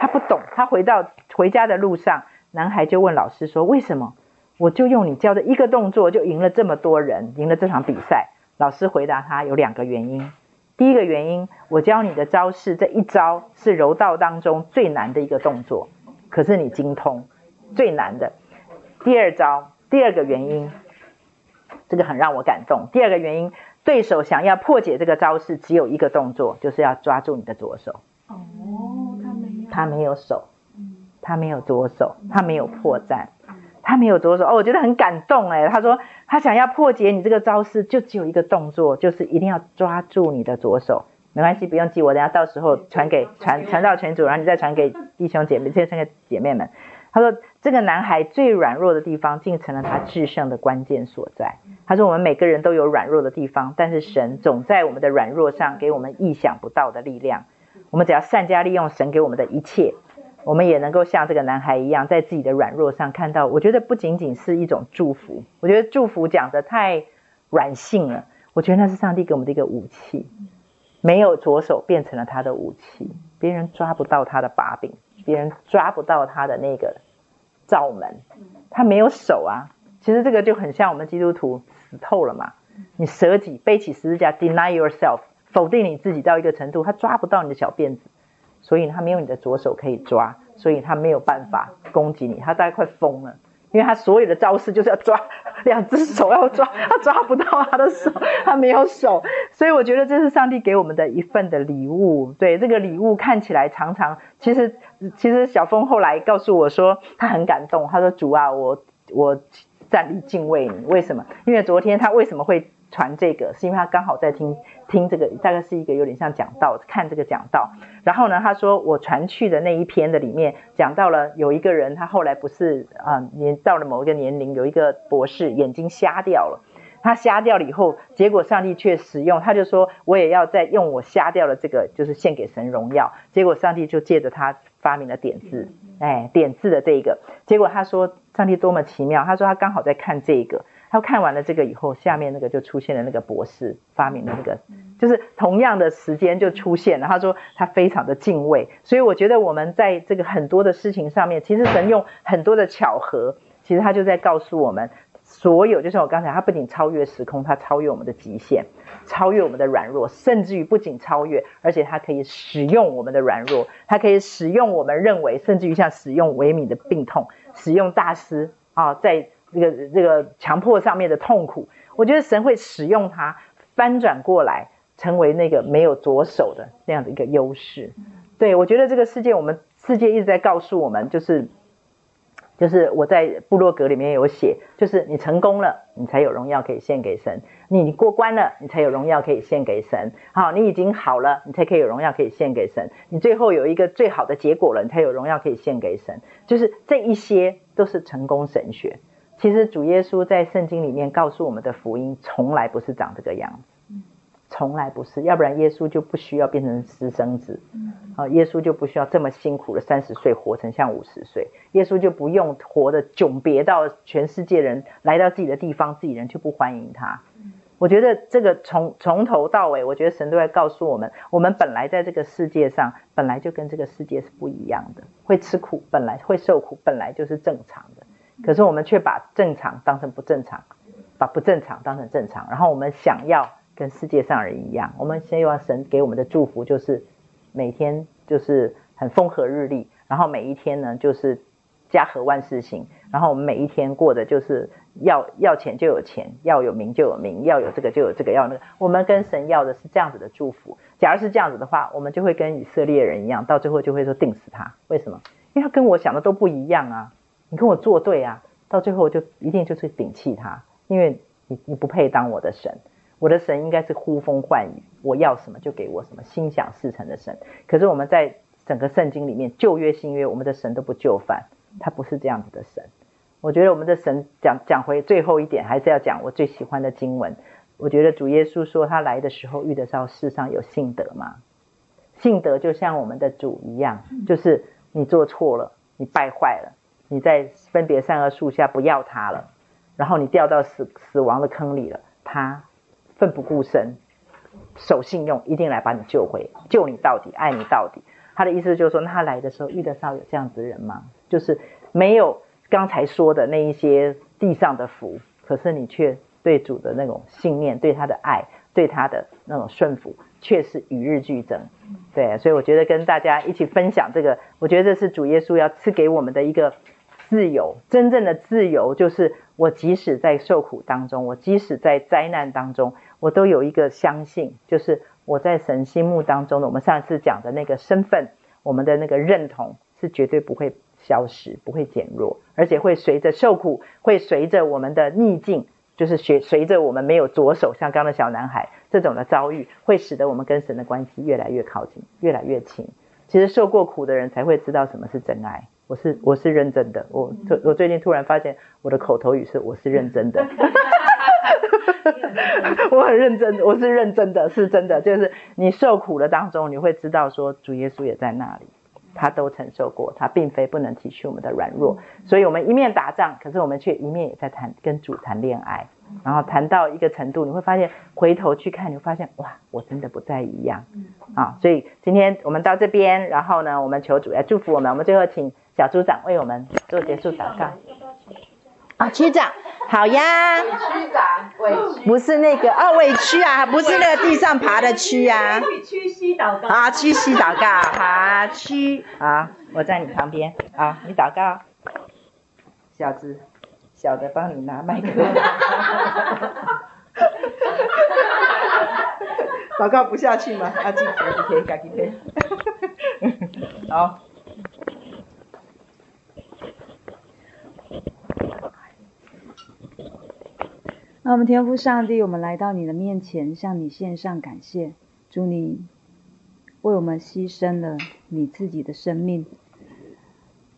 他不懂，他回到回家的路上，男孩就问老师说：“为什么我就用你教的一个动作就赢了这么多人，赢了这场比赛？”老师回答他有两个原因。第一个原因，我教你的招式这一招是柔道当中最难的一个动作，可是你精通最难的。第二招。第二个原因，这个很让我感动。第二个原因，对手想要破解这个招式，只有一个动作，就是要抓住你的左手。哦，他没有，他没有手，他没有左手，他没有破绽，他没有左手。哦，我觉得很感动哎。他说他想要破解你这个招式，就只有一个动作，就是一定要抓住你的左手。没关系，不用记我，等下到时候传给传传到群主，然后你再传给弟兄姐妹，再传给姐妹们。他说：“这个男孩最软弱的地方，竟成了他制胜的关键所在。”他说：“我们每个人都有软弱的地方，但是神总在我们的软弱上给我们意想不到的力量。我们只要善加利用神给我们的一切，我们也能够像这个男孩一样，在自己的软弱上看到。我觉得不仅仅是一种祝福，我觉得祝福讲得太软性了。我觉得那是上帝给我们的一个武器，没有左手变成了他的武器，别人抓不到他的把柄，别人抓不到他的那个。”罩门，他没有手啊。其实这个就很像我们基督徒死透了嘛。你舍己背起十字架，deny yourself，否定你自己到一个程度，他抓不到你的小辫子，所以他没有你的左手可以抓，所以他没有办法攻击你。他大概快疯了。因为他所有的招式就是要抓，两只手要抓，他抓不到他的手，他没有手，所以我觉得这是上帝给我们的一份的礼物。对，这个礼物看起来常常，其实其实小峰后来告诉我说，他很感动，他说主啊，我我站立敬畏你，为什么？因为昨天他为什么会？传这个是因为他刚好在听听这个，大概是一个有点像讲道，看这个讲道。然后呢，他说我传去的那一篇的里面讲到了有一个人，他后来不是啊年到了某一个年龄，有一个博士眼睛瞎掉了。他瞎掉了以后，结果上帝却使用，他就说我也要再用我瞎掉的这个，就是献给神荣耀。结果上帝就借着他发明了点字，哎，点字的这个。结果他说上帝多么奇妙，他说他刚好在看这个。他看完了这个以后，下面那个就出现了那个博士发明的那个，就是同样的时间就出现了。他说他非常的敬畏，所以我觉得我们在这个很多的事情上面，其实神用很多的巧合，其实他就在告诉我们。所有就像我刚才，他不仅超越时空，他超越我们的极限，超越我们的软弱，甚至于不仅超越，而且他可以使用我们的软弱，他可以使用我们认为，甚至于像使用维米的病痛，使用大师啊，在这个这个强迫上面的痛苦，我觉得神会使用它翻转过来，成为那个没有左手的那样的一个优势。对，我觉得这个世界，我们世界一直在告诉我们，就是。就是我在部落格里面有写，就是你成功了，你才有荣耀可以献给神；你过关了，你才有荣耀可以献给神。好，你已经好了，你才可以有荣耀可以献给神。你最后有一个最好的结果了，你才有荣耀可以献给神。就是这一些都是成功神学。其实主耶稣在圣经里面告诉我们的福音，从来不是长这个样子。从来不是，要不然耶稣就不需要变成私生子，啊，耶稣就不需要这么辛苦的三十岁活成像五十岁，耶稣就不用活得迥别到全世界人来到自己的地方，自己人就不欢迎他。我觉得这个从从头到尾，我觉得神都在告诉我们，我们本来在这个世界上，本来就跟这个世界是不一样的，会吃苦，本来会受苦，本来就是正常的。可是我们却把正常当成不正常，把不正常当成正常，然后我们想要。跟世界上人一样，我们希望神给我们的祝福就是每天就是很风和日丽，然后每一天呢就是家和万事兴，然后我们每一天过的就是要要钱就有钱，要有名就有名，要有这个就有这个，要那个。我们跟神要的是这样子的祝福。假如是这样子的话，我们就会跟以色列人一样，到最后就会说定死他。为什么？因为他跟我想的都不一样啊！你跟我作对啊，到最后就一定就是顶弃他，因为你你不配当我的神。我的神应该是呼风唤雨，我要什么就给我什么，心想事成的神。可是我们在整个圣经里面，旧约新约，我们的神都不就范，他不是这样子的神。我觉得我们的神讲讲回最后一点，还是要讲我最喜欢的经文。我觉得主耶稣说他来的时候遇得到世上有信德吗？信德就像我们的主一样，就是你做错了，你败坏了，你在分别善恶树下不要他了，然后你掉到死死亡的坑里了，他。奋不顾身，守信用，一定来把你救回，救你到底，爱你到底。他的意思就是说，那他来的时候遇得上有这样子的人吗？就是没有刚才说的那一些地上的福，可是你却对主的那种信念，对他的爱，对他的那种顺服，却是与日俱增。对，所以我觉得跟大家一起分享这个，我觉得这是主耶稣要赐给我们的一个自由，真正的自由就是。我即使在受苦当中，我即使在灾难当中，我都有一个相信，就是我在神心目当中的，我们上次讲的那个身份，我们的那个认同是绝对不会消失，不会减弱，而且会随着受苦，会随着我们的逆境，就是随随着我们没有左手，像刚刚的小男孩这种的遭遇，会使得我们跟神的关系越来越靠近，越来越亲。其实受过苦的人才会知道什么是真爱。我是我是认真的，我最我最近突然发现我的口头语是我是认真的，我很认真，我是认真的，是真的，就是你受苦的当中，你会知道说主耶稣也在那里，他都承受过，他并非不能体恤我们的软弱，所以我们一面打仗，可是我们却一面也在谈跟主谈恋爱，然后谈到一个程度，你会发现回头去看，你会发现哇，我真的不再一样。啊，所以今天我们到这边，然后呢，我们求主来祝福我们，我们最后请。小组长为我们做结束祷告。啊，区长，好呀。区长，委屈。不是那个哦，委屈啊，不是那个地上爬的区啊。屈膝祷告。啊，屈膝祷告，好，屈，啊，我在你旁边，啊，你祷告。小子，小的帮你拿麦克。祷告不下去吗？啊，继续，继续，继续。好。那我们天父上帝，我们来到你的面前，向你献上感谢。主你为我们牺牲了你自己的生命，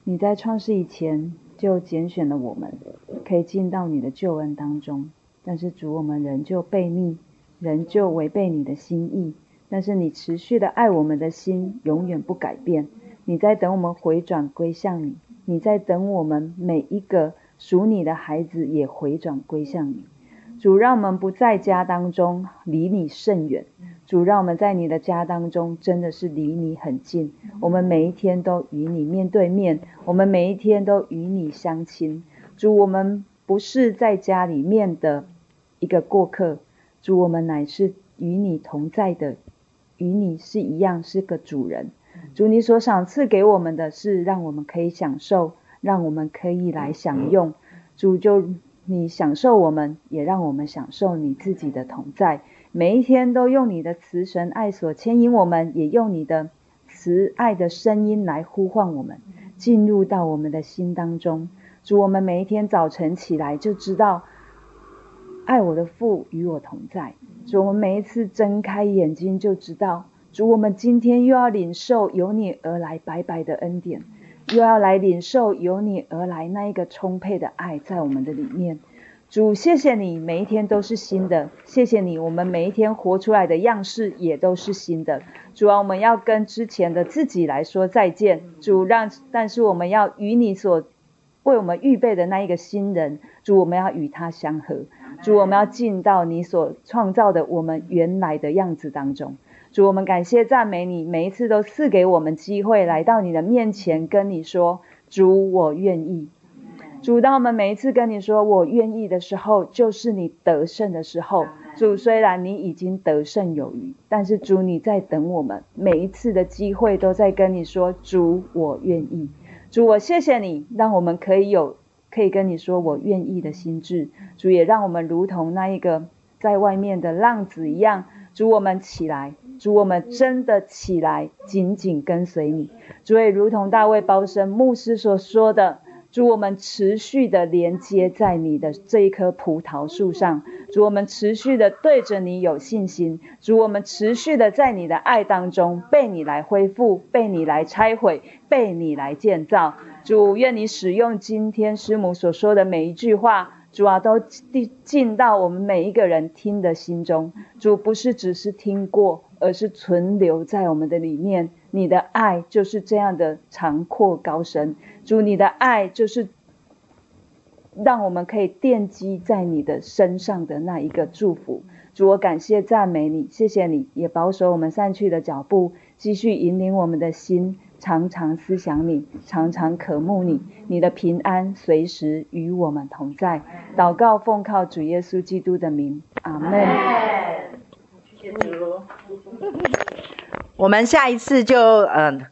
你在创世以前就拣选了我们，可以进到你的救恩当中。但是主，我们仍旧悖逆，仍旧违背你的心意。但是你持续的爱我们的心永远不改变。你在等我们回转归向你，你在等我们每一个属你的孩子也回转归向你。主，让我们不在家当中离你甚远。主，让我们在你的家当中真的是离你很近。我们每一天都与你面对面，我们每一天都与你相亲。主，我们不是在家里面的一个过客。主，我们乃是与你同在的，与你是一样，是个主人。主，你所赏赐给我们的是让我们可以享受，让我们可以来享用。主就。你享受我们，也让我们享受你自己的同在。每一天都用你的慈神爱所牵引我们，也用你的慈爱的声音来呼唤我们，进入到我们的心当中。主，我们每一天早晨起来就知道，爱我的父与我同在。主，我们每一次睁开眼睛就知道，主，我们今天又要领受由你而来白白的恩典。又要来领受由你而来那一个充沛的爱在我们的里面，主，谢谢你，每一天都是新的，谢谢你，我们每一天活出来的样式也都是新的。主啊，我们要跟之前的自己来说再见，主让，但是我们要与你所为我们预备的那一个新人，主，我们要与他相合，主，我们要进到你所创造的我们原来的样子当中。主，我们感谢赞美你，每一次都赐给我们机会来到你的面前，跟你说：“主，我愿意。”主，当我们每一次跟你说“我愿意”的时候，就是你得胜的时候。主，虽然你已经得胜有余，但是主你在等我们，每一次的机会都在跟你说：“主，我愿意。”主，我谢谢你，让我们可以有可以跟你说“我愿意”的心智。主，也让我们如同那一个在外面的浪子一样。主，我们起来。主，我们真的起来，紧紧跟随你。主，也如同大卫包森牧师所说的，主，我们持续的连接在你的这一棵葡萄树上。主，我们持续的对着你有信心。主，我们持续的在你的爱当中被你来恢复，被你来拆毁，被你来建造。主，愿你使用今天师母所说的每一句话。主啊，都进进到我们每一个人听的心中。主不是只是听过，而是存留在我们的里面。你的爱就是这样的长阔高深。主，你的爱就是让我们可以奠基在你的身上的那一个祝福。主，我感谢赞美你，谢谢你，也保守我们散去的脚步，继续引领我们的心。常常思想你，常常渴慕你，你的平安随时与我们同在。祷告奉靠主耶稣基督的名，阿门。我们下一次就嗯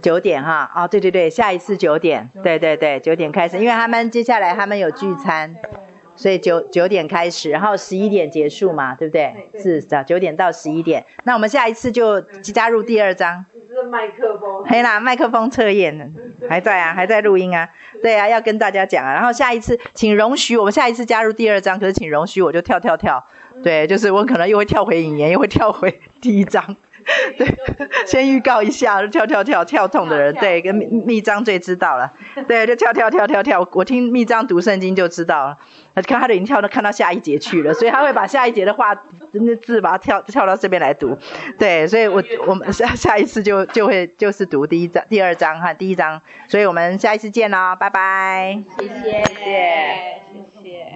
九点哈哦对对对，下一次九点，对对对九点开始，因为他们接下来他们有聚餐，所以九九点开始，然后十一点结束嘛，对不对？是的，九点到十一点。那我们下一次就加入第二章。是麦克风，嘿啦，麦克风测验还在啊，还在录音啊，对啊，要跟大家讲啊。然后下一次，请容许我们下一次加入第二章，可是请容许我就跳跳跳，对，就是我可能又会跳回引言，又会跳回 第一章。对，先预告一下，跳跳跳跳痛的人，对，跟密密章最知道了，对，就跳跳跳跳跳，我听密章读圣经就知道了，看他的已经跳到看到下一节去了，所以他会把下一节的话那字把它跳跳到这边来读，对，所以我我们下下一次就就会就是读第一章、第二章和第一章，所以我们下一次见喽，拜拜，谢谢，谢谢。谢谢